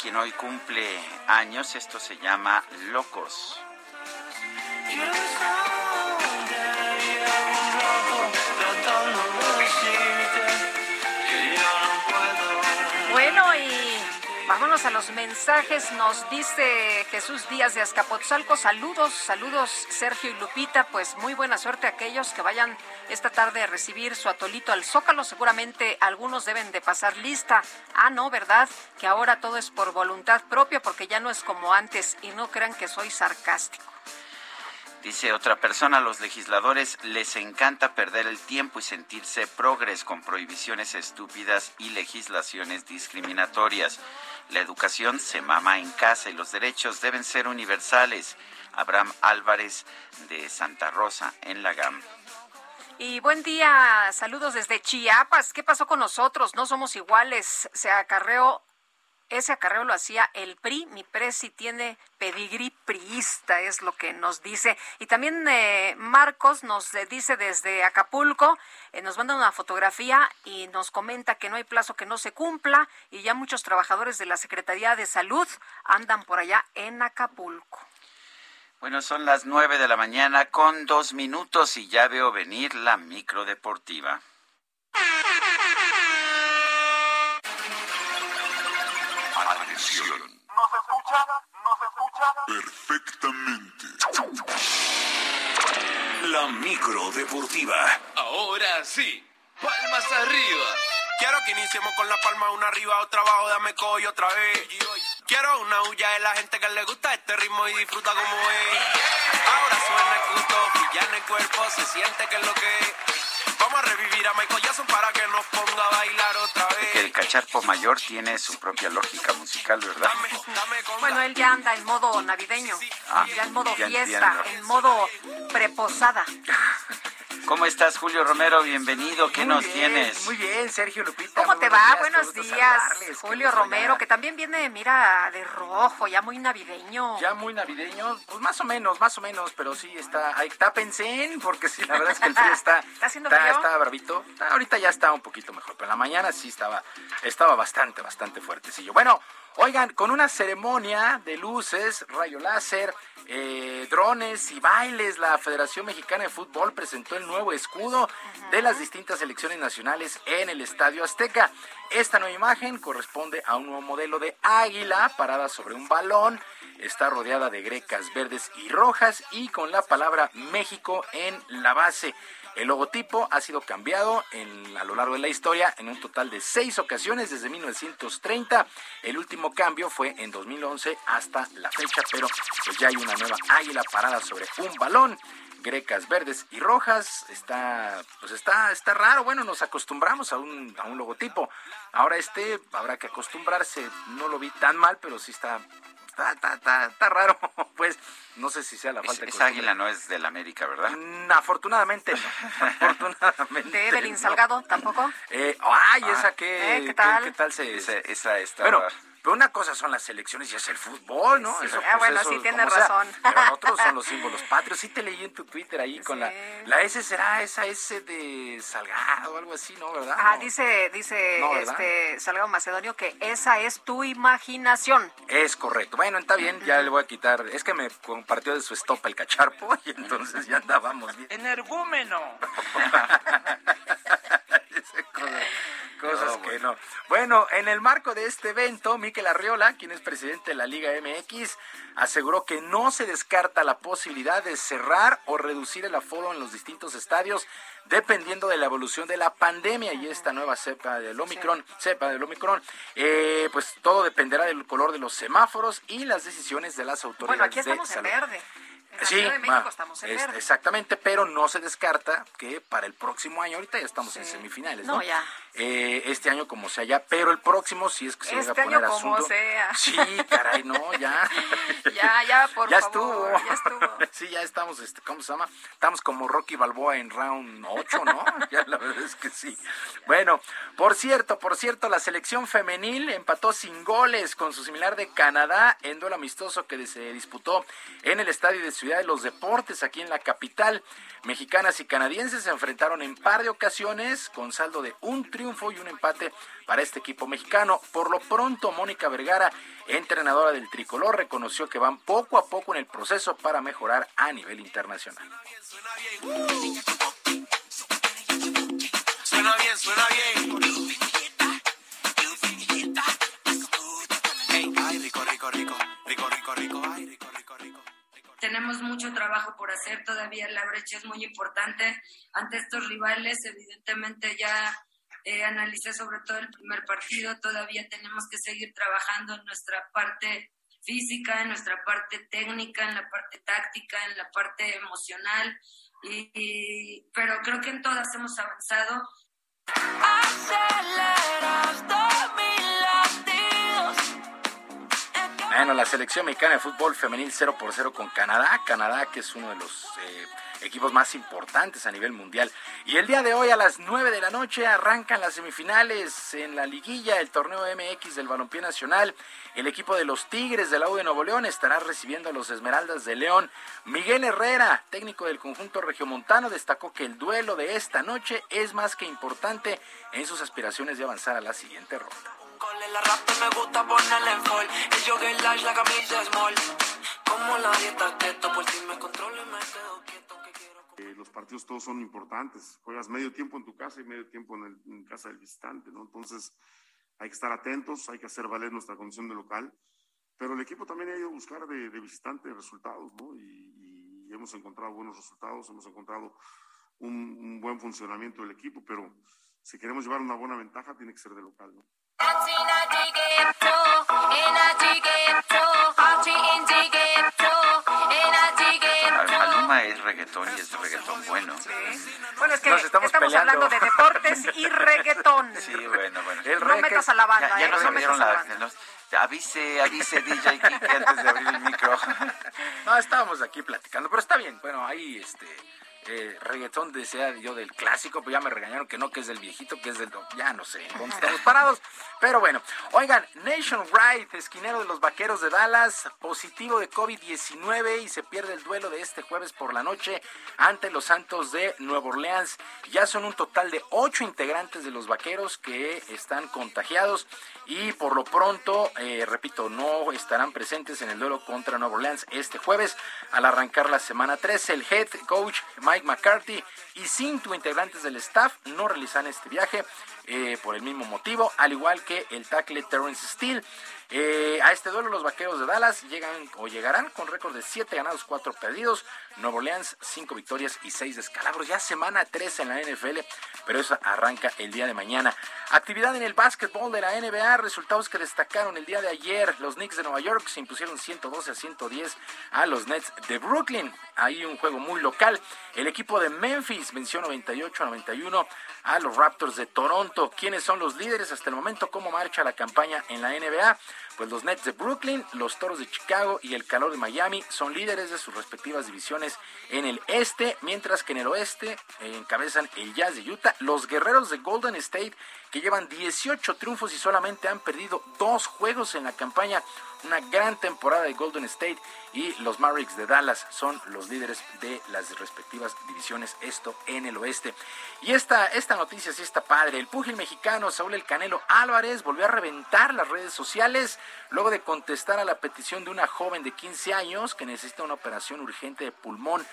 Speaker 1: Quien hoy cumple años. Esto se llama Locos.
Speaker 2: Vámonos a los mensajes. Nos dice Jesús Díaz de Azcapotzalco. Saludos, saludos Sergio y Lupita. Pues muy buena suerte a aquellos que vayan esta tarde a recibir su atolito al Zócalo. Seguramente algunos deben de pasar lista. Ah, no, ¿verdad? Que ahora todo es por voluntad propia porque ya no es como antes y no crean que soy sarcástico.
Speaker 1: Dice otra persona, los legisladores les encanta perder el tiempo y sentirse progres con prohibiciones estúpidas y legislaciones discriminatorias. La educación se mama en casa y los derechos deben ser universales. Abraham Álvarez de Santa Rosa en la GAM.
Speaker 2: Y buen día, saludos desde Chiapas. ¿Qué pasó con nosotros? No somos iguales. Se acarreó ese acarreo lo hacía el PRI, mi presi tiene pedigrí priista, es lo que nos dice. Y también eh, Marcos nos dice desde Acapulco, eh, nos manda una fotografía y nos comenta que no hay plazo que no se cumpla y ya muchos trabajadores de la Secretaría de Salud andan por allá en Acapulco.
Speaker 1: Bueno, son las nueve de la mañana con dos minutos y ya veo venir la micro deportiva.
Speaker 4: Atención.
Speaker 29: ¿Nos escucha? ¿Nos escucha?
Speaker 4: Perfectamente. La micro deportiva.
Speaker 29: Ahora sí. Palmas arriba. Quiero que iniciemos con la palma una arriba, otra abajo, dame coy otra vez. Quiero una huya de la gente que le gusta este ritmo y disfruta como es. Ahora suena el gusto, ya en el cuerpo se siente que es lo que es. Vamos a revivir a Michael Jackson para que nos ponga a bailar otra vez.
Speaker 1: Que el cacharpo mayor tiene su propia lógica musical, ¿verdad?
Speaker 2: Bueno, él ya anda en modo navideño,
Speaker 1: Ah,
Speaker 2: ya en modo
Speaker 1: ya
Speaker 2: fiesta,
Speaker 1: entiendo.
Speaker 2: en modo preposada. (laughs)
Speaker 1: ¿Cómo estás, Julio Romero? Bienvenido. ¿Qué
Speaker 30: Muy
Speaker 1: nos
Speaker 30: bien,
Speaker 1: tienes?
Speaker 30: Muy bien, Sergio Lupita.
Speaker 2: ¿Cómo te va?
Speaker 30: buenos
Speaker 2: días, Julio Romero, que también viene, mira, de rojo, ya muy navideño.
Speaker 30: Ya muy navideño, pues más o menos, más o menos, pero sí está, ahí tápense, porque sí, la verdad es que el frío está, (laughs)
Speaker 2: ¿Está haciendo
Speaker 30: está,
Speaker 2: frío?
Speaker 30: está bravito. Está- ahorita ya está un poquito mejor, pero en la mañana sí estaba, estaba bastante, bastante fuertecillo. Bueno, oigan, con una ceremonia de luces, rayo láser, eh, drones y bailes, la Federación Mexicana de Fútbol presentó el nuevo escudo de las distintas selecciones nacionales en el Estadio Azteca. Esta nueva imagen corresponde a un nuevo modelo de águila parada sobre un balón. Está rodeada de grecas verdes y rojas y con la palabra México en la base. El logotipo ha sido cambiado en- a lo largo de la historia en un total de seis ocasiones desde 1930. El último cambio fue en 2011 hasta la fecha, pero pues ya hay una nueva águila parada sobre un balón. Grecas verdes y rojas, está, pues está, está raro. Bueno, nos acostumbramos a un, a un logotipo. Ahora este habrá que acostumbrarse. No lo vi tan mal, pero sí está, está, está, está, está raro. (laughs) Pues no sé si sea la
Speaker 1: Es-
Speaker 30: falta de
Speaker 1: esa
Speaker 30: costumbre.
Speaker 1: águila no es del América, ¿verdad?
Speaker 30: Mm, Afortunadamente no. (laughs) Afortunadamente.
Speaker 2: ¿De Evelyn
Speaker 30: no.
Speaker 2: Salgado tampoco?
Speaker 30: Eh, ay,
Speaker 1: Ah.
Speaker 30: esa que.
Speaker 2: Eh, ¿qué tal?
Speaker 30: ¿Qué, tal se.?
Speaker 1: Esa, esa está.
Speaker 30: Bueno, pero una cosa son las selecciones y es el fútbol, ¿no?
Speaker 2: Sí.
Speaker 30: Eso,
Speaker 2: Ah, bueno, sí, tienes
Speaker 30: sea.
Speaker 2: razón.
Speaker 30: Pero (laughs) otros son los símbolos patrios. Sí te leí en tu Twitter ahí con la. La S será esa S de Salgado o algo así, ¿no? ¿Verdad?
Speaker 2: Ah,
Speaker 30: No.
Speaker 2: dice, dice
Speaker 30: No,
Speaker 2: este Salgado Macedonio que esa es tu imaginación.
Speaker 30: Es correcto. Bueno, está bien, ya le voy a quitar. Es que me compartió de su estopa el cacharpo y entonces ya andábamos bien.
Speaker 29: Energúmeno. (laughs)
Speaker 30: cosas, que no. Bueno, en el marco de este evento, Miquel Arriola, quien es presidente de la Liga MX, aseguró que no se descarta la posibilidad de cerrar o reducir el aforo en los distintos estadios dependiendo de la evolución de la pandemia y esta nueva cepa del Omicron, cepa del Omicron, eh, pues todo dependerá del color de los semáforos y las decisiones de las autoridades
Speaker 2: Bueno, aquí
Speaker 30: de
Speaker 2: en
Speaker 30: salud.
Speaker 2: verde. En la
Speaker 30: Sí,
Speaker 2: Ciudad de México
Speaker 30: va,
Speaker 2: estamos en
Speaker 30: es-
Speaker 2: verde.
Speaker 30: exactamente, pero no se descarta que para el próximo año, ahorita ya estamos en semifinales, ¿no?
Speaker 2: No, ya.
Speaker 30: Eh, este año como sea ya, pero el próximo si es que se llega
Speaker 2: Este
Speaker 30: a poner
Speaker 2: año como
Speaker 30: asunto.
Speaker 2: sea.
Speaker 30: Sí, caray, no, ya. (laughs)
Speaker 2: Ya, ya, por
Speaker 30: ya
Speaker 2: favor,
Speaker 30: estuvo.
Speaker 2: ya estuvo. (laughs)
Speaker 30: Sí, ya estamos, este, ¿cómo se llama? Estamos como Rocky Balboa en round 8, ¿no? (laughs) ya la verdad es que sí. Bueno, por cierto, por cierto, la selección femenil empató sin goles con su similar de Canadá en duelo amistoso que se disputó en el Estadio de Ciudad de los Deportes, aquí en la capital. Mexicanas y canadienses se enfrentaron en par de ocasiones con saldo de un triunfo y un empate para este equipo mexicano. Por lo pronto, Mónica Vergara, entrenadora del tricolor, reconoció que van poco a poco en el proceso para mejorar a nivel internacional.
Speaker 29: Suena bien, suena bien. rico, rico, ay, rico, rico, rico.
Speaker 31: Tenemos mucho trabajo por hacer, todavía la brecha es muy importante ante estos rivales. Evidentemente ya eh, analicé sobre todo el primer partido, todavía tenemos que seguir trabajando en nuestra parte física, en nuestra parte técnica, en la parte táctica, en la parte emocional, y, y- pero creo que en todas hemos avanzado.
Speaker 30: Bueno, la selección mexicana de fútbol femenil 0 por 0 con Canadá. Canadá, que es uno de los eh, equipos más importantes a nivel mundial. Y el día de hoy a las 9 de la noche arrancan las semifinales en la liguilla, el torneo MX del Balompié Nacional. El equipo de los Tigres del Audio de Nuevo León estará recibiendo a los Esmeraldas de León. Miguel Herrera, técnico del conjunto regiomontano, destacó que el duelo de esta noche es más que importante en sus aspiraciones de avanzar a la siguiente ronda.
Speaker 15: La rap me gusta ponerle en fall. El la camisa small. Como la dieta keto, por si me controlo me quedo quieto.
Speaker 32: Eh, los partidos todos son importantes. Juegas medio tiempo en tu casa y medio tiempo en, el- en casa del visitante, ¿no? Entonces hay que estar atentos, hay que hacer valer nuestra condición de local. Pero el equipo también ha ido a buscar de, de visitante resultados, ¿no? Y, y hemos encontrado buenos resultados, hemos encontrado un, un buen funcionamiento del equipo, pero si queremos llevar una buena ventaja, tiene que ser de local, ¿no?
Speaker 1: Es reggaetón y es reggaetón bueno.
Speaker 2: Bueno, es que
Speaker 30: Nos estamos
Speaker 2: hablando de deportes y (laughs) reggaetón.
Speaker 1: Sí, bueno, bueno.
Speaker 30: El
Speaker 2: No metas a la banda,
Speaker 1: Ya, ya
Speaker 2: ¿eh?
Speaker 1: nos
Speaker 2: No
Speaker 1: abrieron
Speaker 2: metas a la
Speaker 1: la...
Speaker 2: banda.
Speaker 1: nos- avise, avise DJ Kike antes de abrir el micro. (laughs)
Speaker 30: No, estábamos aquí platicando, pero está bien. Bueno, ahí este eh, reggaetón decía yo del clásico, pues ya me regañaron que no, que es del viejito, que es del... Ya no sé, dónde estamos (laughs) parados. Pero bueno, oigan, Nation Wright, esquinero de los Vaqueros de Dallas, positivo de COVID-19 y se pierde el duelo de este jueves por la noche ante los Santos de Nueva Orleans. Ya son un total de ocho integrantes de los Vaqueros que están contagiados y por lo pronto, eh, repito, no estarán presentes en el duelo contra Nueva Orleans este jueves al arrancar la semana 13. El head coach Mike McCarthy y cinco integrantes del staff no realizan este viaje eh, por el mismo motivo, al igual que el tackle Terrence Steele. Eh, a este duelo los vaqueros de Dallas llegan o llegarán con récord de 7 ganados, 4 perdidos. Nueva Orleans 5 victorias y 6 descalabros. Ya semana 13 en la NFL, pero eso arranca el día de mañana. Actividad en el básquetbol de la NBA, resultados que destacaron el día de ayer. Los Knicks de Nueva York se impusieron 112 a 110 a los Nets de Brooklyn. Ahí un juego muy local. El equipo de Memphis venció 98 a 91 a los Raptors de Toronto. ¿Quiénes son los líderes hasta el momento? ¿Cómo marcha la campaña en la NBA? Pues los Nets de Brooklyn, los Toros de Chicago y el Calor de Miami son líderes de sus respectivas divisiones en el este, mientras que en el oeste eh, encabezan el Jazz de Utah, los Guerreros de Golden State que llevan 18 triunfos y solamente han perdido dos juegos en la campaña. Una gran temporada de Golden State y los Mavericks de Dallas son los líderes de las respectivas divisiones, esto en el oeste. Y esta, esta noticia sí está padre. El púgil mexicano Saúl El Canelo Álvarez volvió a reventar las redes sociales luego de contestar a la petición de una joven de 15 años que necesita una operación urgente de pulmón.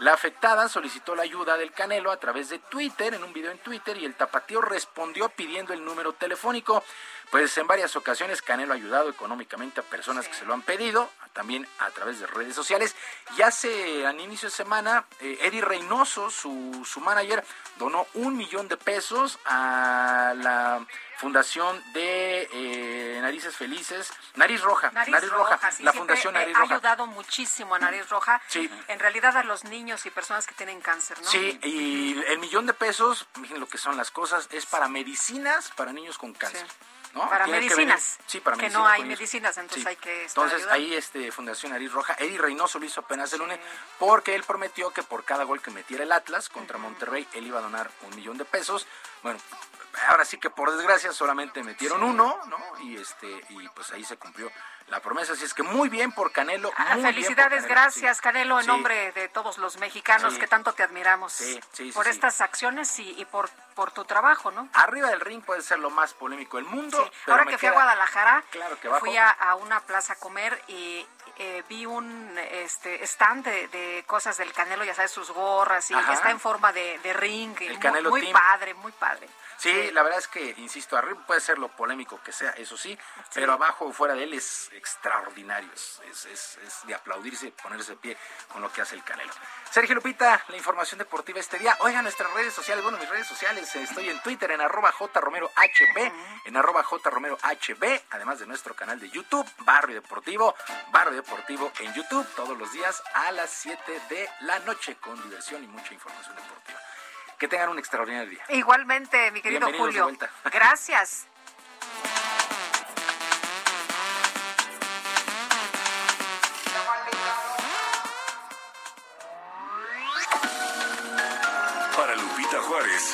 Speaker 30: La afectada solicitó la ayuda del Canelo a través de Twitter, en un video en Twitter, y el tapatío respondió pidiendo el número telefónico. Pues en varias ocasiones Canelo ha ayudado económicamente a personas que se lo han pedido, también a través de redes sociales. Y hace al inicio de semana, eh, Eddie Reynoso, su, su manager, donó un millón de pesos a la Fundación de eh, Narices Felices, Nariz Roja,
Speaker 2: Nariz, Roja, sí,
Speaker 30: la Fundación Nariz
Speaker 2: ha
Speaker 30: Roja.
Speaker 2: ayudado muchísimo a Nariz Roja.
Speaker 30: Sí.
Speaker 2: En realidad a los niños y personas que tienen cáncer, ¿no?
Speaker 30: Sí, y el millón de pesos, miren lo que son las cosas, es para medicinas para niños con cáncer. ¿No?
Speaker 2: Para medicinas.
Speaker 30: venir- sí, para
Speaker 2: que no hay medicinas, entonces
Speaker 30: Sí.
Speaker 2: hay que estar
Speaker 30: Entonces
Speaker 2: ayudando.
Speaker 30: ahí este Fundación Nariz Roja, Eddie Reynoso lo hizo apenas el lunes porque él prometió que por cada gol que metiera el Atlas contra Monterrey él iba a donar un millón de pesos. Bueno, ahora sí que por desgracia solamente metieron uno, ¿no? Y este y pues ahí se cumplió la promesa. Así es que muy bien por Canelo.
Speaker 2: Ah,
Speaker 30: muy bien por
Speaker 2: felicidades,
Speaker 30: Canelo,
Speaker 2: gracias. Canelo, en
Speaker 30: Sí.
Speaker 2: nombre de todos los mexicanos
Speaker 30: Sí.
Speaker 2: que tanto te admiramos
Speaker 30: Sí,
Speaker 2: por estas acciones y, y por, por tu trabajo, ¿no?
Speaker 30: Arriba del ring puede ser lo más polémico del mundo.
Speaker 2: Ahora que fui a Guadalajara,
Speaker 30: Claro que bajo.
Speaker 2: fui a, a una plaza a comer y eh, vi un este stand de, de cosas del Canelo, ya sabes, sus gorras y
Speaker 30: Ajá.
Speaker 2: está en forma de, de ring.
Speaker 30: El
Speaker 2: muy-
Speaker 30: Canelo
Speaker 2: muy
Speaker 30: Team.
Speaker 2: padre, muy padre.
Speaker 30: Sí, la verdad es que, insisto, arriba puede ser lo polémico que sea, eso sí, pero abajo, fuera de él, es extraordinario. Es, es, es, de aplaudirse, ponerse de pie con lo que hace el Canelo. Sergio Lupita, la información deportiva este día. Oigan nuestras redes sociales, bueno, mis redes sociales, estoy en Twitter en arroba jromerohb, en arroba jromerohb, además de nuestro canal de YouTube, Barrio Deportivo, Barrio Deportivo en YouTube, todos los días a las 7 de la noche con diversión y mucha información deportiva. Que tengan un extraordinario día.
Speaker 2: Igualmente, mi querido Julio. (laughs) Gracias.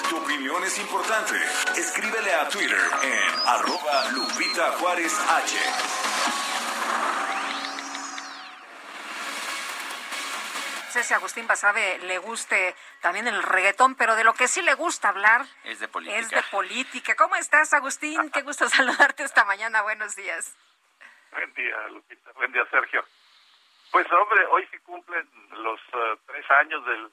Speaker 4: Tu opinión es importante. Escríbele a Twitter en arroba Lupita Juárez H.
Speaker 2: sé si a Agustín Basabe le guste también el reggaetón, pero de lo que sí le gusta hablar
Speaker 1: es de política.
Speaker 2: Es de política. ¿Cómo estás, Agustín? Qué gusto (laughs) saludarte esta mañana. Buenos días.
Speaker 20: Buen día, Lupita. Buen día, Sergio. Pues, hombre, hoy se cumplen los eh, tres años del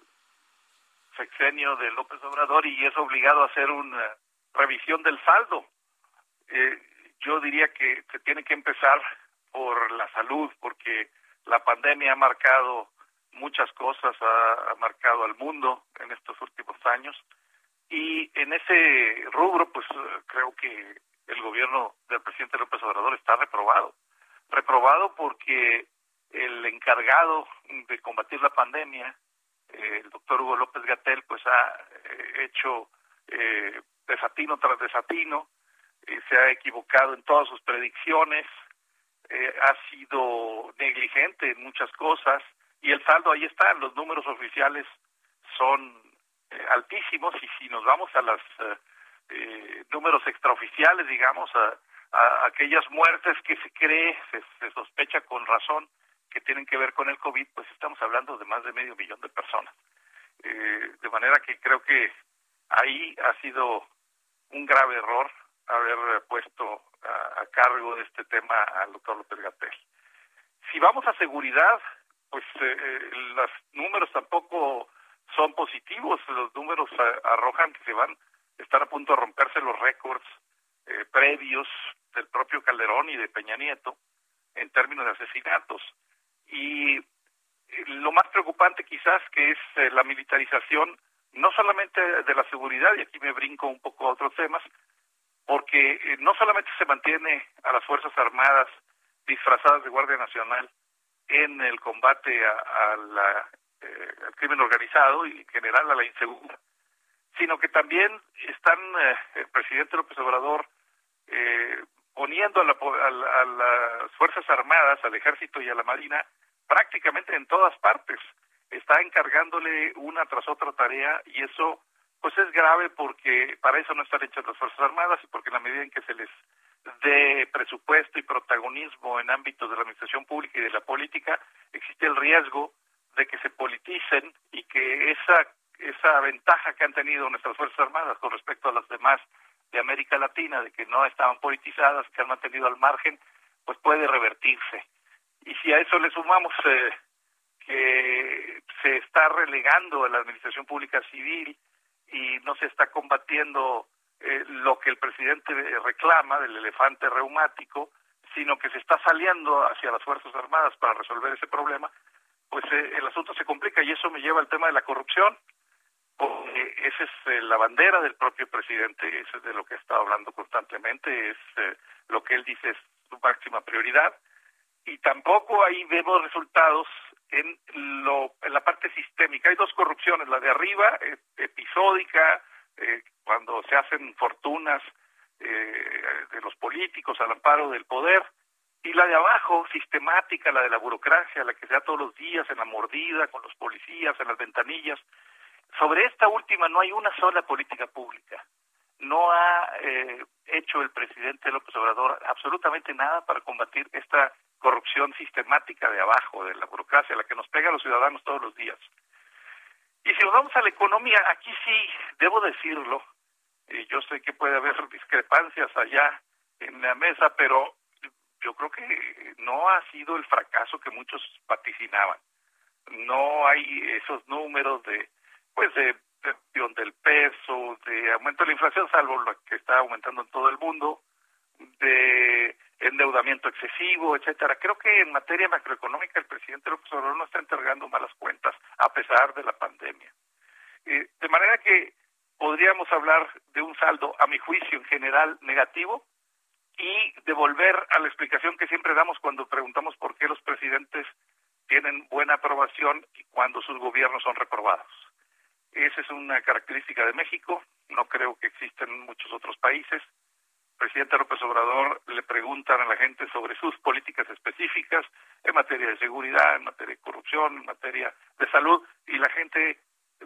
Speaker 20: sexenio de López Obrador y es obligado a hacer una revisión del saldo. Eh, yo diría que se tiene que empezar por la salud, porque la pandemia ha marcado muchas cosas, ha, marcado al mundo en estos últimos años y en ese rubro, pues creo que el gobierno del presidente López Obrador está reprobado. Reprobado porque el encargado de combatir la pandemia el doctor Hugo López Gatel pues ha eh, hecho eh, desatino tras desatino, eh, se ha equivocado en todas sus predicciones, ha sido negligente en muchas cosas y el saldo ahí está, los números oficiales son altísimos y si nos vamos a los números extraoficiales, digamos, a, aquellas muertes que se cree, se sospecha con razón, que tienen que ver con el COVID, pues estamos hablando de más de medio millón de personas. Eh, de manera que creo que ahí ha sido un grave error haber puesto a, cargo de este tema al doctor López Gatel. Si vamos a seguridad, pues eh, eh, los números tampoco son positivos, los números arrojan que se van, están a punto de romperse los récords previos del propio Calderón y de Peña Nieto en términos de asesinatos. Y eh, lo más preocupante quizás que es eh, la militarización, no solamente de la seguridad, y aquí me brinco un poco a otros temas, porque eh, no solamente se mantiene a las Fuerzas Armadas disfrazadas de Guardia Nacional en el combate a, la, al crimen organizado y en general a la inseguridad, sino que también están el presidente López Obrador eh, poniendo a, las Fuerzas Armadas, al Ejército y a la Marina prácticamente en todas partes. Está encargándole una tras otra tarea y eso pues es grave porque para eso no están hechas las Fuerzas Armadas y porque en la medida en que se les dé presupuesto y protagonismo en ámbitos de la administración pública y de la política, existe el riesgo de que se politicen y que esa esa ventaja que han tenido nuestras Fuerzas Armadas con respecto a las demás de América Latina, de que no estaban politizadas, que han mantenido al margen, pues puede revertirse. Y si a eso le sumamos eh, que se está relegando a la administración pública civil y no se está combatiendo eh, lo que el presidente reclama del elefante reumático, sino que se está saliendo hacia las Fuerzas Armadas para resolver ese problema, pues eh, el asunto se complica y eso me lleva al tema de la corrupción porque esa es eh, la bandera del propio presidente, eso es de lo que ha estado hablando constantemente, es eh, lo que él dice es su máxima prioridad, y tampoco ahí vemos resultados en, lo, en la parte sistémica. Hay dos corrupciones, la de arriba, eh, cuando se hacen fortunas de los políticos al amparo del poder, y la de abajo, sistemática, la de la burocracia, la que se da todos los días en la mordida, con los policías, en las ventanillas, sobre esta última no hay una sola política pública. No ha eh, hecho el presidente López Obrador absolutamente nada para combatir esta corrupción sistemática de abajo, de la burocracia, la que nos pega a los ciudadanos todos los días. Y si nos vamos a la economía, aquí sí, debo decirlo, eh, yo sé que puede haber discrepancias allá en la mesa, pero yo creo que no ha sido el fracaso que muchos vaticinaban. No hay esos números de pues de del peso, de aumento de la inflación, salvo lo que está aumentando en todo el mundo, de endeudamiento excesivo, etcétera. Creo que en materia macroeconómica el presidente López Obrador no está entregando malas cuentas a pesar de la pandemia. Eh, de manera que podríamos hablar de un saldo, a mi juicio, en general negativo y devolver a la explicación que siempre damos cuando preguntamos por qué los presidentes tienen buena aprobación y cuando sus gobiernos son reprobados. Esa es una característica de México, no creo que exista en muchos otros países. Presidente López Obrador le preguntan a la gente sobre sus políticas específicas en materia de seguridad, en materia de corrupción, en materia de salud, y la gente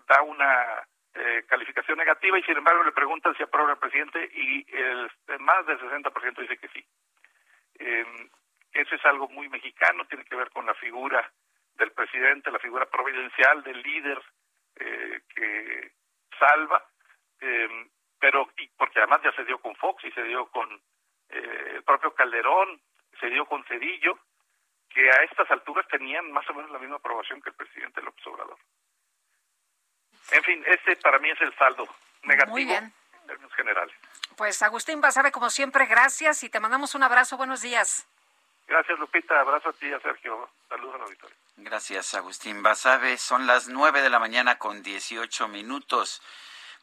Speaker 20: da una eh, calificación negativa y sin embargo le preguntan si aprueba el presidente y el, más del 60% dice que sí. Eh, eso es algo muy mexicano, tiene que ver con la figura del presidente, la figura providencial del líder eh, que salva, eh, pero y porque además ya se dio con Fox y se dio con eh, el propio Calderón, se dio con Cedillo, que a estas alturas tenían más o menos la misma aprobación que el presidente López Obrador. En fin, ese para mí es el saldo negativo en términos generales.
Speaker 2: Pues Agustín Basabe, como siempre, gracias y te mandamos un abrazo. Buenos días.
Speaker 20: Gracias, Lupita. Abrazo a ti y a Sergio. Saludos a la auditorio.
Speaker 1: Gracias, Agustín Basabe. Son las nueve de la mañana con dieciocho minutos.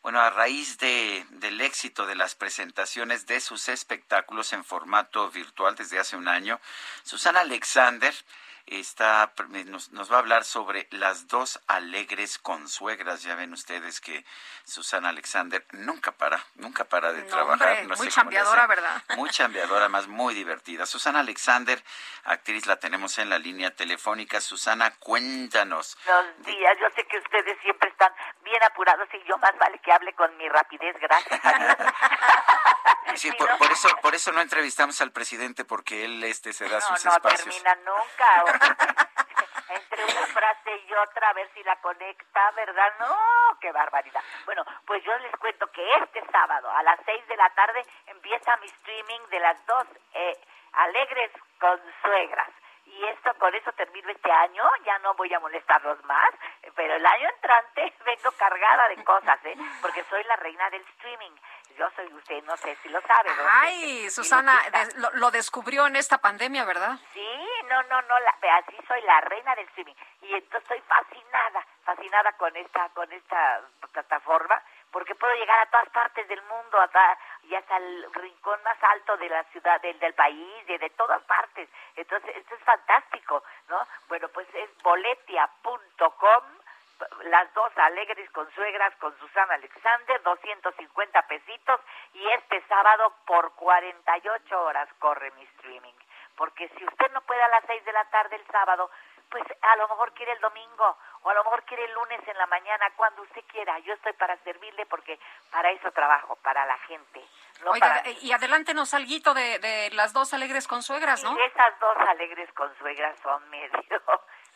Speaker 1: Bueno, a raíz de, del éxito de las presentaciones de sus espectáculos en formato virtual desde hace un año, Susana Alexander está nos, nos, va a hablar sobre las dos alegres consuegras. Ya ven ustedes que Susana Alexander nunca para, nunca para de
Speaker 2: No,
Speaker 1: trabajar.
Speaker 2: hombre,
Speaker 1: no
Speaker 2: muy
Speaker 1: sé
Speaker 2: chambeadora. ¿verdad? (laughs)
Speaker 1: Muy chambeadora, más muy divertida. Susana Alexander, actriz, la tenemos en la línea telefónica. Susana, cuéntanos.
Speaker 33: Buenos días, yo sé que ustedes siempre están bien apurados y yo más vale que hable con mi rapidez, gracias. (laughs) (laughs)
Speaker 1: Sí, por, por eso, por eso no entrevistamos al presidente porque él este se da
Speaker 33: no,
Speaker 1: sus
Speaker 33: no
Speaker 1: espacios.
Speaker 33: termina nunca. (laughs) Entre una frase y otra, a ver si la conecta, ¿verdad? No, qué barbaridad. Bueno, pues yo les cuento que este sábado a las seis de la tarde empieza mi streaming de las dos eh, alegres consuegras. Y esto, con eso termino este año, ya no voy a molestarlos más, pero el año entrante (laughs) vengo cargada de cosas, ¿eh? Porque soy la reina del streaming. Yo soy usted, no sé si lo sabe. ¿no?
Speaker 2: Ay, Susana, lo descubrió en esta pandemia, ¿verdad?
Speaker 33: Sí, no, no, no, la, así soy la reina del streaming y entonces estoy fascinada, fascinada con esta, con esta plataforma porque puedo llegar a todas partes del mundo, hasta, y hasta el rincón más alto de la ciudad, del, del país, de, todas partes. Entonces, esto es fantástico, ¿no? Bueno, pues es boletia.com las dos alegres consuegras con Susana Alexander, 250 pesitos y este sábado por 48 horas corre mi streaming. Porque si usted no puede a las 6 de la tarde el sábado, pues a lo mejor quiere el domingo o a lo mejor quiere el lunes en la mañana, cuando usted quiera. Yo estoy para servirle porque para eso trabajo, para la gente. No
Speaker 2: Oiga,
Speaker 33: para-
Speaker 2: eh, y adelántenos algo de, de las dos alegres consuegras, ¿no?
Speaker 33: Y esas dos alegres consuegras son (laughs) medio...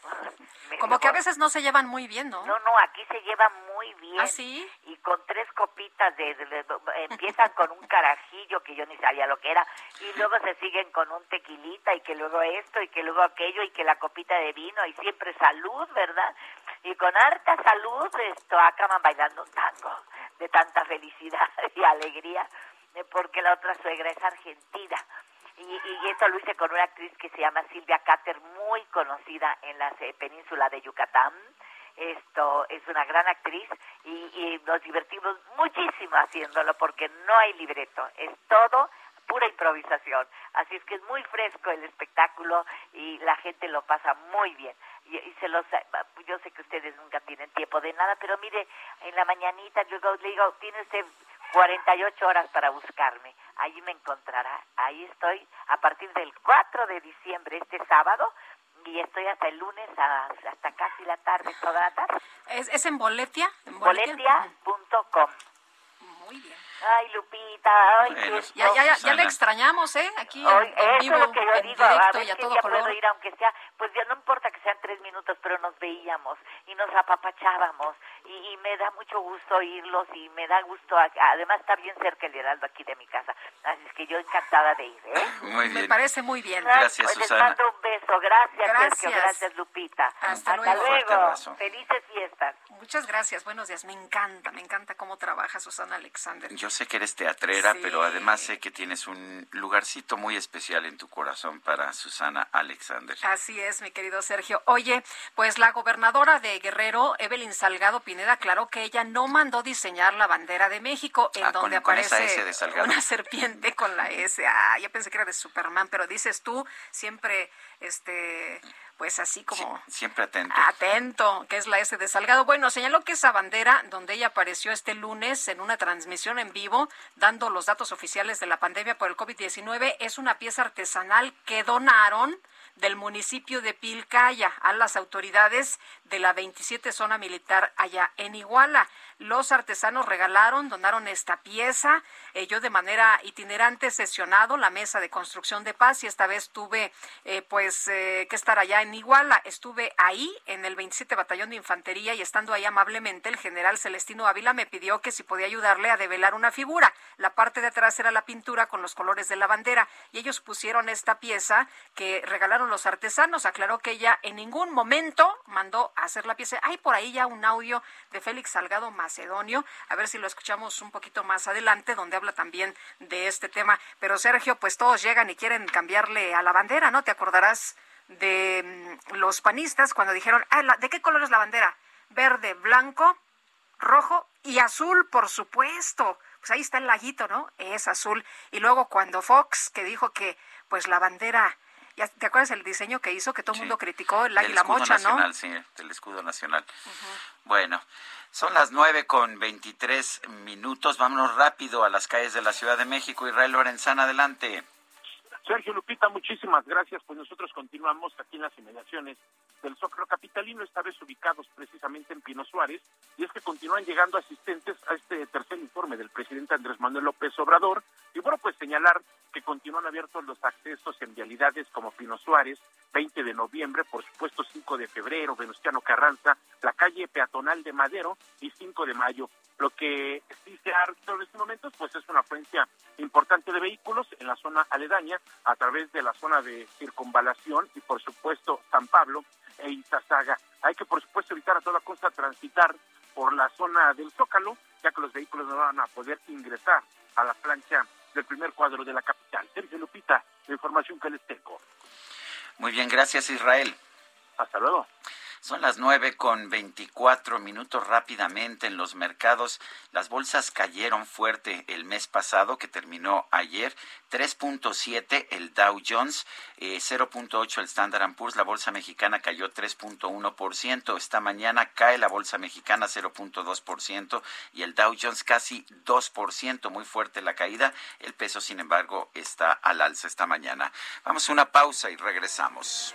Speaker 33: (laughs)
Speaker 2: Como que a veces no se llevan muy bien, ¿no?
Speaker 33: No, no, aquí se lleva muy bien.
Speaker 2: ¿Ah, sí?
Speaker 33: Y con tres copitas de, de- de- empiezan con un carajillo que yo ni sabía lo que era y luego se siguen con un tequilita y que luego esto y que luego aquello y que la copita de vino y siempre salud, ¿verdad? Y con harta salud esto acaban bailando un tango de tanta felicidad (laughs) y alegría porque la otra suegra es argentina. Y, esto lo hice con una actriz que se llama Silvia Cater, muy conocida en la eh, península de Yucatán. Esto es una gran actriz y, y nos divertimos muchísimo haciéndolo porque no hay libreto, es todo pura improvisación. Así es que es muy fresco el espectáculo y la gente lo pasa muy bien. Y, y se los, yo sé que ustedes nunca tienen tiempo de nada, pero mire, en la mañanita yo le digo, tiene usted 48 horas para buscarme. Ahí me encontrará. Ahí estoy a partir del 4 de diciembre, este sábado, y estoy hasta el lunes a- hasta casi la tarde, toda la tarde.
Speaker 2: ¿Es, es en Boletia? ¿En Boletia?
Speaker 33: Boletia.com.
Speaker 2: Muy bien.
Speaker 33: Ay, Lupita, ay,
Speaker 1: Bueno,
Speaker 33: qué
Speaker 2: Ya, ya, ya, ya
Speaker 1: Susana.
Speaker 2: le extrañamos, ¿eh? Aquí en,
Speaker 33: Hoy,
Speaker 2: en
Speaker 33: eso
Speaker 2: vivo,
Speaker 33: es lo que yo
Speaker 2: en
Speaker 33: digo,
Speaker 2: directo y a todo color.
Speaker 33: puedo ir, aunque sea, pues ya no importa que sean tres minutos, pero nos veíamos y nos apapachábamos y, y me da mucho gusto oírlos y me da gusto, a- además está bien cerca el Heraldo aquí de mi casa, así es que yo encantada de ir, ¿eh? (laughs)
Speaker 1: Muy
Speaker 2: Me
Speaker 1: bien.
Speaker 2: parece muy bien.
Speaker 1: Gracias,
Speaker 33: pues
Speaker 1: Susana.
Speaker 33: Les mando un beso, gracias,
Speaker 2: Gracias.
Speaker 33: Sergio, gracias Lupita.
Speaker 2: Hasta luego.
Speaker 1: Fuerte abrazo.
Speaker 33: felices fiestas.
Speaker 2: Muchas gracias, buenos días. Me encanta, me encanta cómo trabaja Susana Alexander.
Speaker 1: Yo sé que eres teatrera pero además sé que tienes un lugarcito muy especial en tu corazón para Susana Alexander.
Speaker 2: Así es, mi querido Sergio. Oye, pues la gobernadora de Guerrero, Evelyn Salgado Pineda, aclaró que ella no mandó diseñar la bandera de México, en
Speaker 1: Ah,
Speaker 2: donde
Speaker 1: con
Speaker 2: aparece
Speaker 1: de
Speaker 2: una (laughs) serpiente con la S. Ah, yo pensé que era de Superman, pero dices tú siempre, este, pues así como
Speaker 1: Siempre atento.
Speaker 2: Atento, que es la S de Salgado. Bueno, señaló que esa bandera, donde ella apareció este lunes en una transmisión en vivo, dando los datos oficiales de la pandemia por el COVID-19, es una pieza artesanal que donaron del municipio de Pilcaya a las autoridades de la 27 zona militar allá en Iguala. Los artesanos regalaron, donaron esta pieza. Eh, yo de manera itinerante sesionado la mesa de construcción de paz y esta vez tuve eh, pues eh, que estar allá en Iguala. Estuve ahí en el 27 Batallón de Infantería y estando ahí amablemente el general Celestino Ávila me pidió que si podía ayudarle a develar una figura. La parte de atrás era la pintura con los colores de la bandera y ellos pusieron esta pieza que regalaron los artesanos. Aclaró que ella en ningún momento mandó a hacer la pieza. Hay por ahí ya un audio de Félix Salgado Macedonio, a ver si lo escuchamos un poquito más adelante, donde habla también de este tema. Pero Sergio, pues todos llegan y quieren cambiarle a la bandera, ¿no? Te acordarás de mm, los panistas cuando dijeron, ah, ¿de qué color es la bandera? Verde, blanco, rojo y azul, por supuesto. Pues ahí está el laguito, ¿no? Es azul. Y luego cuando Fox, que dijo que pues la bandera, ¿te acuerdas el diseño que hizo? Que todo el mundo criticó, el águila
Speaker 1: escudo
Speaker 2: mocha, ¿no?
Speaker 1: nacional, sí, del escudo nacional. Bueno, son las nueve con veintitrés minutos. Vámonos rápido a las calles de la Ciudad de México. Israel Lorenzana, adelante.
Speaker 23: Sergio Lupita, muchísimas gracias. Pues nosotros continuamos aquí en las inmediaciones del Zócalo Capitalino, esta vez ubicados precisamente en Pino Suárez, y es que continúan llegando asistentes a este tercer informe del presidente Andrés Manuel López Obrador, y bueno, pues señalar que continúan abiertos los accesos en vialidades como Pino Suárez, 20 de noviembre, por supuesto 5 de febrero, Venustiano Carranza, la calle peatonal de Madero y 5 de mayo. Lo que sí se ha en estos momentos, pues es una afluencia importante de vehículos en la zona aledaña, a través de la zona de circunvalación y por supuesto San Pablo e Izazaga. Hay que por supuesto evitar a toda costa transitar por la zona del Zócalo, ya que los vehículos no van a poder ingresar a la plancha del primer cuadro de la capital. Sergio Lupita, la información que les tengo.
Speaker 1: Muy bien, gracias Israel.
Speaker 23: Hasta luego.
Speaker 1: Son las nueve con veinticuatro minutos rápidamente en los mercados. Las bolsas cayeron fuerte el mes pasado, que terminó ayer. 3.7 el Dow Jones, eh, 0.8 el Standard Poor's. La bolsa mexicana cayó 3.1%. Esta mañana cae la bolsa mexicana 0.2% y el Dow Jones casi 2%. Muy fuerte la caída. El peso, sin embargo, está al alza esta mañana. Vamos a una pausa y regresamos.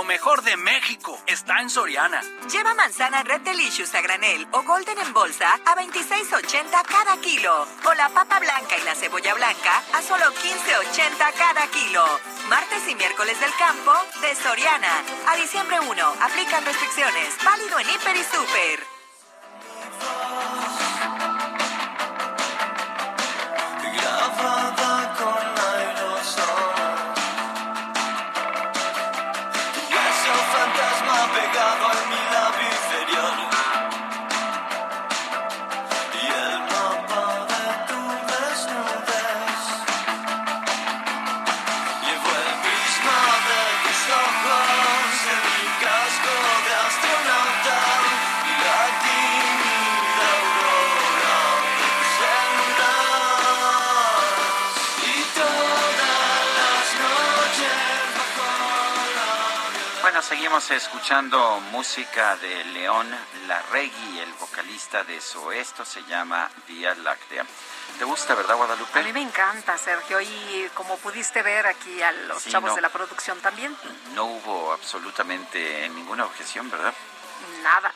Speaker 6: Lo mejor de México está en Soriana.
Speaker 15: Lleva manzana Red Delicious a granel o Golden en bolsa a 26.80 cada kilo. O la papa blanca y la cebolla blanca a solo 15.80 cada kilo. Martes y miércoles del campo de Soriana. A diciembre 1. Aplican restricciones. Válido en Hiper y Super.
Speaker 1: Seguimos escuchando música de León Larregui, el vocalista de eso. Esto se llama Vía Láctea. ¿Te gusta, verdad, Guadalupe?
Speaker 2: A mí me encanta, Sergio, y como pudiste ver aquí a los chavos de la producción también.
Speaker 1: No hubo absolutamente ninguna objeción, ¿verdad?
Speaker 2: Nada.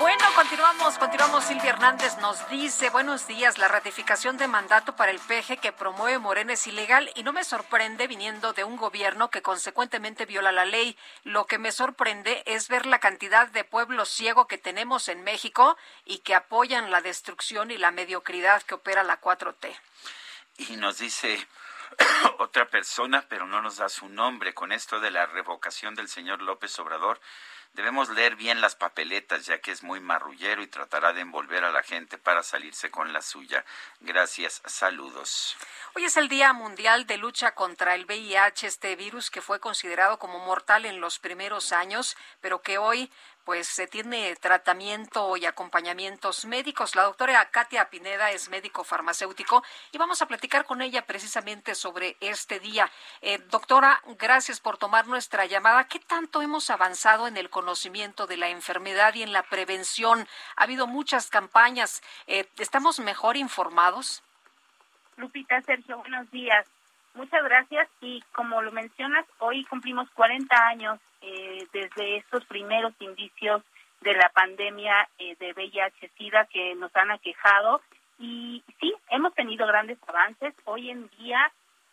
Speaker 2: Bueno, continuamos, continuamos. Silvia Hernández nos dice, buenos días, la ratificación de mandato para el PG que promueve Morena es ilegal y no me sorprende viniendo de un gobierno que consecuentemente viola la ley. Lo que me sorprende es ver la cantidad de pueblo ciego que tenemos en México y que apoyan la destrucción y la mediocridad que opera la 4T.
Speaker 1: Y nos dice (coughs) otra persona, pero no nos da su nombre, con esto de la revocación del señor López Obrador Debemos leer bien las papeletas, ya que es muy marrullero y tratará de envolver a la gente para salirse con la suya. Gracias, saludos.
Speaker 2: Hoy es el Día Mundial de Lucha contra el VIH, este virus que fue considerado como mortal en los primeros años, pero que hoy pues se tiene tratamiento y acompañamientos médicos. La doctora Katia Pineda es médico farmacéutico y vamos a platicar con ella precisamente sobre este día. Eh, doctora, gracias por tomar nuestra llamada. ¿Qué tanto hemos avanzado en el conocimiento de la enfermedad y en la prevención? Ha habido muchas campañas. Eh, ¿Estamos mejor informados?
Speaker 34: Lupita, Sergio, buenos días. Muchas gracias y como lo mencionas, hoy cumplimos 40 años eh, desde estos primeros indicios de la pandemia eh, de VIH-Sida que nos han aquejado y sí, hemos tenido grandes avances. Hoy en día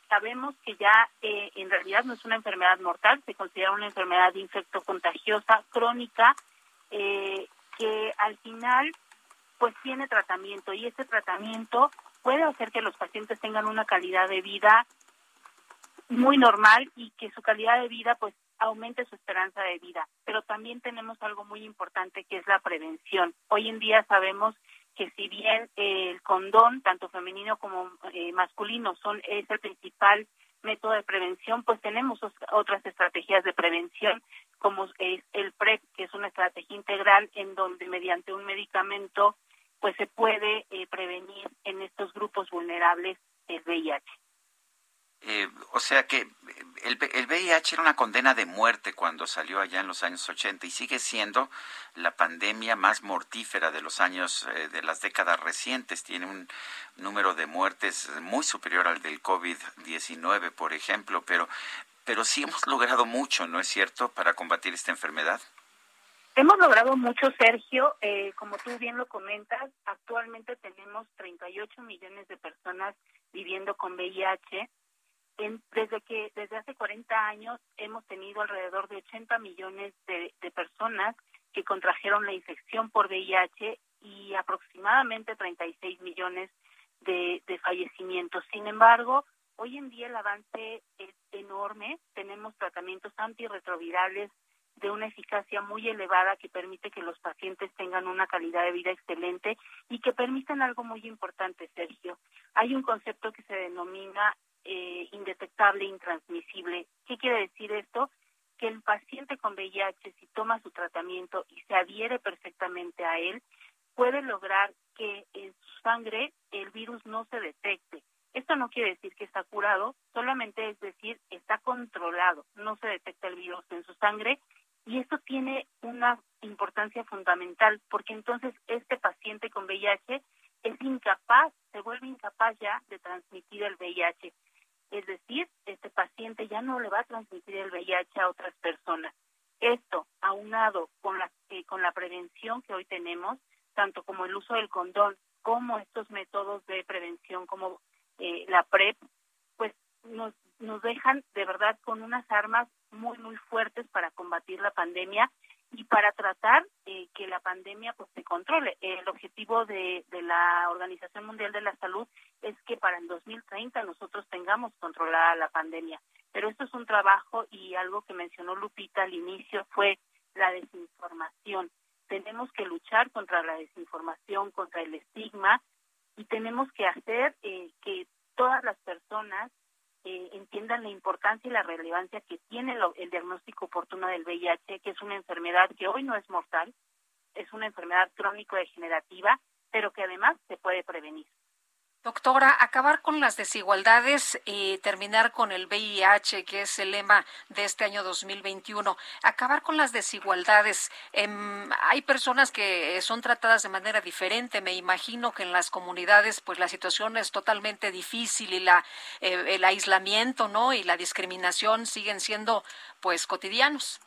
Speaker 34: sabemos que ya eh, en realidad no es una enfermedad mortal, se considera una enfermedad infectocontagiosa crónica que al final pues tiene tratamiento y ese tratamiento puede hacer que los pacientes tengan una calidad de vida muy normal y que su calidad de vida pues aumente su esperanza de vida. Pero también tenemos algo muy importante que es la prevención. Hoy en día sabemos que si bien el condón, tanto femenino como eh, masculino, son es el principal método de prevención, pues tenemos otras estrategias de prevención, como es el PrEP, que es una estrategia integral en donde mediante un medicamento pues se puede eh, prevenir en estos grupos vulnerables el VIH.
Speaker 1: Eh, o sea que el, el, VIH era una condena de muerte cuando salió allá en los años 80 y sigue siendo la pandemia más mortífera de los años, eh, de las décadas recientes. Tiene un número de muertes muy superior al del COVID-19, por ejemplo, pero, pero sí hemos logrado mucho, ¿no es cierto?, para combatir esta enfermedad.
Speaker 34: Hemos logrado mucho, Sergio. Eh, como tú bien lo comentas, actualmente tenemos 38 millones de personas viviendo con VIH desde que desde hace 40 años hemos tenido alrededor de 80 millones de, personas que contrajeron la infección por VIH y aproximadamente 36 millones de, de fallecimientos. Sin embargo, hoy en día el avance es enorme. Tenemos tratamientos antirretrovirales de una eficacia muy elevada que permite que los pacientes tengan una calidad de vida excelente y que permiten algo muy importante, Sergio. Hay un concepto que se denomina eh, indetectable intransmisible. ¿Qué quiere decir esto? Que el paciente con VIH, si toma su tratamiento y se adhiere perfectamente a él, puede lograr que en su sangre el virus no se detecte. Esto no quiere decir que está curado, solamente es decir, está controlado, no se detecta el virus en su sangre y esto tiene una importancia fundamental porque entonces este paciente con VIH es incapaz, se vuelve incapaz ya de transmitir el VIH. Es decir, este paciente ya no le va a transmitir el VIH a otras personas. Esto, aunado con la, eh, con la prevención que hoy tenemos, tanto como el uso del condón, como estos métodos de prevención como eh, la PrEP, pues nos, nos dejan de verdad con unas armas muy, muy fuertes para combatir la pandemia y para tratar eh, que la pandemia pues se controle. El objetivo de, de la Organización Mundial de la Salud es que para el 2030 nosotros tengamos controlada la pandemia. Pero esto es un trabajo y algo que mencionó Lupita al inicio fue la desinformación. Tenemos que luchar contra la desinformación, contra el estigma y tenemos que hacer eh, que todas las personas eh, entiendan la importancia y la relevancia que tiene el diagnóstico oportuno del VIH, que es una enfermedad que hoy no es mortal, es una enfermedad crónico-degenerativa, pero que además se puede prevenir.
Speaker 2: Doctora, acabar con las desigualdades y terminar con el VIH, que es el lema de este año 2021. Acabar con las desigualdades. Em, hay personas que son tratadas de manera diferente. Me imagino que en las comunidades, pues la situación es totalmente difícil y la, eh, el aislamiento, ¿no? Y la discriminación siguen siendo, pues, cotidianos.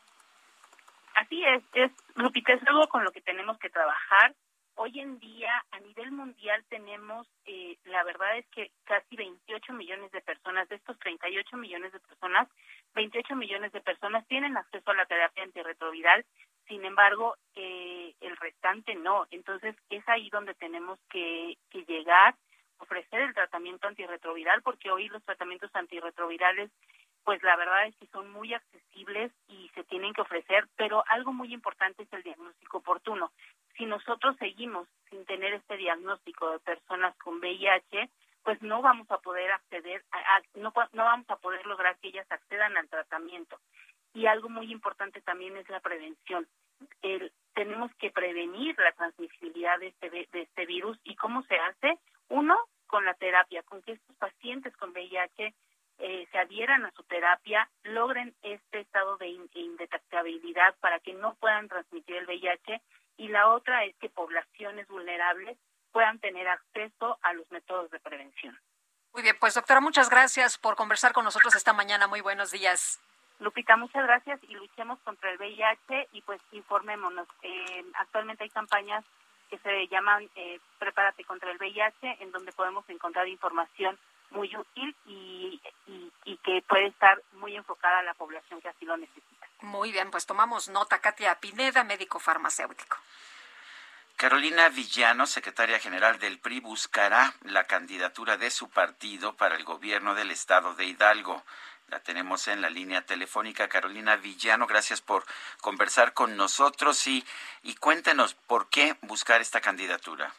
Speaker 34: Así es, es, Lupita, es algo con lo que tenemos que trabajar Hoy en día, a nivel mundial, tenemos, eh, la verdad es que casi 28 millones de personas, de estos 38 millones de personas, 28 millones de personas tienen acceso a la terapia antirretroviral, sin embargo, eh, el restante no. Entonces, es ahí donde tenemos que, que llegar, ofrecer el tratamiento antirretroviral, porque hoy los tratamientos antirretrovirales pues la verdad es que son muy accesibles y se tienen que ofrecer, pero algo muy importante es el diagnóstico oportuno si nosotros seguimos sin tener este diagnóstico de personas con VIH, pues no vamos a poder acceder, a, no, no vamos a poder lograr que ellas accedan al tratamiento. Y algo muy importante también es la prevención. El, tenemos que prevenir la transmisibilidad de este, de este virus. ¿Y cómo se hace? Uno, con la terapia, con que estos pacientes con VIH eh, se adhieran a su terapia, logren este estado de indetectabilidad para que no puedan transmitir el VIH y la otra es que poblaciones vulnerables puedan tener acceso a los métodos de prevención.
Speaker 2: Muy bien, pues doctora, muchas gracias por conversar con nosotros esta mañana. Muy buenos días.
Speaker 34: Lupita, muchas gracias y luchemos contra el VIH y pues informémonos. Eh, actualmente hay campañas que se llaman eh, Prepárate contra el VIH, en donde podemos encontrar información muy útil y, y, que puede estar muy enfocada a la población que así lo necesita.
Speaker 2: Muy bien, pues tomamos nota. Katia Pineda, médico farmacéutico.
Speaker 1: Carolina Villano, secretaria general del PRI, buscará la candidatura de su partido para el gobierno del estado de Hidalgo. La tenemos en la línea telefónica. Carolina Villano, gracias por conversar con nosotros y, y cuéntenos por qué buscar esta candidatura.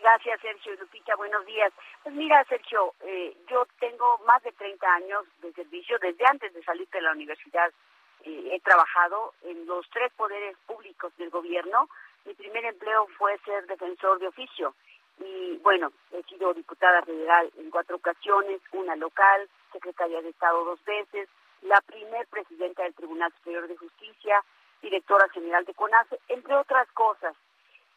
Speaker 35: Gracias, Sergio Lupita. Buenos días. Pues mira, Sergio, eh, yo tengo más de 30 años de servicio. Desde antes de salir de la universidad eh, he trabajado en los tres poderes públicos del gobierno. Mi primer empleo fue ser defensor de oficio. Y bueno, he sido diputada federal en cuatro ocasiones, una local, secretaria de Estado dos veces, la primer presidenta del Tribunal Superior de Justicia, directora general de CONACE, entre otras cosas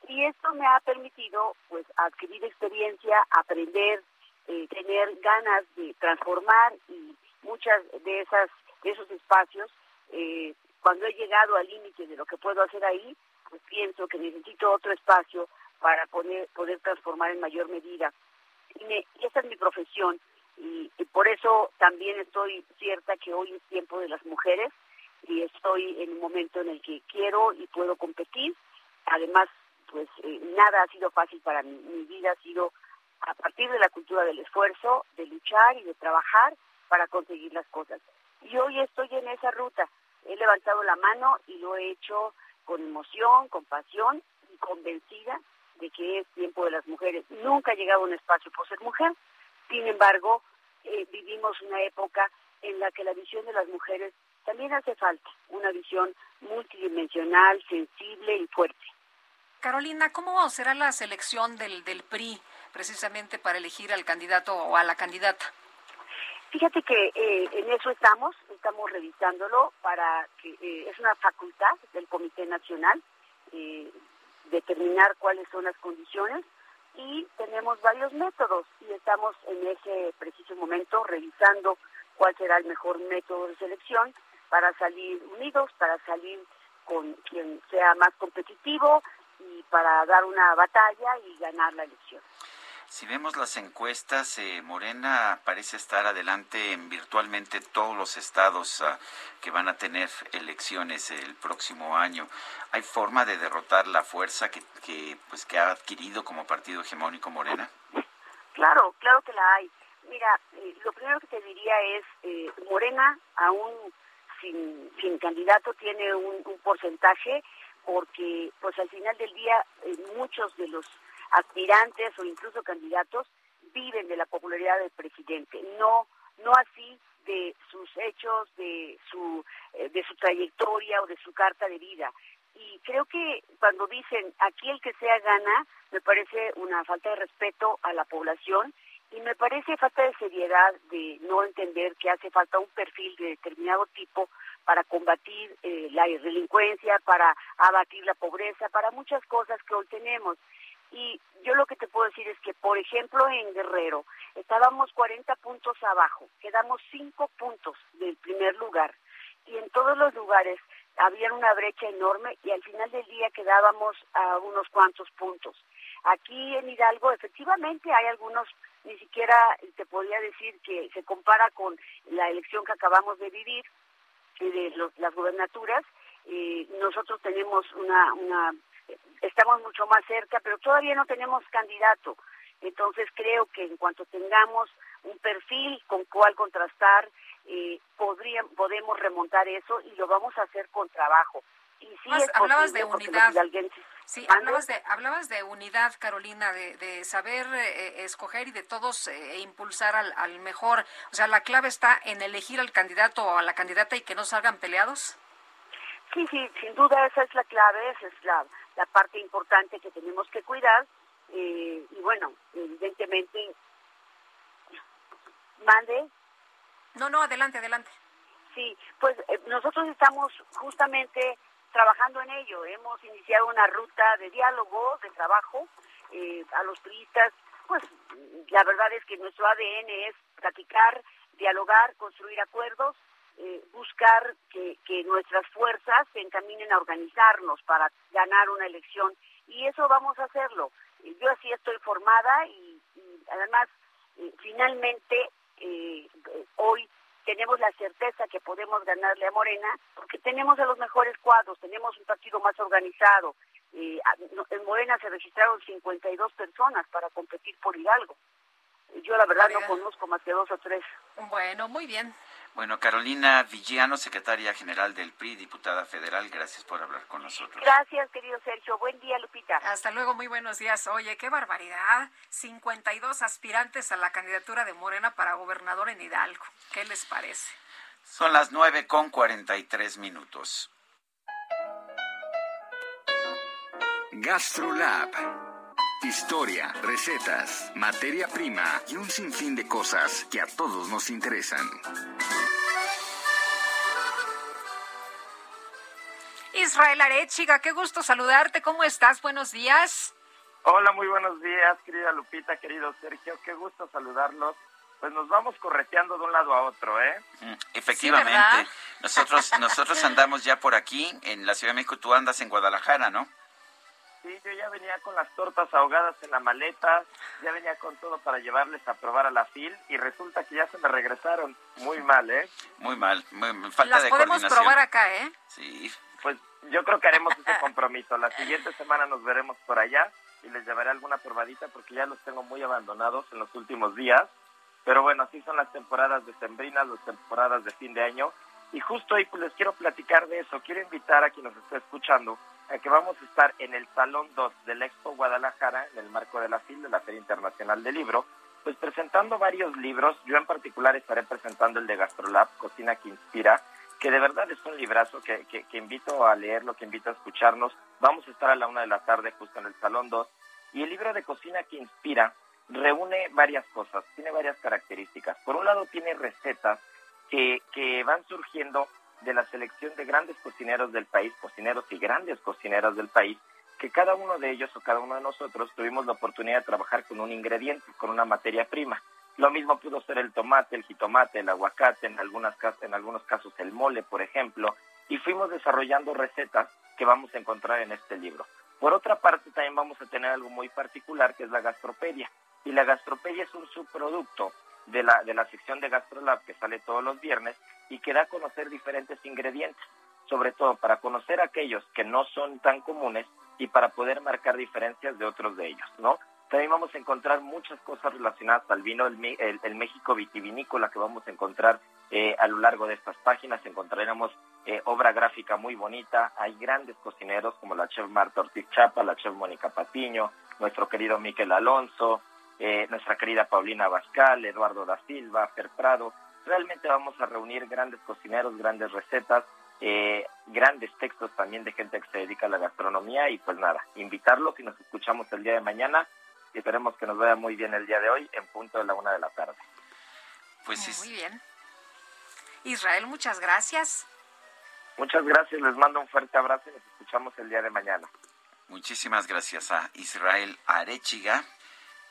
Speaker 35: y esto me ha permitido pues adquirir experiencia, aprender, eh, tener ganas de transformar y muchas de esas de esos espacios eh, cuando he llegado al límite de lo que puedo hacer ahí pues pienso que necesito otro espacio para poder poder transformar en mayor medida y, es mi profesión y, y por eso también estoy cierta que hoy es tiempo de las mujeres y estoy en un momento en el que quiero y puedo competir además pues eh, nada ha sido fácil para mí. Mi vida ha sido a partir de la cultura del esfuerzo, de luchar y de trabajar para conseguir las cosas. Y hoy estoy en esa ruta. He levantado la mano y lo he hecho con emoción, con pasión y convencida de que es tiempo de las mujeres. Nunca he llegado a un espacio por ser mujer. Sin embargo, eh, vivimos una época en la que la visión de las mujeres también hace falta, una visión multidimensional, sensible y fuerte.
Speaker 2: Carolina, ¿cómo será la selección del, del PRI precisamente para elegir al candidato o a la candidata?
Speaker 35: Fíjate que eh, en eso estamos, estamos revisándolo para que eh, es una facultad del Comité Nacional eh, determinar cuáles son las condiciones y tenemos varios métodos y estamos en ese preciso momento revisando cuál será el mejor método de selección para salir unidos, para salir con quien sea más competitivo y para dar una batalla y ganar la elección.
Speaker 1: Si vemos las encuestas, eh, Morena parece estar adelante en virtualmente todos los estados ah, que van a tener elecciones el próximo año. ¿Hay forma de derrotar la fuerza que, que, pues, que ha adquirido como partido hegemónico Morena?
Speaker 35: Claro, claro que la hay. Mira, eh, lo primero que te diría es, eh, Morena aún sin, sin candidato tiene un, un porcentaje porque pues al final del día eh, muchos de los aspirantes o incluso candidatos viven de la popularidad del presidente, no no así de sus hechos, de su eh, de su trayectoria o de su carta de vida. Y creo que cuando dicen aquí el que sea gana, me parece una falta de respeto a la población y me parece falta de seriedad de no entender que hace falta un perfil de determinado tipo para combatir eh, la delincuencia, para abatir la pobreza, para muchas cosas que hoy tenemos. Y yo lo que te puedo decir es que, por ejemplo, en Guerrero estábamos 40 puntos abajo, quedamos 5 puntos del primer lugar. Y en todos los lugares había una brecha enorme y al final del día quedábamos a unos cuantos puntos. Aquí en Hidalgo efectivamente hay algunos, ni siquiera te podría decir que se compara con la elección que acabamos de vivir de las gubernaturas. Eh, nosotros tenemos una, una, estamos mucho más cerca, pero todavía no tenemos candidato. Entonces creo que en cuanto tengamos un perfil con cual contrastar, eh, podría, podemos remontar eso y lo vamos a hacer con trabajo. Y sí
Speaker 2: hablabas de unidad. Sí, hablabas de, hablabas de unidad, Carolina, de, de saber eh, escoger y de todos eh, impulsar al, al, mejor. O sea, la clave está en elegir al candidato o a la candidata y que no salgan peleados.
Speaker 35: Sí, sí, sin duda esa es la clave, esa es la, la parte importante que tenemos que cuidar. Eh, y bueno, evidentemente, mande.
Speaker 2: No, no, adelante, adelante.
Speaker 35: Sí, pues nosotros estamos justamente trabajando en ello. Hemos iniciado una ruta de diálogo, de trabajo. Eh, a los turistas, pues la verdad es que nuestro ADN es platicar, dialogar, construir acuerdos, eh, buscar que, que nuestras fuerzas se encaminen a organizarnos para ganar una elección. Y eso vamos a hacerlo. Yo así estoy formada y, y además, eh, finalmente, hoy tenemos la certeza que podemos ganarle a Morena porque tenemos a los mejores cuadros, tenemos un partido más organizado. Eh, en Morena se registraron 52 personas para competir por Hidalgo. Yo la verdad no conozco más que dos o tres.
Speaker 2: Bueno, muy bien.
Speaker 1: Bueno, Carolina Villano, secretaria general del PRI, diputada federal, gracias por hablar con nosotros.
Speaker 35: Gracias, querido Sergio. Buen día, Lupita.
Speaker 2: Hasta luego, muy buenos días. Oye, qué barbaridad. 52 aspirantes a la candidatura de Morena para gobernador en Hidalgo. ¿Qué les parece?
Speaker 1: Son las 9 con 43 minutos.
Speaker 4: GastroLab Historia, recetas, materia prima y un sinfín de cosas que a todos nos interesan.
Speaker 2: Israel Arechiga, qué gusto saludarte. ¿Cómo estás? Buenos días.
Speaker 36: Hola, muy buenos días, querida Lupita, querido Sergio. Qué gusto saludarlos. Pues nos vamos correteando de un lado a otro, ¿eh?
Speaker 1: Mm, efectivamente. nosotros nosotros andamos ya por aquí en la Ciudad de México. Tú andas en Guadalajara, ¿no?
Speaker 36: Sí, yo ya venía con las tortas ahogadas en la maleta, ya venía con todo para llevarles a probar a la FIL y resulta que ya se me regresaron. Muy mal, ¿eh?
Speaker 1: Muy mal, muy, falta
Speaker 2: las podemos probar acá, ¿eh?
Speaker 1: Sí.
Speaker 36: Pues yo creo que haremos ese compromiso. La siguiente semana nos veremos por allá y les llevaré alguna probadita porque ya los tengo muy abandonados en los últimos días. Pero bueno, así son las temporadas de sembrinas, las temporadas de fin de año. Y justo ahí pues les quiero platicar de eso. Quiero invitar a quien nos esté escuchando que vamos a estar en el Salón 2 del Expo Guadalajara, en el marco de la FIL, de la Feria Internacional del Libro, pues presentando varios libros. Yo en particular estaré presentando el de Gastrolab, Cocina que Inspira, que de verdad es un librazo que, que, que invito a leerlo, que invito a escucharnos. Vamos a estar a la una de la tarde justo en el Salón 2. Y el libro de Cocina que Inspira reúne varias cosas, tiene varias características. Por un lado tiene recetas que, que van surgiendo de la selección de grandes cocineros del país, cocineros y grandes cocineras del país, que cada uno de ellos o cada uno de nosotros tuvimos la oportunidad de trabajar con un ingrediente, con una materia prima. Lo mismo pudo ser el tomate, el jitomate, el aguacate, en, algunas, en algunos casos el mole, por ejemplo, y fuimos desarrollando recetas que vamos a encontrar en este libro. Por otra parte, también vamos a tener algo muy particular que es la gastropedia. Y la gastropedia es un subproducto de la, de la sección de GastroLab que sale todos los viernes y que da a conocer diferentes ingredientes, sobre todo para conocer aquellos que no son tan comunes y para poder marcar diferencias de otros de ellos, ¿no? También vamos a encontrar muchas cosas relacionadas al vino, el, el, México vitivinícola que vamos a encontrar eh, a lo largo de estas páginas. Encontraremos eh, obra gráfica muy bonita. Hay grandes cocineros como la chef Marta Ortiz Chapa, la chef Mónica Patiño, nuestro querido Miquel Alonso, eh, nuestra querida Paulina Bascal, Eduardo da Silva, Fer Prado. Realmente vamos a reunir grandes cocineros, grandes recetas, eh, grandes textos también de gente que se dedica a la gastronomía y pues nada, invitarlos y nos escuchamos el día de mañana y esperemos que nos vaya muy bien el día de hoy en punto de la una de la tarde.
Speaker 2: Pues Muy bien. Israel, muchas gracias.
Speaker 36: Muchas gracias, les mando un fuerte abrazo y nos escuchamos el día de mañana.
Speaker 1: Muchísimas gracias a Israel Arechiga.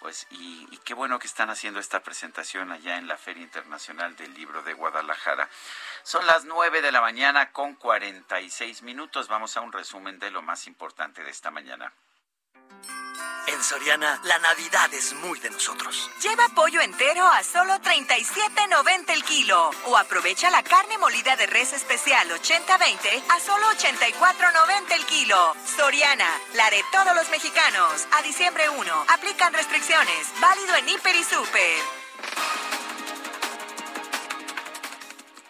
Speaker 1: Pues, y, y, qué bueno que están haciendo esta presentación allá en la Feria Internacional del Libro de Guadalajara. Son las nueve de la mañana con 46 minutos. Vamos a un resumen de lo más importante de esta mañana.
Speaker 37: Soriana, la Navidad es muy de nosotros.
Speaker 14: Lleva pollo entero a solo 37.90 el kilo. O aprovecha la carne molida de res especial 80-20 a solo 84.90 el kilo. Soriana, la de todos los mexicanos. A diciembre 1. Aplican restricciones. Válido en Hiper y Super.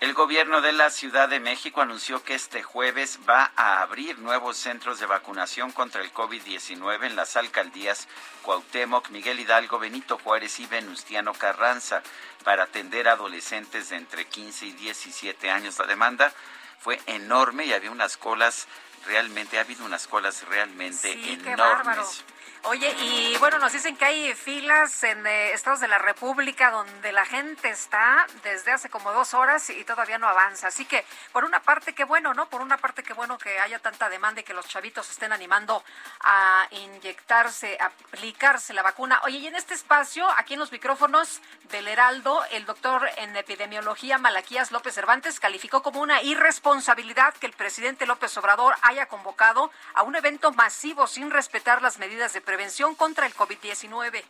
Speaker 1: El gobierno de la Ciudad de México anunció que este jueves va a abrir nuevos centros de vacunación contra el COVID-19 en las alcaldías Cuauhtémoc, Miguel Hidalgo, Benito Juárez y Venustiano Carranza para atender a adolescentes de entre 15 y 17 años. La demanda fue enorme y había unas colas realmente, ha habido unas colas realmente enormes.
Speaker 2: Oye, y bueno, nos dicen que hay filas en eh, estados de la República donde la gente está desde hace como dos horas y todavía no avanza. Así que, por una parte, qué bueno, ¿no? Por una parte, qué bueno que haya tanta demanda y que los chavitos estén animando a inyectarse, aplicarse la vacuna. Oye, y en este espacio, aquí en los micrófonos del Heraldo, el doctor en epidemiología Malaquías López Cervantes calificó como una irresponsabilidad que el presidente López Obrador haya convocado a un evento masivo sin respetar las medidas de prevención contra el COVID-19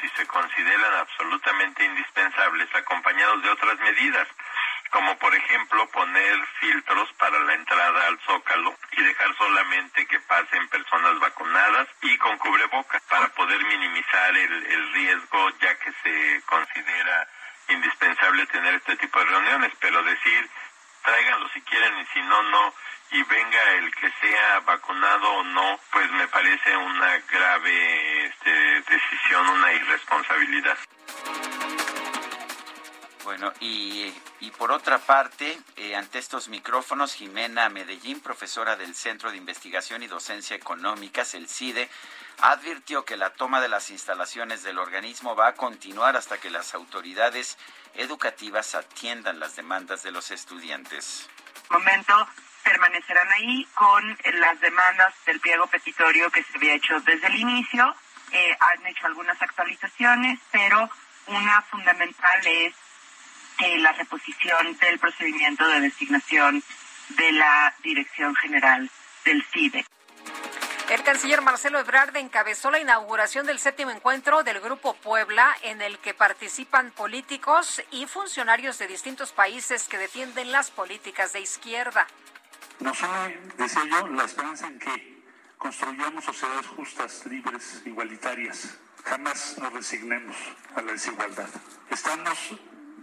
Speaker 16: si se consideran absolutamente indispensables, acompañados de otras medidas, como por ejemplo poner filtros para la entrada al zócalo y dejar solamente que pasen personas vacunadas y con cubrebocas para poder minimizar el, el riesgo ya que se considera indispensable tener este tipo de reuniones, pero decir tráiganlo si quieren y si no, no y venga el que sea vacunado o no, pues me parece una grave este, decisión, una irresponsabilidad.
Speaker 1: Bueno, y, y, por otra parte, eh, ante estos micrófonos, Jimena Medellín, profesora del Centro de Investigación y Docencia Económicas, el CIDE, advirtió que la toma de las instalaciones del organismo va a continuar hasta que las autoridades educativas atiendan las demandas de los estudiantes.
Speaker 38: Momento permanecerán ahí con las demandas del pliego petitorio que se había hecho desde el inicio. Eh, han hecho algunas actualizaciones, pero una fundamental es eh, la reposición del procedimiento de designación de la Dirección General del CIDE.
Speaker 2: El canciller Marcelo Ebrard encabezó la inauguración del séptimo encuentro del Grupo Puebla, en el que participan políticos y funcionarios de distintos países que defienden las políticas de izquierda.
Speaker 39: Nos une, decía yo, la esperanza en que construyamos sociedades justas, libres, igualitarias. Jamás nos resignemos a la desigualdad. Estamos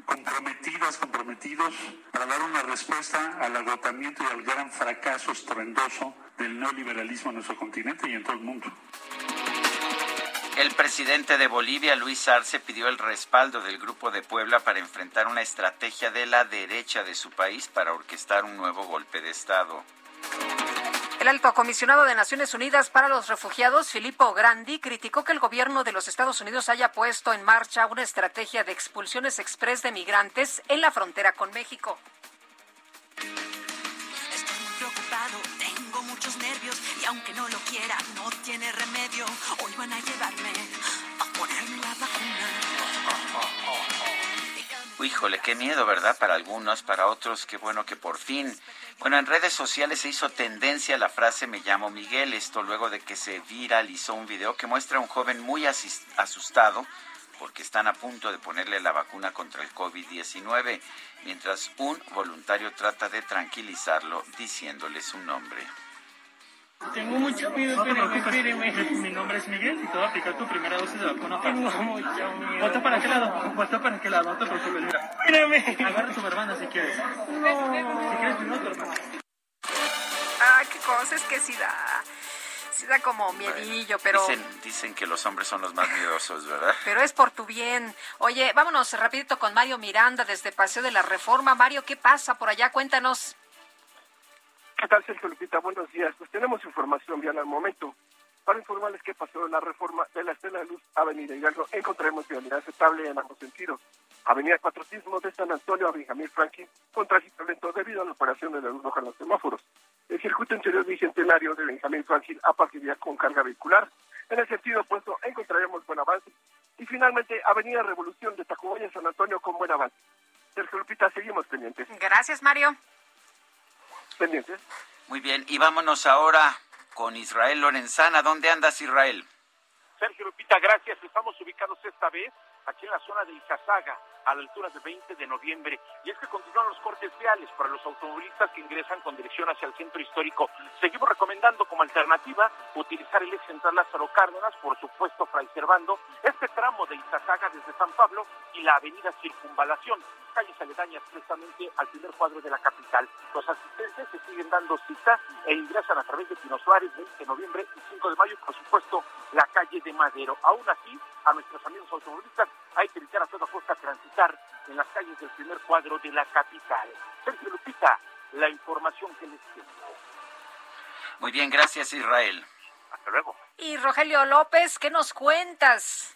Speaker 39: comprometidas, comprometidos para dar una respuesta al agotamiento y al gran fracaso estruendoso del neoliberalismo en nuestro continente y en todo el mundo.
Speaker 1: El presidente de Bolivia, Luis Arce, pidió el respaldo del Grupo de Puebla para enfrentar una estrategia de la derecha de su país para orquestar un nuevo golpe de Estado.
Speaker 2: El alto comisionado de Naciones Unidas para los Refugiados, Filippo Grandi, criticó que el gobierno de los Estados Unidos haya puesto en marcha una estrategia de expulsiones express de migrantes en la frontera con México.
Speaker 40: Estoy muy preocupado, muchos nervios y aunque no lo quiera, no tiene remedio. Hoy van a llevarme a ponerme la vacuna.
Speaker 1: Híjole, qué miedo, ¿verdad? Para algunos, para otros, qué bueno que por fin. Bueno, en redes sociales se hizo tendencia la frase me llamo Miguel, esto luego de que se viralizó un video que muestra a un joven muy asustado porque están a punto de ponerle la vacuna contra el COVID-19, mientras un voluntario trata de tranquilizarlo diciéndole su nombre.
Speaker 41: Tengo mucho miedo, pero espéreme. Mi nombre es Miguel y te voy a aplicar tu primera dosis de vacuna para Tengo mucho miedo. ¿Vota para qué lado? ¿Vota para qué lado? No te preocupes, mira. Mírame. Agarra tu hermana si quieres. No. Si quieres, mi tu hermana.
Speaker 2: Ah, qué cosa, es que sí da sí da como miedillo, pero...
Speaker 1: Dicen, dicen que los hombres son los más miedosos, ¿verdad? (laughs)
Speaker 2: Pero es por tu bien. Oye, vámonos rapidito con Mario Miranda desde Paseo de la Reforma. Mario, ¿qué pasa por allá? Cuéntanos.
Speaker 38: ¿Qué tal, Sergio Lupita? Buenos días. Pues tenemos información bien al momento. Para informarles que pasó la reforma de la Estela de Luz Avenida Hidalgo, encontraremos vialidad aceptable en ambos sentidos. Avenida Patriotismo de San Antonio a Benjamín Franklin con tránsito lento debido a la operación de la luz roja en los semáforos. El circuito interior bicentenario de Benjamín Franklin a partir con carga vehicular. En el sentido opuesto encontraremos buen avance. Y finalmente Avenida Revolución de Tacubaya San Antonio con buen avance. Sergio Lupita, seguimos pendientes.
Speaker 2: Gracias, Mario.
Speaker 38: Pendientes.
Speaker 1: Muy bien, y vámonos ahora con Israel Lorenzana. ¿Dónde andas, Israel?
Speaker 23: Sergio Lupita, gracias. Estamos ubicados esta vez aquí en la zona de Izazaga, a la altura del 20 de noviembre. Y es que continúan los cortes viales para los automovilistas que ingresan con dirección hacia el centro histórico. Seguimos recomendando como alternativa utilizar el ex central Lázaro Cárdenas, por supuesto Fray Servando, este tramo de Izazaga desde San Pablo y la avenida Circunvalación, calles aledañas precisamente al primer cuadro de la capital. Los asistentes se siguen dando cita e ingresan a través de Pino Suárez, 20 de noviembre y 5 de mayo, por supuesto, la calle de Madero. Aún así, a nuestros amigos automovilistas hay que evitar a toda costa transitar en las calles del primer cuadro de la capital. Sergio Lupita, la información que les tengo.
Speaker 1: Muy bien, gracias Israel.
Speaker 23: Hasta luego.
Speaker 2: Y Rogelio López, ¿qué nos cuentas?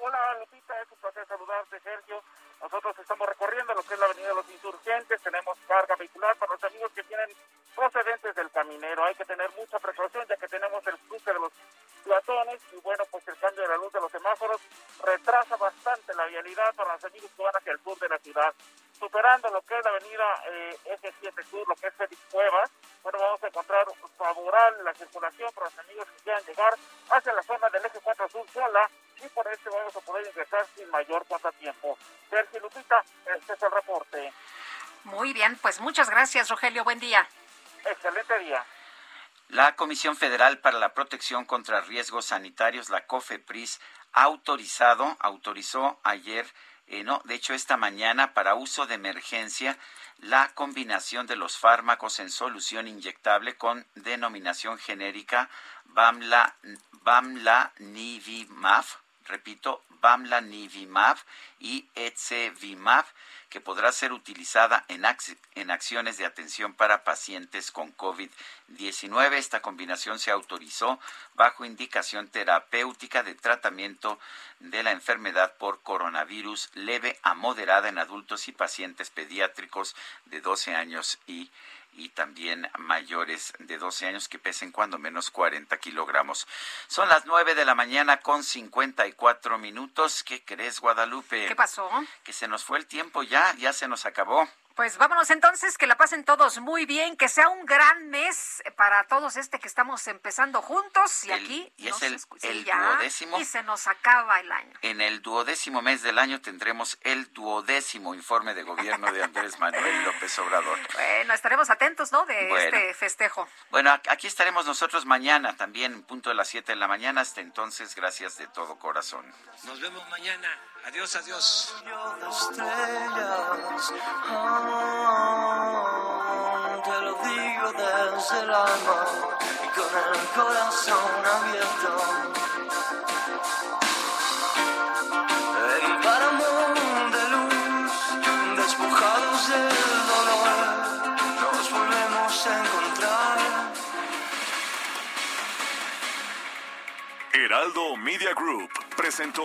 Speaker 41: Hola Lupita, es un placer saludarte Sergio. Nosotros estamos recorriendo lo que es la Avenida de los Insurgentes, tenemos carga vehicular para los amigos que tienen procedentes del caminero. Hay que tener mucha precaución ya que tenemos el cruce de los platones y bueno, pues el cambio de la luz de los semáforos retrasa bastante la vialidad para los amigos que van hacia el sur de la ciudad. Superando lo que es la avenida eh, F7 Sur, lo que es Félix Cuevas, bueno, vamos a encontrar favorable la circulación para los amigos que quieran llegar hacia la zona del eje 4 Sur sola y por este vamos a poder ingresar sin mayor contratiempo. Sergio Lupita, este es el reporte.
Speaker 2: Muy bien, pues muchas gracias, Rogelio. Buen día.
Speaker 41: Excelente día.
Speaker 1: La Comisión Federal para la Protección contra Riesgos Sanitarios, la COFEPRIS, autorizado, autorizó ayer, eh, no, de hecho esta mañana, para uso de emergencia, la combinación de los fármacos en solución inyectable con denominación genérica Bamla, Bamla Nivimab, repito, Bamla Nivimab y Etzevimab que podrá ser utilizada en, en acciones de atención para pacientes con COVID-19. Esta combinación se autorizó bajo indicación terapéutica de tratamiento de la enfermedad por coronavirus leve a moderada en adultos y pacientes pediátricos de 12 años y y también mayores de 12 años que pesen cuando menos 40 kilogramos. Son las 9 de la mañana con 54 minutos. ¿Qué crees, Guadalupe?
Speaker 2: ¿Qué pasó?
Speaker 1: Que se nos fue el tiempo ya, ya se nos acabó.
Speaker 2: Pues vámonos entonces, que la pasen todos muy bien, que sea un gran mes para todos este que estamos empezando juntos y aquí
Speaker 1: y es el, el
Speaker 2: duodécimo y se nos acaba el año.
Speaker 1: En el duodécimo mes del año tendremos el duodécimo informe de gobierno de Andrés Manuel López Obrador. (laughs)
Speaker 2: Bueno, estaremos atentos, ¿no? De este festejo.
Speaker 1: Bueno, aquí estaremos nosotros mañana también, punto de las 7 de la mañana. Hasta entonces, gracias de todo corazón.
Speaker 6: Nos vemos mañana. Adiós, adiós.
Speaker 15: te lo digo desde el alma y con el corazón abierto. El páramo de luz, despojados del dolor, nos volvemos a encontrar.
Speaker 4: Heraldo Media Group presentó